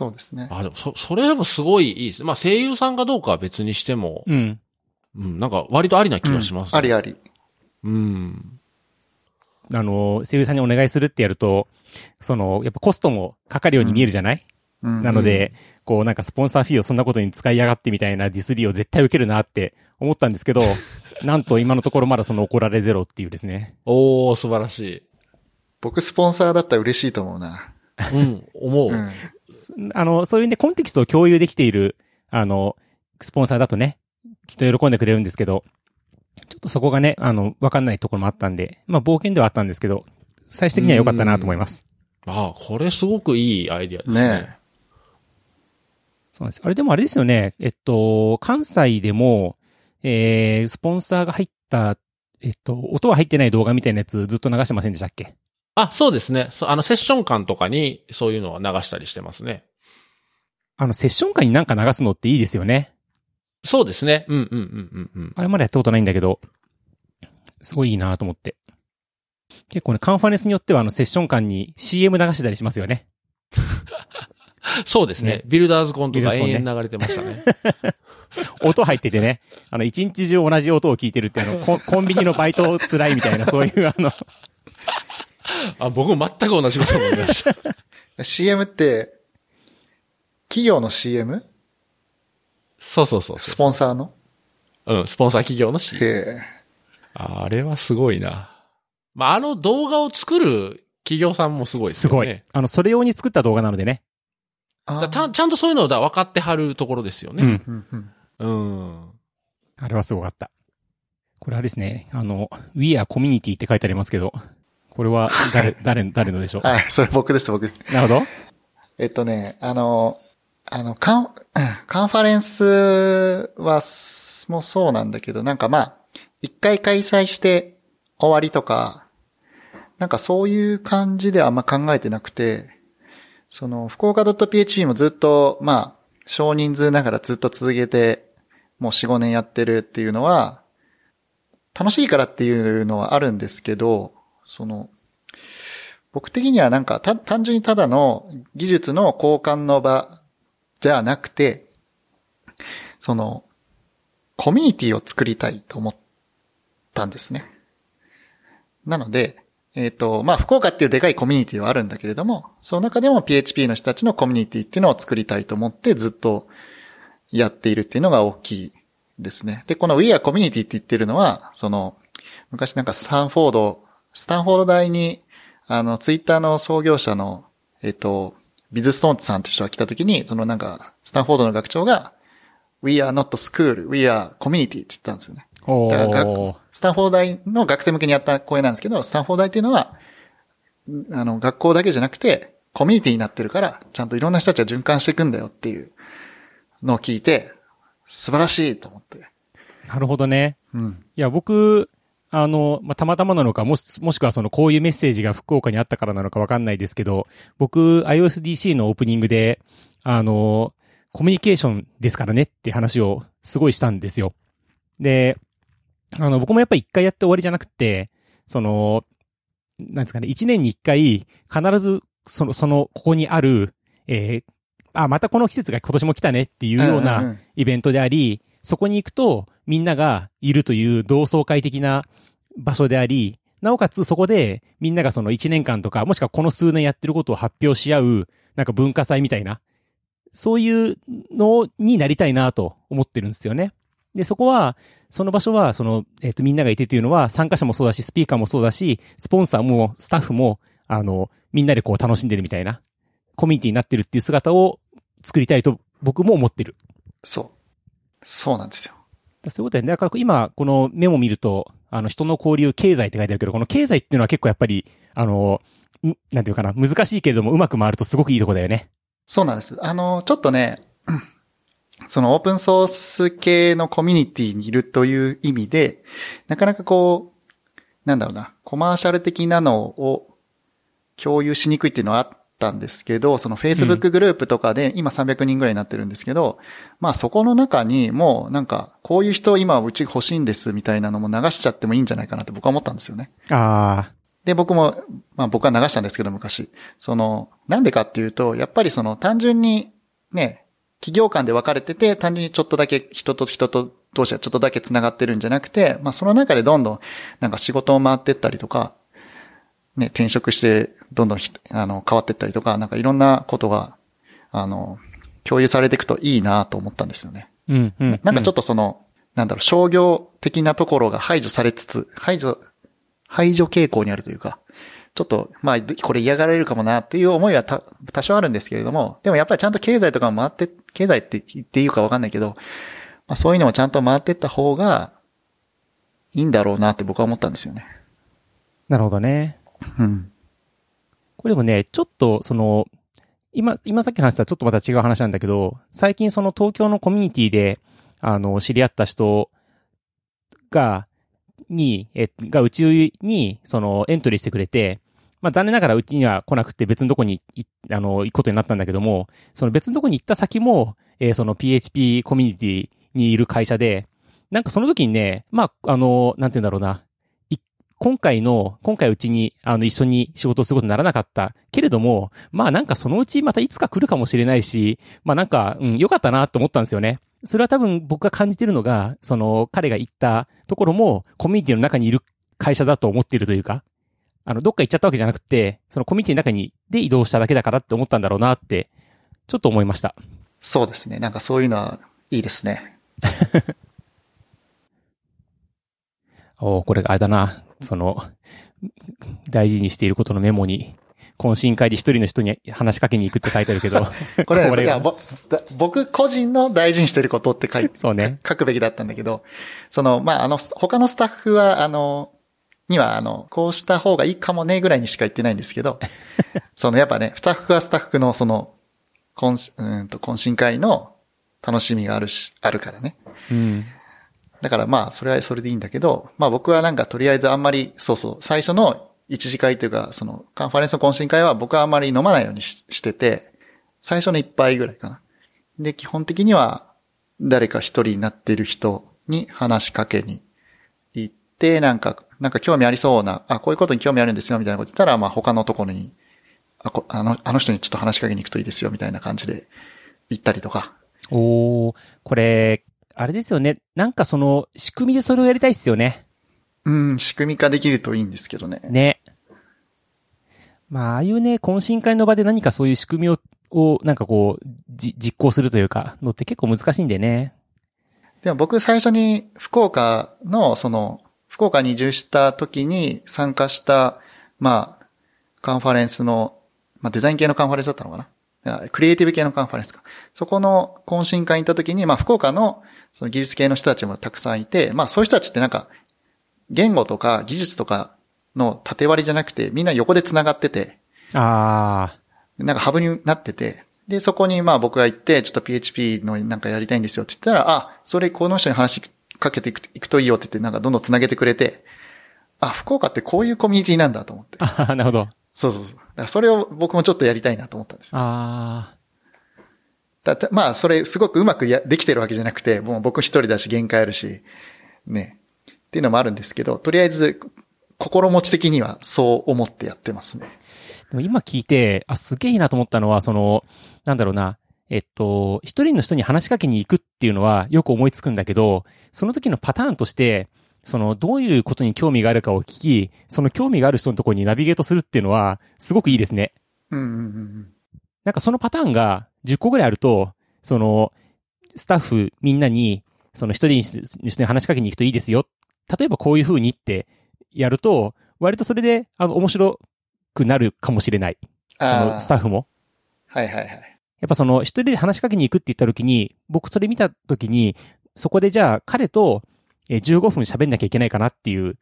そうですね。あ、でも、そ、それでもすごいいいです。まあ、声優さんかどうかは別にしても、うん。うん、なんか割とありな気がします、うんありあり。うん。あの、声優さんにお願いするってやると、その、やっぱコストもかかるように見えるじゃない、うんなので、こうなんかスポンサーフィーをそんなことに使いやがってみたいなディスリーを絶対受けるなって思ったんですけど、なんと今のところまだその怒られゼロっていうですね。おー、素晴らし僕スポンサーだったら嬉しいと思うな。い。うん、思う。うん。あの、そういうね、コンテキストを共有できている、あの、スポンサーだとね、きっと喜んでくれるんですけど、ちょっとそこがね、あの、わかんないところもあったんで、まあ冒険ではあったんですけど、最終的には良かったなと思います。ああ、これすごくいいアイディアですね。ねそうなんです。あれでもあれですよね、えっと、関西でも、えー、スポンサーが入った、えっと、音は入ってない動画みたいなやつずっと流してませんでしたっけ？あ、そうですね。あの、セッション間とかにそういうのは流したりしてますね。あの、セッション会になんか流すのっていいですよね。そうですね。うんうんうんうんうん。あれまだやったことないんだけど、すごいいいなと思って。結構ね、カンファレンスによってはあのセッション間に CM 流してたりしますよね。そうですね。ねビルダーズコンとか延々流れてましたね。音入っててね、あの、一日中同じ音を聞いてるっていうの、コンビニのバイト辛いみたいな、そういうあの、あ、僕も全く同じこと思いました。CM って、企業の CM? そうそうそうスそポンサーの？う。うん、スポンサー企業の CM。あれはすごいな。まあ、あの動画を作る企業さんもすごいですね。ごい。あの、それ用に作った動画なのでね。あだちゃんちゃんとそういうのだ分かってはるところですよね。うん。うんうん。うん。あれはすごかった。これあれですね、あの、We are Community って書いてありますけど、これは誰、誰、誰のでしょう？はい、それ僕です、僕。なるほど。えっとね、あの、あの、カン、カンファレンスは、もうそうなんだけど、なんかまあ、一回開催して終わりとか、なんかそういう感じではあんま考えてなくて、その、福岡 .php もずっと、まあ、少人数ながらずっと続けて、もう4、5年やってるっていうのは、楽しいからっていうのはあるんですけど、その、僕的にはなんか、た、単純にただの技術の交換の場じゃなくて、その、コミュニティを作りたいと思ったんですね。なので、えっ、と、まあ、福岡っていうでかいコミュニティはあるんだけれども、その中でも PHP の人たちのコミュニティっていうのを作りたいと思ってずっとやっているっていうのが大きいですね。で、この We are Community って言ってるのは、その、昔なんかスタンフォード、スタンフォード大に、あの、ツイッターの創業者の、えっ、と、ビズストーンさんって人が来た時に、そのなんか、スタンフォードの学長が、We are not school, we are community って言ったんですよね。おだから。スタンフォード大の学生向けにやった講演なんですけど、スタンフォード大っていうのは、あの、学校だけじゃなくて、コミュニティになってるから、ちゃんといろんな人たちが循環していくんだよっていうのを聞いて、素晴らしいと思って。なるほどね。うん。いや、僕、あの、まあ、たまたまなのか、もし、もしくはその、こういうメッセージが福岡にあったからなのかわかんないですけど、僕、iOSDC のオープニングで、あの、コミュニケーションですからねって話をすごいしたんですよ。で、あの、僕もやっぱり一回やって終わりじゃなくて、その、なんですかね、一年に一回、必ず、その、その、ここにある、えーあ、またこの季節が今年も来たねっていうような、イベントであり、そこに行くとみんながいるという同窓会的な場所であり、なおかつそこでみんながその1年間とか、もしくはこの数年やってることを発表し合う、なんか文化祭みたいな、そういうのになりたいなと思ってるんですよね。で、そこは、その場所は、その、えっ、と、みんながいてっていうのは、参加者もそうだし、スピーカーもそうだし、スポンサーも、スタッフも、あの、みんなでこう楽しんでるみたいな、コミュニティになってるっていう姿を作りたいと僕も思ってる。そう。そうなんですよ。そういうことで、だから今、このメモ見ると、あの、人の交流、経済って書いてあるけど、この経済っていうのは結構やっぱり、あの、なんていうかな、難しいけれども、うまく回るとすごくいいとこだよね。そうなんです。あの、ちょっとね、そのオープンソース系のコミュニティにいるという意味で、なかなかこう、なんだろうな、コマーシャル的なのを共有しにくいっていうのはたんですけど、その Facebook グループとかで、今300人ぐらいになってるんですけど、まあそこの中にもうなんか、こういう人今うち欲しいんですみたいなのも流しちゃってもいいんじゃないかなって僕は思ったんですよね。あで、僕も、まあ僕は流したんですけど、昔。その、なんでかっていうと、やっぱりその単純に、ね、企業間で分かれてて、単純にちょっとだけ人と人と同士がちょっとだけ繋がってるんじゃなくて、まあその中でどんどん、なんか仕事を回ってったりとか、ね、転職して、どんどんひあの、変わってったりとか、なんかいろんなことが、あの、共有されていくといいなと思ったんですよね。あ、うん、うん。なんかちょっと、とその、なんだろう、商業的なところが排除されつつ、排除、排除傾向にあるというか、ちょっと、まあ、これ嫌がられるかもなっていう思いはた多少あるんですけれども、でもやっぱりちゃんと経済とかも回って、経済って言っていいかわかんないけど、まあそういうのもちゃんと回ってった方がいいんだろうなって僕は思ったんですよね。なるほどね。うん。これでもね、ちょっと、その、今、今さっきの話とはちょっとまた違う話なんだけど、最近その東京のコミュニティで、あの、知り合った人が、に、え、がうちに、その、エントリーしてくれて、まあ残念ながらうちには来なくて別のとこに、あの、行くことになったんだけども、その別のとこに行った先も、えーその PHP コミュニティにいる会社で、なんかその時にね、まあ、あの、なんて言うんだろうな、今回の、今回うちに、あの、一緒に仕事をすることにならなかった。けれども、まあなんかそのうちまたいつか来るかもしれないし、まあなんか、うん、良かったなと思ったんですよね。それは多分僕が感じてるのが、その、彼が行ったところも、コミュニティの中にいる会社だと思っているというか、あの、どっか行っちゃったわけじゃなくて、そのコミュニティの中に、で移動しただけだからって思ったんだろうなって、ちょっと思いました。そうですね。なんかそういうのはいいですね。おーこれがあれだな。その、大事にしていることのメモに、懇親会で一人の人に話しかけに行くって書いてあるけど、これ、これいや、ぼだ僕個人の大事にしてることって書いて、そうね。書くべきだったんだけど、その、まあ、あの、他のスタッフは、あの、には、あの、こうした方がいいかもね、ぐらいにしか言ってないんですけど、その、やっぱね、スタッフはスタッフの、その、懇、うんと、懇親会の楽しみがあるし、あるからね。うん。だからまあ、それはそれでいいんだけど、まあ僕はなんかとりあえずあんまり、そうそう、最初の一次会というか、そのカンファレンスの懇親会は僕はあんまり飲まないようにししてて、最初の一杯ぐらいかな。で、基本的には誰か一人になっている人に話しかけに行って、なんか、なんか興味ありそうな、あ、こういうことに興味あるんですよ、みたいなこと言ったら、まあ他のところに、あこあの、あの人にちょっと話しかけに行くといいですよ、みたいな感じで行ったりとか。おー、これ、あれですよね。なんかその、仕組みでそれをやりたいっすよね。うん、仕組み化できるといいんですけどね。ね。まあ、ああいうね、懇親会の場で何かそういう仕組みを、をなんかこう、じ、実行するというか、のって結構難しいんでね。でも僕最初に福岡の、その、福岡に移住した時に参加した、まあ、カンファレンスの、まあデザイン系のカンファレンスだったのかな？クリエイティブ系のカンファレンスか。そこの懇親会に行った時に、まあ福岡のその技術系の人たちもたくさんいて、まあそういう人たちってなんか、言語とか技術とかの縦割りじゃなくて、みんな横で繋がってて、あなんかハブになってて、で、そこにまあ僕が行って、ちょっと PHP のなんかやりたいんですよって言ったら、あ、それこの人に話しかけていくいくといいよって言って、なんかどんどん繋げてくれて、あ、福岡ってこういうコミュニティなんだと思って。あ。ああ、なるほど。そうそうそう。だからそれを僕もちょっとやりたいなと思ったんです。あだってまあ、それすごくうまくやできてるわけじゃなくて、もう僕一人だし限界あるし、ね。っていうのもあるんですけど、とりあえず、心持ち的にはそう思ってやってますね。あ。でも今聞いて、あ、すげえいいなと思ったのは、その、なんだろうな。えっと、一人の人に話しかけに行くっていうのはよく思いつくんだけど、その時のパターンとして、その、どういうことに興味があるかを聞き、その興味がある人のところにナビゲートするっていうのは、すごくいいですね。うんうんうんうん。なんかそのパターンが10個ぐらいあると、その、スタッフみんなに、その一人にして話しかけに行くといいですよ。例えばこういう風にってやると、割とそれで、あの、面白くなるかもしれない。そあのスタッフも。はいはいはい。やっぱその一人で話しかけに行くって言った時に、僕それ見た時に、そこでじゃあ彼とえー15分喋んなきゃいけないかなっていう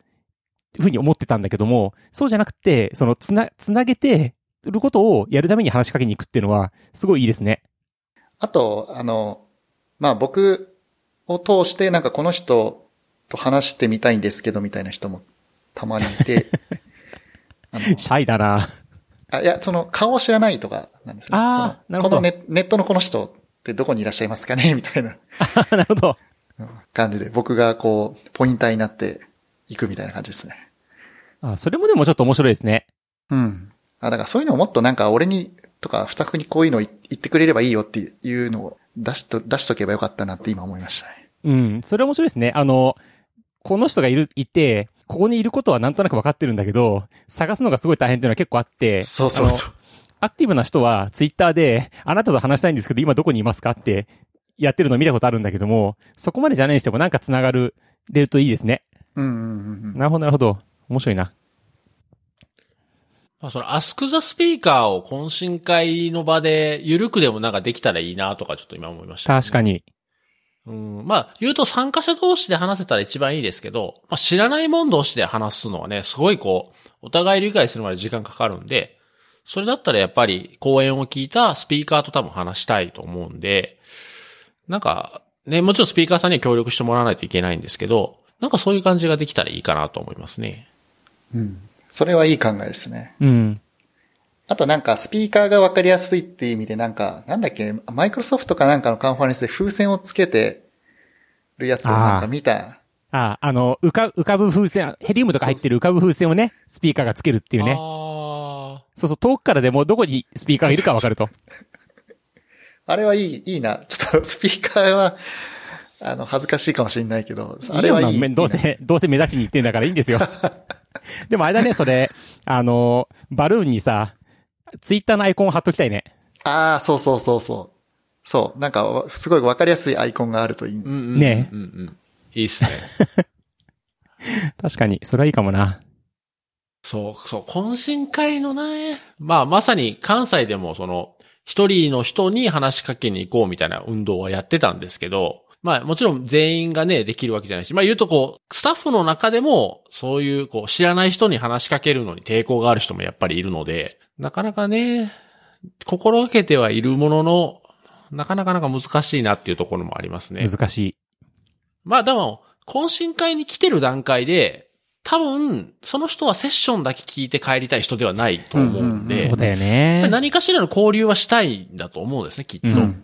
ふうに思ってたんだけども、そうじゃなくて、そのつな、つなげてることをやるために話しかけに行くっていうのは、すごいいいですね。あと、あの、まあ僕を通してなんかこの人と話してみたいんですけどみたいな人もたまにいて、シャイだな。あいや、その顔を知らないとかなんですね。あーそのなるほどこのネネットのこの人ってどこにいらっしゃいますかねみたいな なるほど。感じで僕がこう、ポインターになっていくみたいな感じですね。あ、それもでもちょっと面白いですね。うん。あ、だからそういうのをもっとなんか俺にとかスタッフにこういうのを言言ってくれればいいよっていうのを出しと、出しとけばよかったなって今思いましたね。うん。それ面白いですね。あの、この人がいる、いて、ここにいることはなんとなく分かってるんだけど、探すのがすごい大変っていうのは結構あって、そうそうそう。アクティブな人はツイッターで、あなたと話したいんですけど、今どこにいますかってやってるのを見たことあるんだけども、そこまでじゃないにしてもなんか繋がる、れるといいですね。うんうんうんうん。なるほど、なるほど。面白いな。まあ、その、アスクザスピーカーを懇親会の場で、ゆるくでもなんかできたらいいなとかちょっと今思いました、確かに。うん。まあ、言うと参加者同士で話せたら一番いいですけど、まあ、知らない者同士で話すのはね、すごいこう、お互い理解するまで時間かかるんで、それだったらやっぱり講演を聞いたスピーカーと多分話したいと思うんで、なんか、ね、もちろんスピーカーさんには協力してもらわないといけないんですけど、なんかそういう感じができたらいいかなと思いますね。うん。それはいい考えですね。うん。あとなんかスピーカーがわかりやすいっていう意味でなんか、なんだっけ、マイクロソフトかなんかのカンファレンスで風船をつけてるやつをなんか見たあ、あの、浮か、浮かぶ風船、ヘリウムとか入ってる浮かぶ風船をね、スピーカーがつけるっていうね。あそうそう、遠くからでもどこにスピーカーがいるかわかると。あれはいい、いいな。ちょっとスピーカーは、あの、恥ずかしいかもしれないけど、あれはいい。いいどうせ、どうせ目立ちに行ってんだからいいんですよ。でもあれだね、それ、あの、バルーンにさ、ツイッターのアイコンを貼っときたいね。ああ、そうそうそうそう。そう。なんか、すごいわかりやすいアイコンがあるといい。ーうんうんねうんうん。いいっすね。確かに、それはいいかもな。そう、そう、懇親会のね、まあ、まさに関西でもその、一人の人に話しかけに行こうみたいな運動はやってたんですけど、まあ、もちろん全員がね、できるわけじゃないし、まあ言うとこう、スタッフの中でも、そういう、こう、知らない人に話しかけるのに抵抗がある人もやっぱりいるので、なかなかね、心がけてはいるものの、なかなかなんか難しいなっていうところもありますね。難しい。まあでも、懇親会に来てる段階で、多分、その人はセッションだけ聞いて帰りたい人ではないと思うんで、そうだよね。何かしらの交流はしたいんだと思うんですね、きっと。う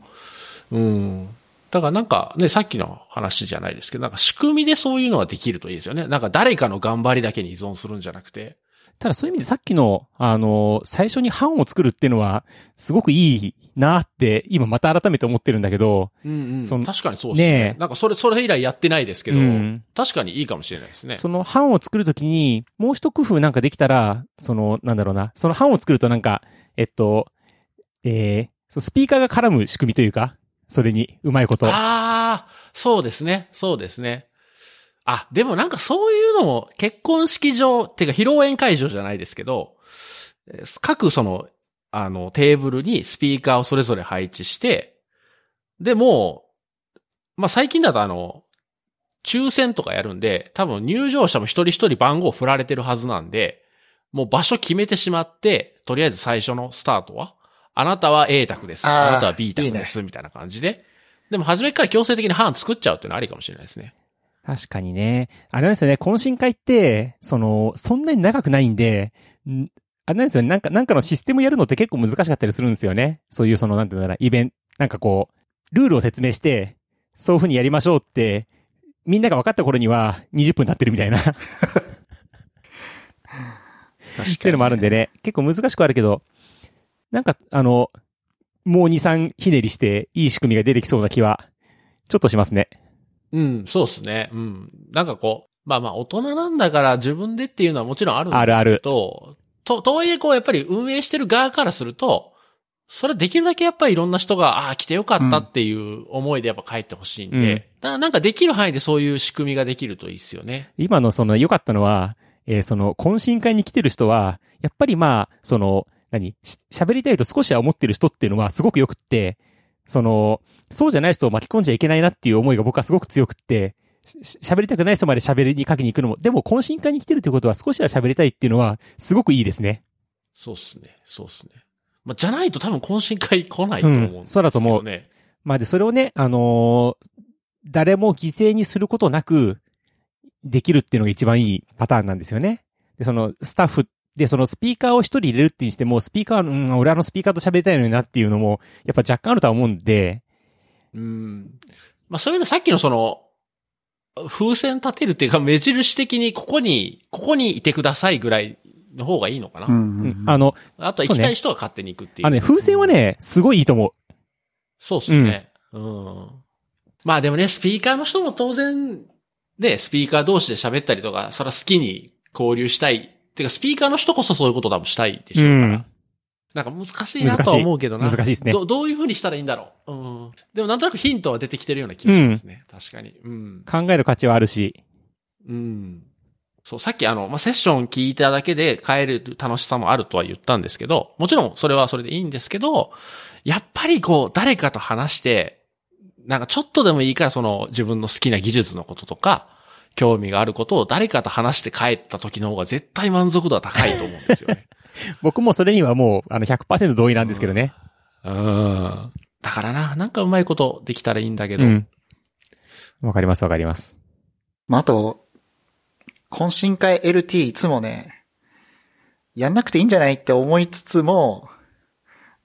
うんん。だからなんかね、さっきの話じゃないですけど、なんか仕組みでそういうのができるといいですよね。なんか誰かの頑張りだけに依存するんじゃなくて。ただそういう意味でさっきの、あの、最初に班を作るっていうのは、すごくいいなって、今また改めて思ってるんだけど、うんうん。その確かにそうですね。ねえなんかそれ、それ以来やってないですけど、うん確かにいいかもしれないですね。その班を作るときに、もう一工夫なんかできたら、その、なんだろうな、その班を作るとなんか、えっと、えー、そうスピーカーが絡む仕組みというか、それに、うまいこと。ああ、そうですね。そうですね。あ、でもなんかそういうのも結婚式場、っていうか披露宴会場じゃないですけど、各その、あの、テーブルにスピーカーをそれぞれ配置して、でも、まあ、最近だとあの、抽選とかやるんで、多分入場者も一人一人番号振られてるはずなんで、もう場所決めてしまって、とりあえず最初のスタートは、あなたは A 択です。あーあなたは B 択です。みたいな感じで。でも初めから強制的に班作っちゃうっていうのはありかもしれないですね。確かにね。あれなんですよね、懇親会って、その、そんなに長くないんで、んあれなんですよね、なんか、なんかのシステムやるのって結構難しかったりするんですよね。そういうその、なんていうんだろう、イベント、なんかこう、ルールを説明して、そういう風にやりましょうって、みんなが分かった頃には20分経ってるみたいな。確っていうのもあるんでね、結構難しくはあるけど、なんか、あの、もう2、3ひねりして、いい仕組みが出てきそうな気は、ちょっとしますね。うん、そうですね。うん。なんかこう、まあまあ大人なんだから自分でっていうのはもちろんあるんですけど、あるあると、とはいえこうやっぱり運営してる側からすると、それできるだけやっぱりいろんな人が、ああ、来てよかったっていう思いでやっぱ帰ってほしいんで、うんなんかできる範囲でそういう仕組みができるといいですよね。今のその良かったのは、えーその懇親会に来てる人は、やっぱりまあ、その、何？し喋りたいと少しは思ってる人っていうのはすごく良くって、その、そうじゃない人を巻き込んじゃいけないなっていう思いが僕はすごく強くって、し喋りたくない人まで喋りにかけに行くのも、でも懇親会に来てるってことは少しは喋りたいっていうのはすごくいいですね。そうっすね。そうっすね。まあ、じゃないと多分懇親会来ないと思うんですけどね。うんそうだと思うまあで、それをね、あのー誰も犠牲にすることなく、できるっていうのが一番いいパターンなんですよね。で、その、スタッフで、そのスピーカーを一人入れるってにしても、スピーカーは、うん、俺あのスピーカーと喋りたいのになっていうのも、やっぱ若干あるとは思うんで、うん。まあ、そういうのさっきのその、風船立てるっていうか、目印的にここに、ここにいてくださいぐらいの方がいいのかな。うんううんんあの、あとは行きたい人は勝手に行くっていう。あのね、風船はね、すごいいいと思う。そうっすね。うん。まあでもね、スピーカーの人も当然、ね、スピーカー同士で喋ったりとか、それは好きに交流したい。てか、スピーカーの人こそそういうこと多分したいでしょうから。うんなんか難しいなとは思うけどな。難しいですねどどういう風にしたらいいんだろう。うん。でもなんとなくヒントは出てきてるような気がしますね。確かに。うん。考える価値はあるし、うん。そう、さっきあの、まあ、セッション聞いただけで帰る楽しさもあるとは言ったんですけど、もちろんそれはそれでいいんですけど、やっぱりこう、誰かと話して、なんかちょっとでもいいからその自分の好きな技術のこととか、興味があることを誰かと話して帰った時の方が絶対満足度は高いと思うんですよね。僕もそれにはもう、あの、100%同意なんですけどね。うん。だからな、なんかうまいことできたらいいんだけど。うん。わかりますわかります。まあ、あと、懇親会 LT いつもね、やんなくていいんじゃないって思いつつも、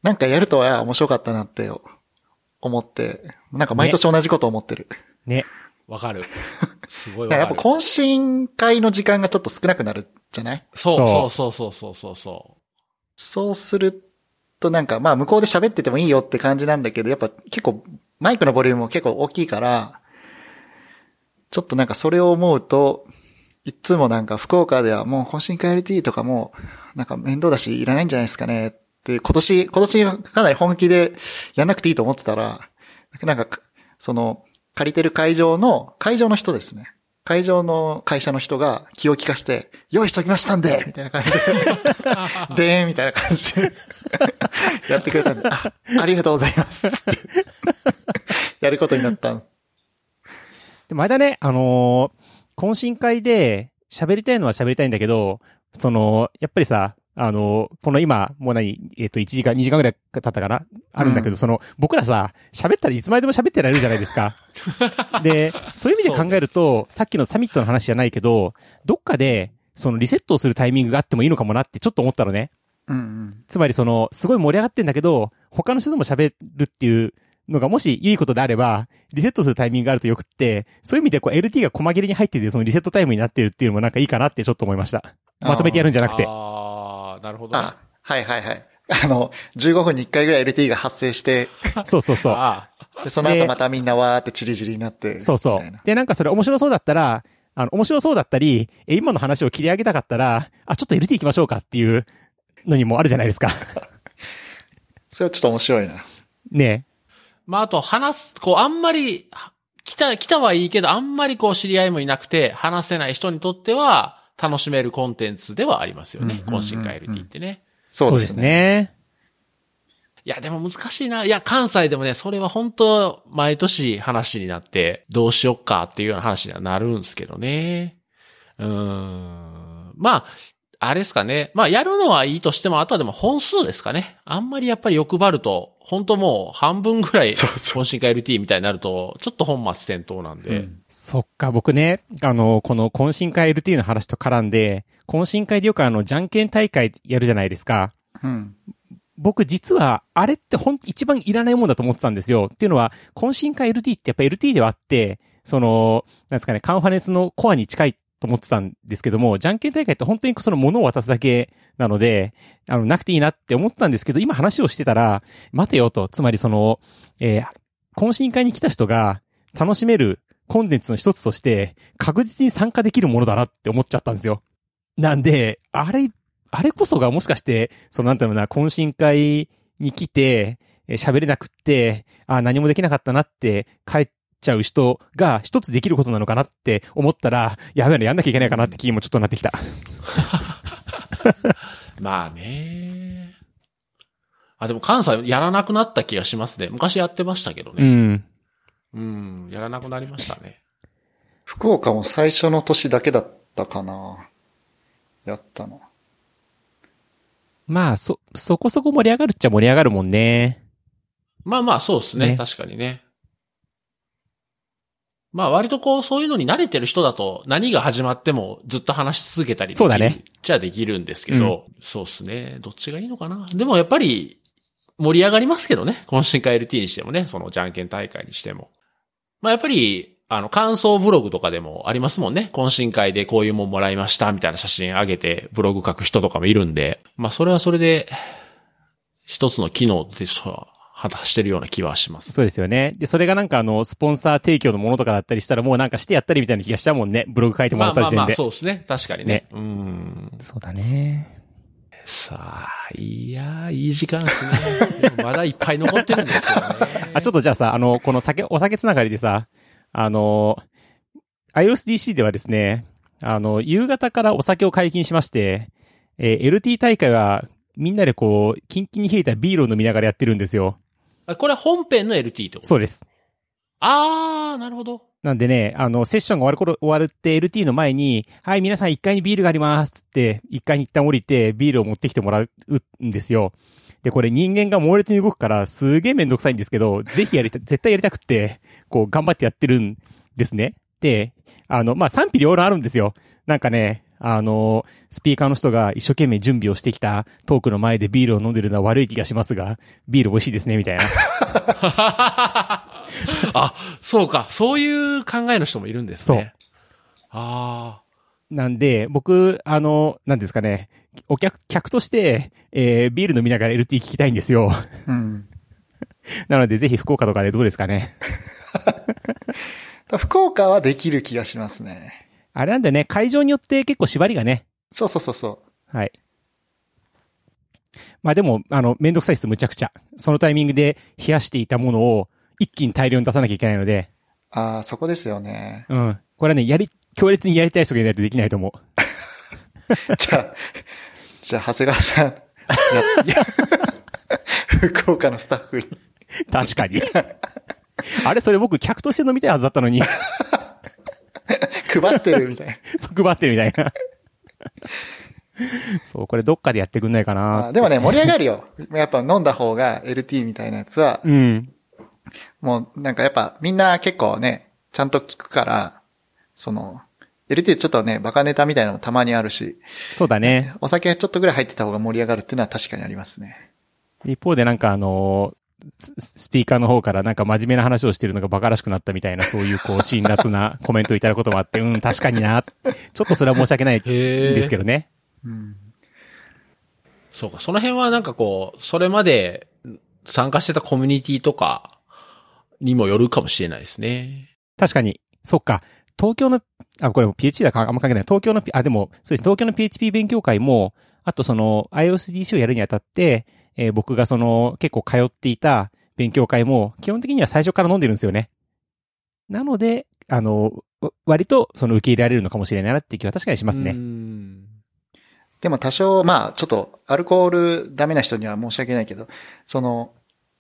なんかやるとは面白かったなって思って、なんか毎年同じこと思ってる。ね。わかる。すごいわかる。やっぱ懇親会の時間がちょっと少なくなるじゃない？そう。そう。そうそうそうそそうするとなんか、まあ向こうで喋っててもいいよって感じなんだけど、やっぱ結構マイクのボリュームも結構大きいから、ちょっとなんかそれを思うと、いっつもなんか福岡ではもう懇親会 LT とかもなんか面倒だしいらないんじゃないですかね。って、今年、今年かなり本気でやんなくていいと思ってたら、なんか、その、借りてる会場の、会場の人ですね。会場の会社の人が気を利かして、用意しときましたんでみたいな感じで、でーんみたいな感じで、やってくれたんで、あ、ありがとうございます。つってやることになった。でもあれだね、あのー懇親会で喋りたいのは喋りたいんだけど、その、やっぱりさ、あのーこの今、もう何、えっ、と、1時間、2時間ぐらい経ったかな？あるんだけど、うんその、僕らさ、喋ったらいつまででも喋ってられるじゃないですか。で、そういう意味で考えると、さっきのサミットの話じゃないけど、どっかで、そのリセットをするタイミングがあってもいいのかもなってちょっと思ったのね。うんうん。つまりその、すごい盛り上がってんだけど、他の人とも喋るっていうのがもしいいことであれば、リセットするタイミングがあるとよくって、そういう意味でこう LT が細切れに入ってて、そのリセットタイムになってるっていうのもなんかいいかなってちょっと思いました。まとめてやるんじゃう。なくて。なるほどね。あ、はいはいはい。あの、15分に1回ぐらい LT が発生して、そうそうそう。あでその後またみんなわーってチリチリになって。そうそうな。で、なんかそれ面白そうだったら、あの、面白そうだったり、え、今の話を切り上げたかったら、あ、ちょっと LT 行きましょうかっていうのにもあるじゃないですか。それはちょっと面白いな。ねまあ、あと話す、こう、あんまり、は来た、来たはいいけど、あんまりこう、知り合いもいなくて、話せない人にとっては、楽しめるコンテンツではありますよね。懇親会 LT ってね。そうですね。ね。いや、でも難しいな。いや、関西でもね、それは本当毎年話になって、どうしよっかっていうような話にはなるんですけどね。うーん。まあ、あれですかね。まあ、やるのはいいとしても、あとはでも本数ですかね。あんまりやっぱり欲張ると、本当もう半分ぐらい、そうそう懇親会 LT みたいになると、ちょっと本末転倒なんで。うんそっか、僕ね、あの、この懇親会 LT の話と絡んで、懇親会でよくあの、じゃんけん大会やるじゃないですか。うん。僕実は、あれってほん、一番いらないもんだと思ってたんですよ。っていうのは、懇親会 LT ってやっぱ LT ではあって、その、なんですかね、カンファレンスのコアに近いと思ってたんですけども、じゃんけん大会って本当にその物を渡すだけなので、あの、なくていいなって思ったんですけど、今話をしてたら、待てよと、つまりその、えー懇親会に来た人が楽しめるコンテンツの一つとして、確実に参加できるものだなって思っちゃったんですよ。なんで、あれ、あれこそがもしかして、そのなんていうのな、懇親会に来て、喋れなくって、あ、何もできなかったなって帰っちゃう人が一つできることなのかなって思ったら、やべえな、やんなきゃいけないかなって気にもちょっとなってきた。まあね。あ、でも関西やらなくなった気がしますね。昔やってましたけどうね。ん。うん、やらなくなりましたね。福岡も最初の年だけだったかな。やったの。まあ、そ、そこそこ盛り上がるっちゃ盛り上がるもんね。まあまあ、そうですね。ね確かにね。まあ割とこう、そういうのに慣れてる人だと何が始まってもずっと話し続けたりそうだね。じゃあできるんですけど、そうですね。どっちがいいのかな。でもやっぱり盛り上がりますけどね。懇親会 LT にしてもね、そのじゃんけん大会にしても。まあやっぱり、あの、感想ブログとかでもありますもんね。懇親会でこういうもんもらいましたみたいな写真上げてブログ書く人とかもいるんで、まあそれはそれで一つの機能で果たしてるような気はします。そうですよね。で、それがなんかあの、スポンサー提供のものとかだったりしたらもうなんかしてやったりみたいな気がしちゃうもんね。ブログ書いてもらった時点で。まあまあまあ、そうですね。確かにね。ねうん。そうだね。さあ、いやー、いい時間ですね。まだいっぱい残ってるんですよね。あ、ちょっとじゃあさ、あの、この酒、お酒つながりでさ、あの、iOSDC ではですね、あの、夕方からお酒を解禁しまして、えー LT 大会はみんなでこう、キンキンに冷えたビールを飲みながらやってるんですよ。あこれ本編の LT ってこと？そうです。あー、なるほど。なんでね、あの、セッションが終わる頃、終わるって LT の前に、はい、皆さん1階にビールがありますつって、1階に一旦降りて、ビールを持ってきてもらうんですよ。で、これ人間が猛烈に動くから、すげえめんどくさいんですけど、ぜひやりた、絶対やりたくって、こう、頑張ってやってるんですね。で、あの、まあ、賛否両論あるんですよ。なんかね、あの、スピーカーの人が一生懸命準備をしてきたトークの前でビールを飲んでるのは悪い気がしますが、ビール美味しいですね、みたいな。あ、そうか。そういう考えの人もいるんですね。あなんで、僕、あの、なんですかね、お客、客として、えー、ビール飲みながら LT 聞きたいんですよ。うん。なので、ぜひ福岡とかでどうですかね。福岡はできる気がしますね。あれなんだよね、会場によって結構縛りがね、そうそうそうそはい。まあでも、あの、めんどくさいです、むちゃくちゃ。そのタイミングで冷やしていたものを一気に大量に出さなきゃいけないので、う。ああ、そこですよね。うん。これはね、やり、強烈にやりたい人がいないとできないと思う。じゃあ、じゃあ、長谷川さん、福岡のスタッフに。確かに。あれ、それ僕客として飲みたいはずだったのに、配ってるみたいな。即張ってるみたいな。そう、これどっかでやってくんないかあなー。でもね、盛り上がるよ。やっぱ飲んだ方が LT みたいなやつは、うん。もうなんかやっぱみんな結構ね、ちゃんと聞くから、その、LT ちょっとね、バカネタみたいなのもたまにあるし、そうだね。お酒ちょっとぐらい入ってた方が盛り上がるっていうのは確かにありますね。一方でなんかあのーススピーカーの方からなんか真面目な話をしてるのがバカらしくなったみたいな、そういうこう、辛辣な コメントをいただくこともあって、うん、確かにな。ちょっとそれは申し訳ない。ですけどね。うん。そうか。その辺はなんかこう、それまで参加してたコミュニティとかにもよるかもしれないですね。確かに。そっか。東京の、あ、これも PHP だからあんま関係ない。東京の、あ、でも、そうです。東京の PHP 勉強会も、あとその iOSDC をやるにあたって、えー僕がその結構通っていた勉強会も、基本的には最初から飲んでるんですよね。なので、あの、割とその受け入れられるのかもしれないなっていう気は確かにしますね。でも多少、まあ、ちょっと、アルコールダメな人には申し訳ないけど、その、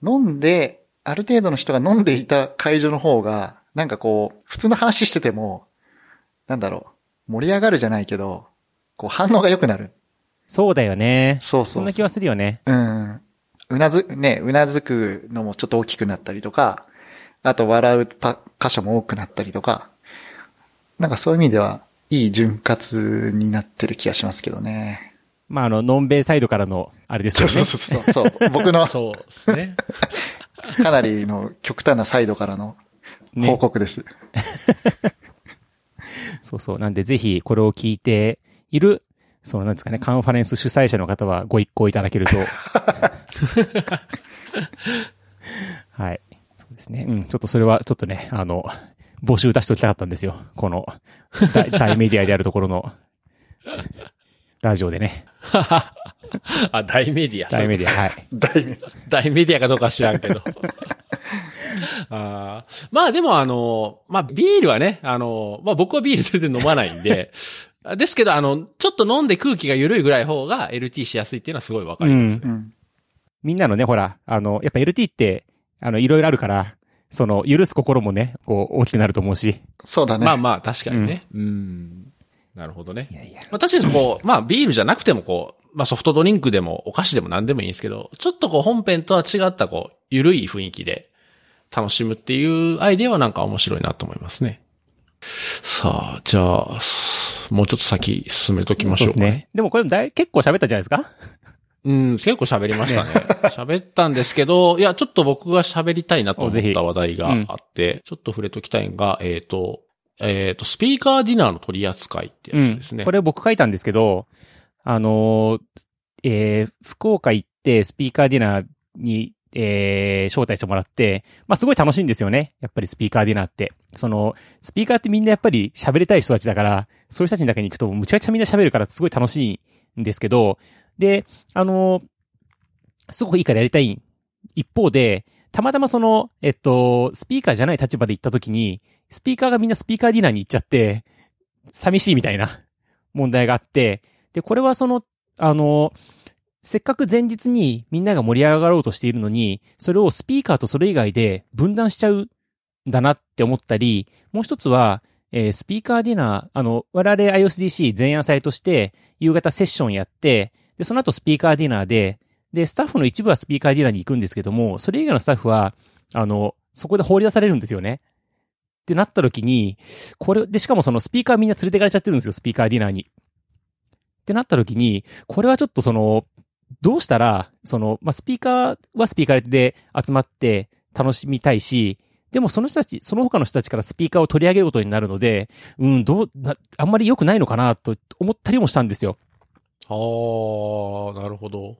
飲んで、ある程度の人が飲んでいた会場の方が、なんかこう、普通の話してても、なんだろう、盛り上がるじゃないけど、こう反応が良くなる。そうだよね。そうそうそうそんな気はするよね。うん。うなず、ね、うなずくのもちょっと大きくなったりとか、あと笑うパ箇所も多くなったりとか、なんかそういう意味では、いい潤滑になってる気がしますけどね。まあ、あの、ノンベイサイドからの、あれですよね。そうそうそうそう。そう僕のそうですね。かなりの極端なサイドからのね報告です。そうそう。なんで、ぜひ、これを聞いている、その、なんですかね、カンファレンス主催者の方はご一行いただけると。はい。そうですね。うん。ちょっとそれは、ちょっとね、あの、募集出しておきたかったんですよ。この、大 大メディアであるところの、ラジオでね。あ、大メディア。大メディア、はい。大名。大メディアかどうかは知らんけど。あーまあでもあの、まあビールはね、あの、まあ僕はビール全然飲まないんで、ですけどあの、ちょっと飲んで空気が緩いぐらい方が LT しやすいっていうのはすごいわかります。うん。うん。みんなのね、ほら、あの、やっぱ LT って、あの、いろいろあるから、その、許す心もね、こう、大きくなると思うし。そうだね。まあまあ確かにね。うん。なるほどね。やいや。まあ確かにこう、まあビールじゃなくてもこう、まあソフトドリンクでもお菓子でも何でもいいんですけど、ちょっとこう本編とは違ったこう、緩い雰囲気で楽しむっていうアイデアはなんか面白いなと思いますね。さあ、じゃあ、もうちょっと先進めときましょうかそうですね。でもこれだい結構喋ったじゃないですか？うん、結構喋りましたね。喋ったんですけど、いや、ちょっと僕が喋りたいなと思った話題があって、ちょっと触れときたいのが、えっ、と、えっ、と、スピーカーディナーの取り扱いってやつですね。これ僕書いたんですけど、あのーえー福岡行ってスピーカーディナーに、えー招待してもらって、まあすごい楽しいんですよね。やっぱりスピーカーディナーって。その、スピーカーってみんなやっぱり喋りたい人たちだから、そういう人たちにだけに行くとむちゃくちゃみんな喋るからすごい楽しいんですけど、で、あのすごくいいからやりたい一方で、たまたまその、えっと、スピーカーじゃない立場で行った時に、スピーカーがみんなスピーカーディナーに行っちゃって、寂しいみたいな問題があって、で、これはその、あの、せっかく前日にみんなが盛り上がろうとしているのに、それをスピーカーとそれ以外で分断しちゃうんだなって思ったり、もう一つは、えースピーカーディナー、あの、我々 iOSDC 前夜祭として夕方セッションやって、で、その後スピーカーディナーで、で、スタッフの一部はスピーカーディナーに行くんですけども、それ以外のスタッフは、あの、そこで放り出されるんですよね。ってなった時に、これ、で、しかもそのスピーカーみんな連れてかれちゃってるんですよ、スピーカーディナーに。ってなった時に、これはちょっとその、どうしたら、その、まあ、スピーカーはスピーカーで集まって楽しみたいし、でもその人たち、その他の人たちからスピーカーを取り上げることになるので、うん、どう、あんまり良くないのかなと思ったりもしたんですよ。ああ、なるほど。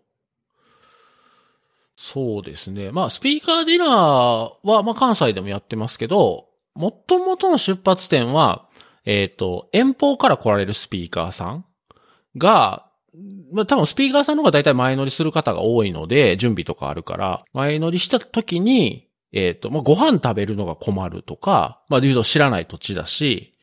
そうですね。まあ、スピーカーディナーは、まあ、関西でもやってますけど、もともとの出発点は、えっ、と、遠方から来られるスピーカーさんが、まあ、多分スピーカーさんの方が大体前乗りする方が多いので、準備とかあるから、前乗りした時に、えっ、と、まあ、ご飯食べるのが困るとか、まあ、言うと知らない土地だし、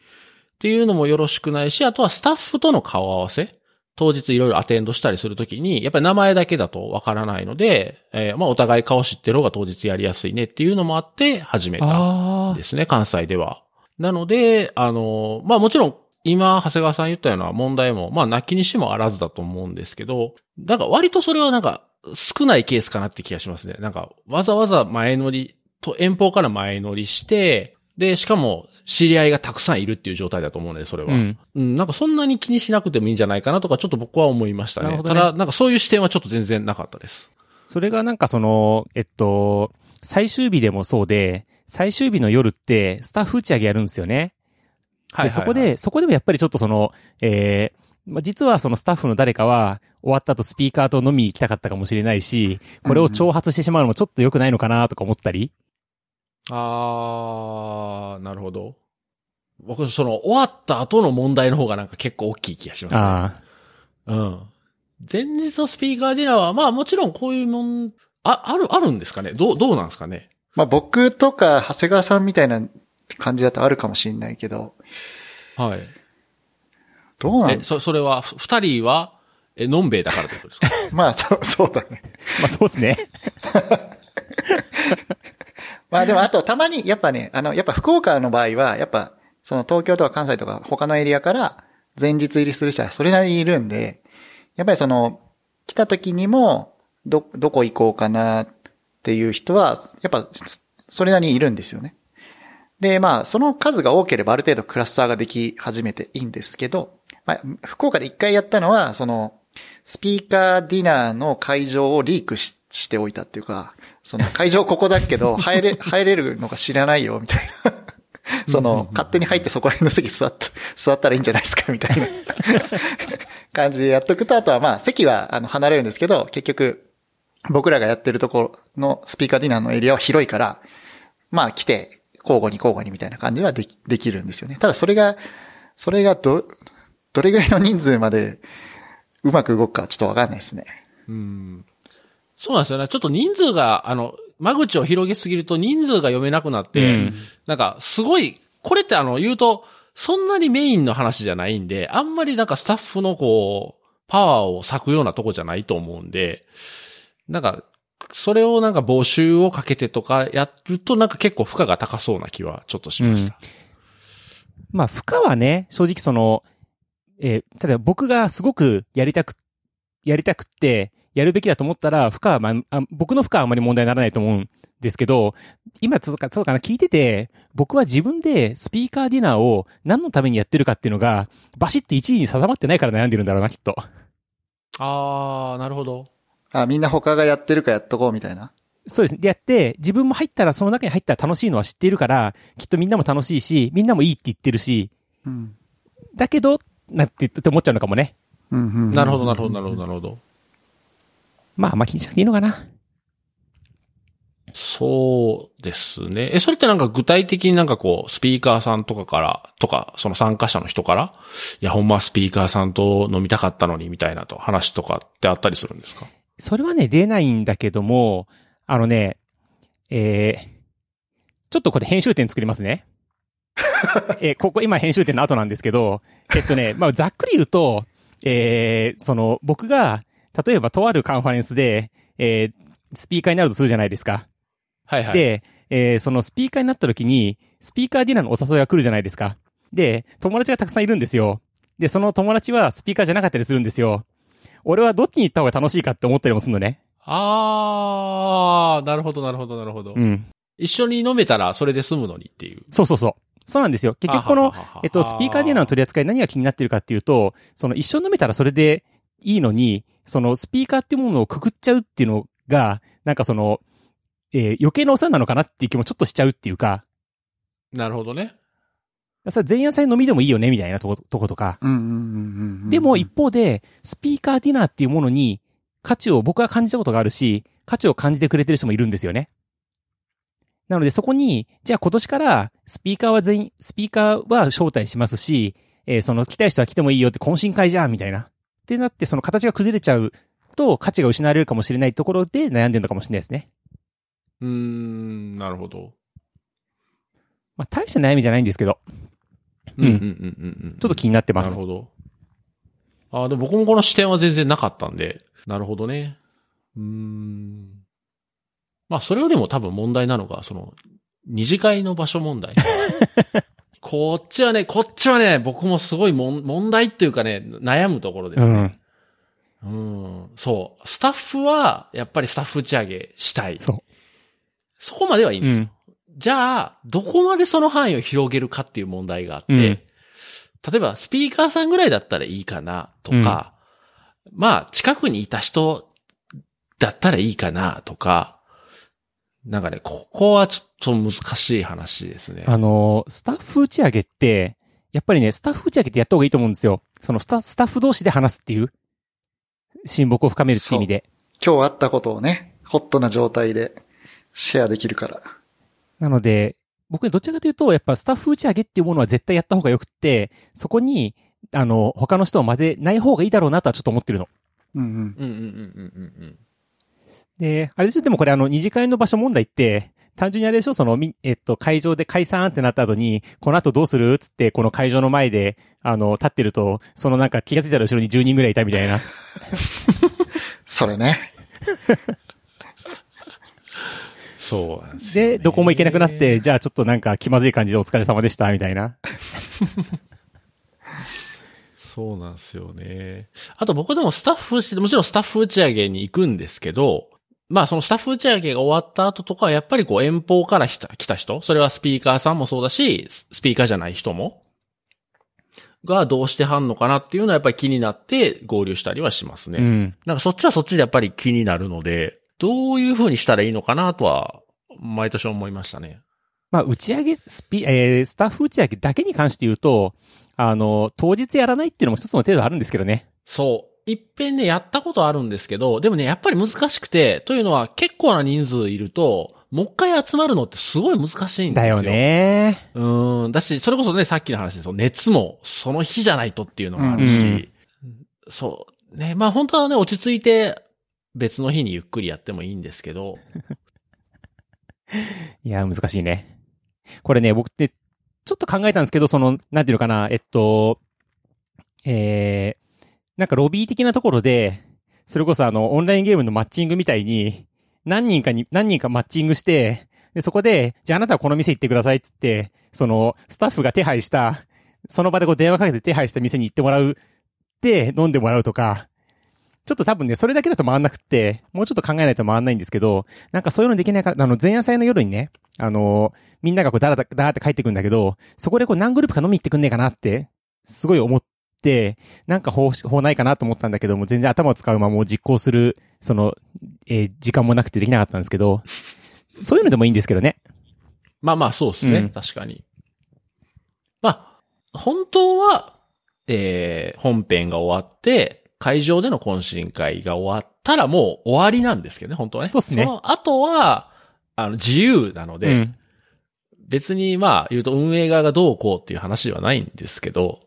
っていうのもよろしくないし、あとはスタッフとの顔合わせ当日いろいろアテンドしたりするときに、やっぱり名前だけだとわからないので、えーまあお互い顔知ってる方が当日やりやすいねっていうのもあって始めたんですね、関西では。なので、あの、まあもちろん、今、長谷川さん言ったような問題も、まあ、なきにしもあらずだと思うんですけど、なんか割とそれはなんか、少ないケースかなって気がしますね。なんか、わざわざ前乗り、と、遠方から前乗りして、で、しかも、知り合いがたくさんいるっていう状態だと思うので、それは。うん。うん、なんかそんなに気にしなくてもいいんじゃないかなとか、ちょっと僕は思いましたね。なるほどねただ、なんかそういう視点はちょっと全然なかったです。それがなんかその、えっと、最終日でもそうで、最終日の夜ってスタッフ打ち上げやるんですよね。で、そこで、そこでもやっぱりちょっとその、えーまあ、実はそのスタッフの誰かは、終わった後スピーカーと飲みに行きたかったかもしれないし、これを挑発してしまうのもちょっと良くないのかなとか思ったり？あー、なるほど。僕、その、終わった後の問題の方がなんか結構大きい気がしますね。あうん。前日のスピーカーディナーは、まあもちろんこういうもん、あ、ある、あるんですかね？どう、どうなんですかね？まあ僕とか長谷川さんみたいな感じだとあるかもしれないけど、はい。え、どうなん？そ、それは、ふ二人は、え、のんべえだからってことですか？まあそう、そうだね。あ。まあそうですね。まあでもあとたまに、やっぱね、あの、やっぱ福岡の場合は、やっぱ、その東京とか関西とか他のエリアから前日入りする人はそれなりにいるんで、やっぱりその、来た時にも、ど、どこ行こうかなっていう人は、やっぱ、それなりにいるんですよね。で、まあ、その数が多ければある程度クラスターができ始めていいんですけど、まあ、福岡で一回やったのは、その、スピーカーディナーの会場をリークししておいたっていうか、その会場ここだけど、入れ、入れるのか知らないよ、みたいな。その、勝手に入ってそこら辺の席座っ座ったらいいんじゃないですか、みたいな感じでやっとくと、あとはまあ、席はあの離れるんですけど、結局、僕らがやってるところのスピーカーディナーのエリアは広いから、まあ来て、交互に交互にみたいな感じはでき、できるんですよね。ただそれが、それがど、どれぐらいの人数までうまく動くかはちょっとわかんないですね。うん。そうなんですよね。ちょっと人数が、あの、間口を広げすぎると人数が読めなくなって、うんなんか、すごい、これってあの、言うと、そんなにメインの話じゃないんで、あんまりなんかスタッフのこう、パワーを割くようなとこじゃないと思うんで、なんか、それをなんか募集をかけてとかやるとなんか結構負荷が高そうな気はちょっとしました。まあ、負荷はね、正直その、えーただ僕がすごくやりたく、やりたくって、やるべきだと思ったら、負荷は、まあ、あ僕の負荷はあまり問題にならないと思うんですけど、今、そうか、そうかな、聞いてて、僕は自分でスピーカーディナーを何のためにやってるかっていうのが、バシッと1位に定まってないから悩んでるんだろうな、きっと。あー、なるほど。あ、みんな他がやってるかやっとこうみたいな？そうですね。でやって、自分も入ったら、その中に入ったら楽しいのは知っているから、きっとみんなも楽しいし、みんなもいいって言ってるし、うん。だけど、なんて言って思っちゃうのかもね。うんうんなるほど、なるほど、なるほど、なるほど。まあ、あんま気にしなくていいのかな。そうですね。え、それってなんか具体的になんかこう、スピーカーさんとかから、とか、その参加者の人から、いや、ほんまスピーカーさんと飲みたかったのに、みたいなと話とかってあったりするんですか？それはね、出ないんだけども、あのね、えー、ちょっとこれ編集点作りますね。えーここ今編集点の後なんですけど、えっとね、まあ、ざっくり言うと、えー、その、僕が、例えばとあるカンファレンスで、えー、スピーカーになるとするじゃないですか。はいはい。で、えーそのスピーカーになった時に、スピーカーディナーのお誘いが来るじゃないですか。で、友達がたくさんいるんですよ。で、その友達はスピーカーじゃなかったりするんですよ。俺はどっちに行った方が楽しいかって思ったりもするのね。あー、なるほど、なるほど、なるほど。うん。一緒に飲めたらそれで済むのにっていう。そうそうそう。そうなんですよ。結局このえっと、スピーカーディナーの取り扱い何が気になってるかっていうと、その一緒に飲めたらそれでいいのに、そのスピーカーっていうものをくくっちゃうっていうのが、なんかその、えー余計なお世話なのかなっていう気もちょっとしちゃうっていうか、なるほどね。それ前夜祭飲みでもいいよねみたいなとこ、とことか。でも一方で、スピーカーディナーっていうものに価値を僕は感じたことがあるし、価値を感じてくれてる人もいるんですよね。なのでそこに、じゃあ今年からスピーカーは全員、スピーカーは招待しますし、えーその来たい人は来てもいいよって懇親会じゃんみたいな。ってなってその形が崩れちゃうと価値が失われるかもしれないところで悩んでるのかもしれないですね。うーん、なるほど。まあ大した悩みじゃないんですけど、うん。うん。うん。うん。ちょっと気になってます。なるほど。ああ、でも僕もこの視点は全然なかったん。で、なるほどね。うん。まあ、それよりも多分問題なのが、その、二次会の場所問題。こっちはね、こっちはね、僕もすごいも問題っていうかね、悩むところですね。うん。そう。スタッフは、やっぱりスタッフ打ち上げしたい。そう。そこまではいいん。ですよ。うん。じゃあ、どこまでその範囲を広げるかっていう問題があって、うん例えばスピーカーさんぐらいだったらいいかなとか、まあ、近くにいた人だったらいいかなとか、なんかね、ここはちょっと難しい話ですね。あのー、スタッフ打ち上げって、やっぱりね、スタッフ打ち上げってやった方がいいと思うんですよ。そのスタスタッフ同士で話すっていう、親睦を深めるって意味で。今日あったことをね、ホットな状態でシェアできるから。なので、僕どちらかというと、やっぱスタッフ打ち上げっていうものは絶対やった方がよくって、そこに、あの、他の人を混ぜない方がいいだろうなとはちょっと思ってるの。うんうん。うんうんうんうんうんうん。で、あれでしょでもこれあの、二次会の場所問題って、単純にあれでしょ？その、み、えっと、会場で解散ってなった後に、この後どうするつって、この会場の前で、あの、立ってると、そのなんか気がついたら後ろに10人ぐらいいたみたいな。それね。そうなんですよねで、どこも行けなくなって、じゃあちょっとなんか気まずい感じでお疲れ様でした、みたいな。そうなんですよね。あと僕でもスタッフして、もちろんスタッフ打ち上げに行くんですけど、まあそのスタッフ打ち上げが終わった後とかはやっぱりこう遠方から来た来た人、それはスピーカーさんもそうだし、スピーカーじゃない人も、がどうしてはんのかなっていうのはやっぱり気になって合流したりはしますね。うん。なんかそっちはそっちでやっぱり気になるので、どういう風にしたらいいのかなとは、毎年思いましたね。まあ、打ち上げ、スピ、えー、スタッフ打ち上げだけに関して言うと、あの、当日やらないっていうのも一つの程度あるんですけどね。そう。いっぺんね、やったことあるんですけど、でもね、やっぱり難しくて、というのは結構な人数いると、もう一回集まるのってすごい難しいんですよ。だよ。ね。うん。だし、それこそね、さっきの話ですよ。熱も、その日じゃないとっていうのがあるし、そう。ね、まあ本当はね、落ち着いて、別の日にゆっくりやってもいいんですけど、いや、難しいね。これね、僕って、ちょっと考えたんですけど、その、なんていうのかな、えっと、えー、なんかロビー的なところで、それこそあの、オンラインゲームのマッチングみたいに、何人かに、何人かマッチングして、で、そこで、じゃああなたはこの店行ってくださいっつって、その、スタッフが手配した、その場でこう電話かけて手配した店に行ってもらう、で、飲んでもらうとか、ちょっと多分ね、それだけだと回んなくって、もうちょっと考えないと回んないんですけど、なんかそういうのできないから、あの、前夜祭の夜にね、あの、みんながこう、だらだだーって帰ってくんだけど、そこでこう、何グループか飲み行ってくんねえかなって、すごい思って、なんか方、法ないかなと思ったんだけども、全然頭を使うまま実行する、その、えー時間もなくてできなかったんですけど、そういうのでもいいんですけどね。まあまあそうですね、うん確かに。まあ、本当は、えー、本編が終わって、会場での懇親会が終わったらもう終わりなんですけどね、本当はね。そうっすねその後は、あの、自由なので、うん。別にまあ言うと運営側がどうこうっていう話ではないんですけど、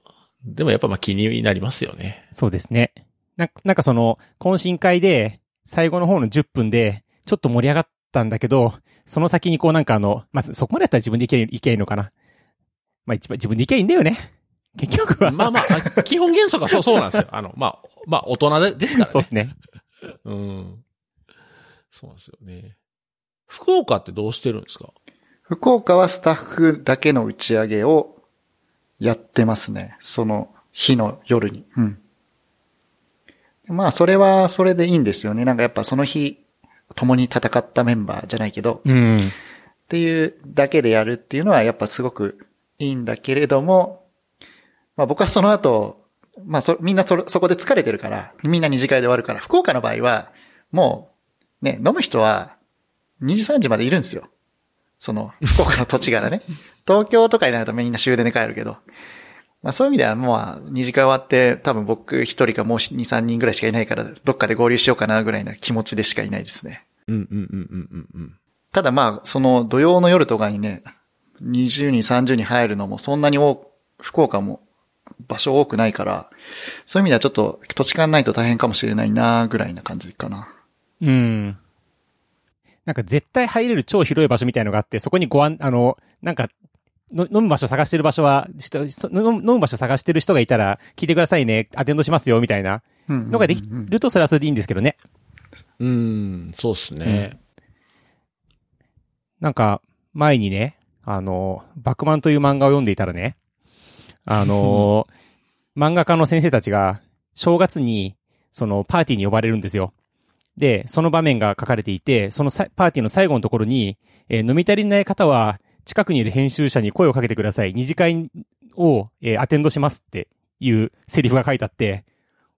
でもやっぱまあ気になりますよね。そうですね。な、なんかその、懇親会で、最後の方の10分で、ちょっと盛り上がったんだけど、その先にこうなんかあの、まあ、そこまでやったら自分で行け、行けばいいのかな。まあ、一番自分で行けばいいんだよね。結局は。まあまあ、基本原則はそうそうなんですよ。あの、まあ、まあ大人でですからね。そうですね。うん。そうなんですよね。福岡ってどうしてるんですか？福岡はスタッフだけの打ち上げをやってますね。その日の夜に。うん。まあ、それはそれでいいんですよね。なんかやっぱその日、共に戦ったメンバーじゃないけど、うん。っていうだけでやるっていうのはやっぱすごくいいんだけれども、まあ僕はその後、まあそ、みんなそ、そこで疲れてるから、みんな二次会で終わるから、福岡の場合は、もう、ね、飲む人は、2時3時までいるんですよ。その、福岡の土地柄ね。東京とかになるとみんな終電で帰るけど。まあそういう意味ではもう2時間終わって多分僕一人かもう2、3人ぐらいしかいないからどっかで合流しようかなぐらいな気持ちでしかいないですね。うんうんうんうんうんうん。ただまあ、その土曜の夜とかにね、20人、30人入るのもそんなに多く、福岡も場所多くないから、そういう意味ではちょっと土地勘ないと大変かもしれないなぐらいな感じかな。うん。なんか絶対入れる超広い場所みたいのがあって、そこにご案、あの、なんか、の飲む場所探してる場所は、人そ飲む飲む場所探してる人がいたら、聞いてくださいね、アテンドしますよ、みたいなうんのができると、それはそれでいいんですけどね。うん、そうっすね。なんか、前にね、あの、バックマンという漫画を読んでいたらね、あの、漫画家の先生たちが、正月に、その、パーティーに呼ばれるんですよ。で、その場面が書かれていて、そのさパーティーの最後のところに、えー飲み足りない方は、近くにいる編集者に声をかけてください。二次会を、えーアテンドしますっていうセリフが書いてあって、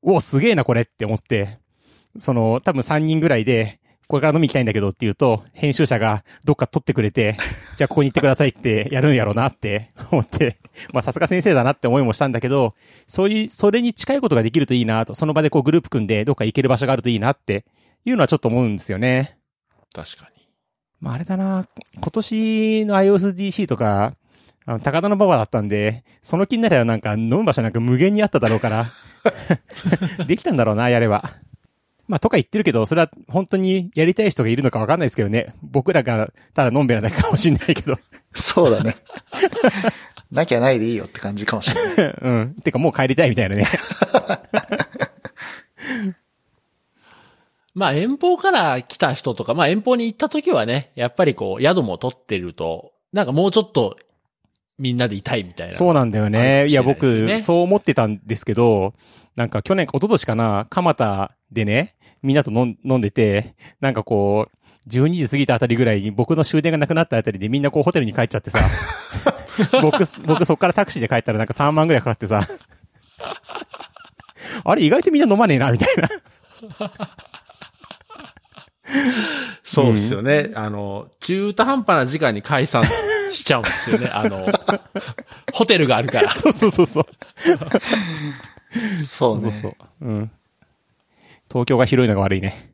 おすげえな、これって思って、その、多分3人ぐらいで、これから飲み行きたいんだけどって言うと、編集者がどっか撮ってくれて、じゃあここに行ってくださいってやるんやろうなって思って、まあさすが先生だなって思いもしたんだけど、そういう、それに近いことができるといいなと、その場でこうグループ組んでどっか行ける場所があるといいなっていうのはちょっと思うんですよね。確かに。まああれだな、今年の iOSDC とか、あの、高田の馬場だったんで、その気になればなんか飲む場所なんか無限にあっただろうから、できたんだろうな、やれば。まあ、とか言ってるけど、それは本当にやりたい人がいるのかわかんないですけどね。僕らがただのんべなだけかもしんないけど。そうだね。なきゃないでいいよって感じかもしれない。うん。てかもう帰りたいみたいなね。まあ遠方から来た人とか、まあ遠方に行った時はね、やっぱりこう、宿も取ってると、なんかもうちょっと、みんなでいたいみたいな。そうなんだよあね。るいや、僕、そう思ってたんですけど、なんか去年、一昨年かな、蒲田でね、みんなと飲んでて、なんかこう、12時過ぎたあたりぐらいに僕の終電がなくなったあたりでみんなこうホテルに帰っちゃってさ、僕、僕そっからタクシーで帰ったらなんか3万ぐらいかかってさ、あれ意外とみんな飲まねえな、みたいな。そうですよね。あの、中途半端な時間に解散しちゃうんですよね。あの、ホテルがあるから。そうそうそうそう。そうね。そうそう。うん。東京が広いのが悪いね。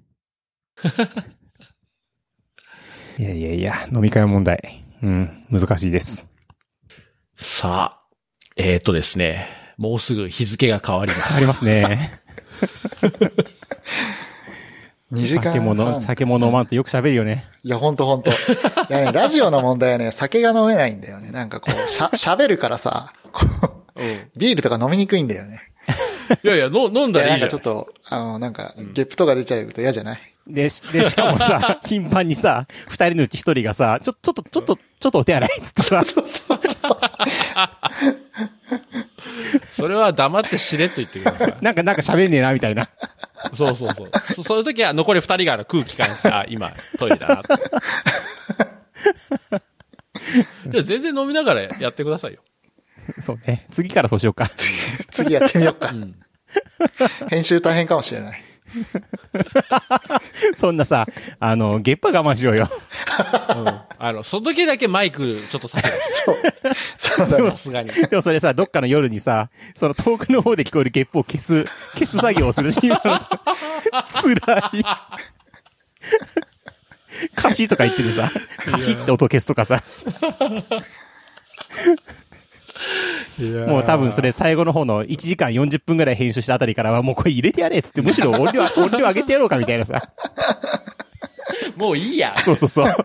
いやいやいや、飲み会問題。うん、難しいです。さあ、えっ、とですね、もうすぐ日付が変わります。ありますね。2時間半。酒もの、酒も飲まんとよく喋るよね。いや、ほんとほんと。いやね、ラジオの問題はね、酒が飲めないんだよね。なんかこう、しゃ、喋るからさ、ビールとか飲みにくいんだよね。いやいや、の飲んだいや、ないんらいじゃん。かちょっと、あの、なんか、ゲップとか出ちゃうと嫌じゃない？で、しで、しかもさ、頻繁にさ、二人のうち一人がさ、ちょ、ちょっと、ちょっと、ちょっとお手洗い？っつってさ、それは黙ってしれっと言ってください。なんか、なんか喋んねえな、みたいな。そうそうそう。そそういう時は残り二人が空気感じて、あ、今、トイレだなって。いや、全然飲みながらやってくださいよ。そうね。次からそうしようか。次やってみようか。ん編集大変かもしれない。そんなさ、あの、ゲッパ我慢しようよ。うん。あの、その時だけマイクちょっと下げて、そう。そうだね。さすがに。でもそれさ、どっかの夜にさ、その遠くの方で聞こえるゲップを消す、消す作業をするし、今のさ、辛い。歌詞とか言っててさ、歌詞って音消すとかさ、もう多分それ最後の方の1時間40分ぐらい編集したあたりからはもうこれ入れてやれっつって、むしろ音量、音量上げてやろうかみたいなさ。もういいや。そうそうそう。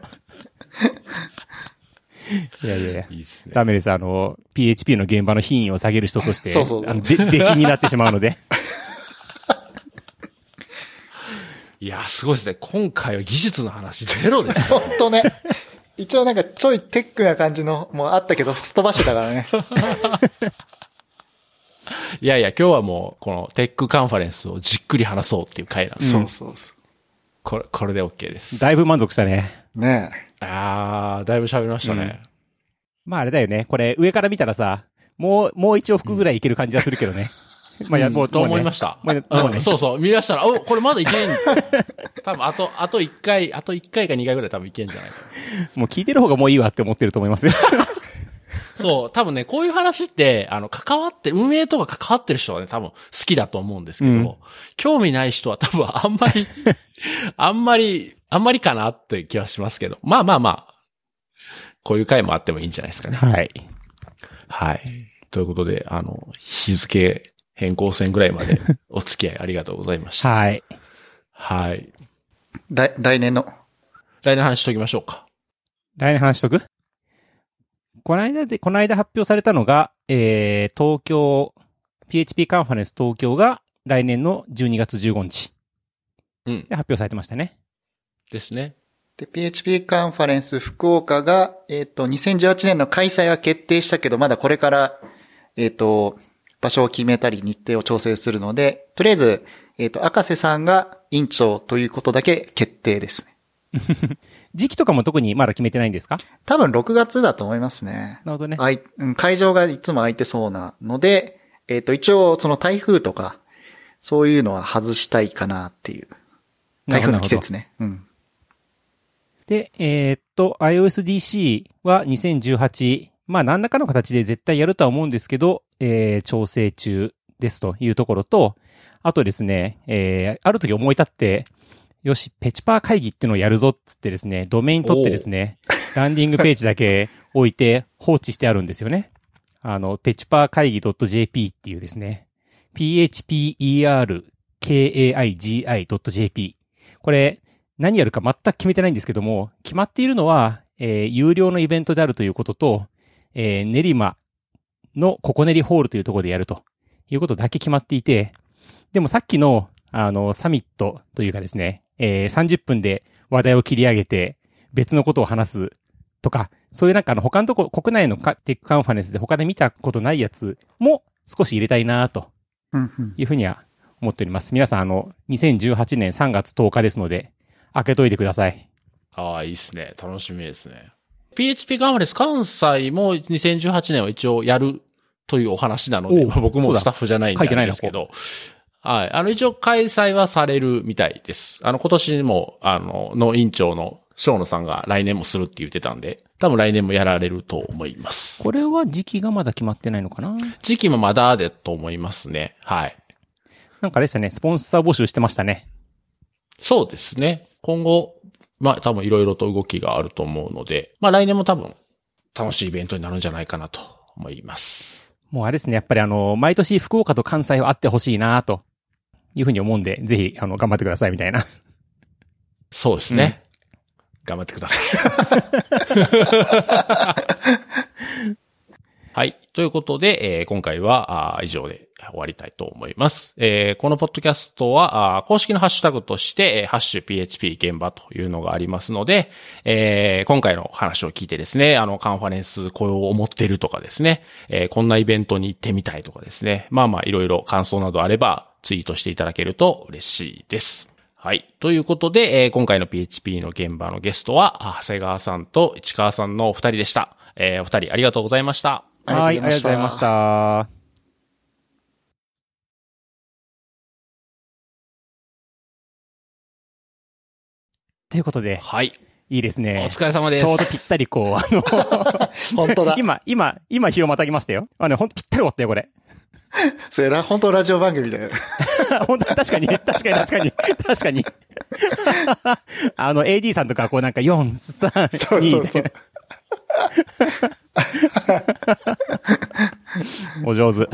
いやいやいや。いいっすね。ダメです。あの、PHP の現場の品位を下げる人として、そうそうあの、で、出来になってしまうので。いや、すごいですね。今回は技術の話ゼロです。ほんとね。一応なんかちょいテックな感じのもあったけど、すっ飛ばしてたからね。いやいや、今日はもう、このテックカンファレンスをじっくり話そうっていう回なんです。そうそうそこれ、これで OK です。だいぶ満足したね。う。ねあー、だいぶ喋りましたね。まああれだよね。これ上から見たらさ、もう、もう一往復ぐらいいける感じはするけどね。まあ、や、うんもう、と思いました。そうそう。見出したら、お、これまだいけん。多分、あと、あと1回、あと1回か2回ぐらい多分いけんじゃないかな。もう聞いてる方がもういいわって思ってると思いますよ。そう、多分ね、こういう話って、あの、関わって、運営とか関わってる人はね、多分好きだと思うんですけど、うん興味ない人は多分あんまり、あんまり、あんまりかなって気はしますけど。まあまあまあ、こういう回もあってもいいんじゃないですかね。はい。はい。ということで、あの、日付変更線ぐらいまでお付き合い ありがとうございました。はい。はい。来、来年の？来年の話しときましょうか。来年話しとく？この間で、この間発表されたのが、えー、東京、PHP カンファレンス東京が来年の12月15日うん。で発表されてましたね。ですね。で、PHP カンファレンス福岡が、えっ、と、2018年の開催は決定したけど、まだこれから、えっ、と、場所を決めたり日程を調整するので、とりあえず、えっ、と、赤瀬さんが委員長ということだけ決定ですね。時期とかも特にまだ決めてないんですか？多分6月だと思いますね。なるほどね。あいうん会場がいつも空いてそうなので、えっ、と、一応、その台風とか、そういうのは外したいかなっていう。台風の季節ね。うん。で、えーっと、iOSDC は2018、まあ何らかの形で絶対やるとは思うんですけど、えー、調整中ですというところと、あとですね、えー、ある時思い立って、よし、ペチパー会議ってのをやるぞっつってですね、ドメイン取ってですね、ランディングページだけ置いて放置してあるんですよね。あの、ペチパー会議 .jp っていうですね、phperkaigi.jp。これ、何やるか全く決めてないんですけども、決まっているのは、えー有料のイベントであるということと、えー練馬のココネリホールというところでやるということだけ決まっていて、でもさっきの、あの、サミットというかですね、えー30分で話題を切り上げて、別のことを話すとか、そういうなんかあの他のとこ、国内のカテックカンファレンスで他で見たことないやつも少し入れたいなというふうには思っております。皆さんあの、2018年3月10日ですので、開けといてください。ああ、いいっすね。楽しみですね。PHP カンファレンス関西も2018年は一応やるというお話なので、まあ僕もスタッフじゃないんで書いてないなですけど、はい。あの、一応開催はされるみたいです。あの、今年も、あの、の委員長の小野さんが来年もするって言ってたんで、多分来年もやられると思います。これは時期がまだ決まってないのかな？時期もまだでと思いますね。はい。なんかあれですよね、スポンサー募集してましたね。そうですね。今後、まあ多分いろいろと動きがあると思うので、まあ来年も多分楽しいイベントになるんじゃないかなと思います。もうあれですね、やっぱりあの、毎年福岡と関西はあってほしいなというふうに思うんで、ぜひ、あの、頑張ってくださいみたいな。そうですね。頑張ってください。はい。ということで、えー今回はあ以上で終わりたいと思います。えーこのポッドキャストは、あ公式のハッシュタグとして、えーハッシュ PHP 現場というのがありますので、えー今回の話を聞いてですね、あの、カンファレンスこう思ってるとかですね、えーこんなイベントに行ってみたいとかですね、まあまあいろいろ感想などあればツイートしていただけると嬉しいです。はい。ということで、えー今回の PHP の現場のゲストは、長谷川さんと市川さんのお二人でした。えーお二人ありがとうございました。はい、ありがとうございまし。た。ということで、はい。いいですおね。疲れ様です。ちょうどぴったりこう、あの、本当だ。今、今、今日をまたぎましたよ。あのね、ほんとぴったり終わったよ、これ。それら、本当ラジオ番組だよ。本当確かに、確かに、確かに、確かに。あの、AD さんとか、こうなんか、4、3、そう2そうそうみたい。な。お上手。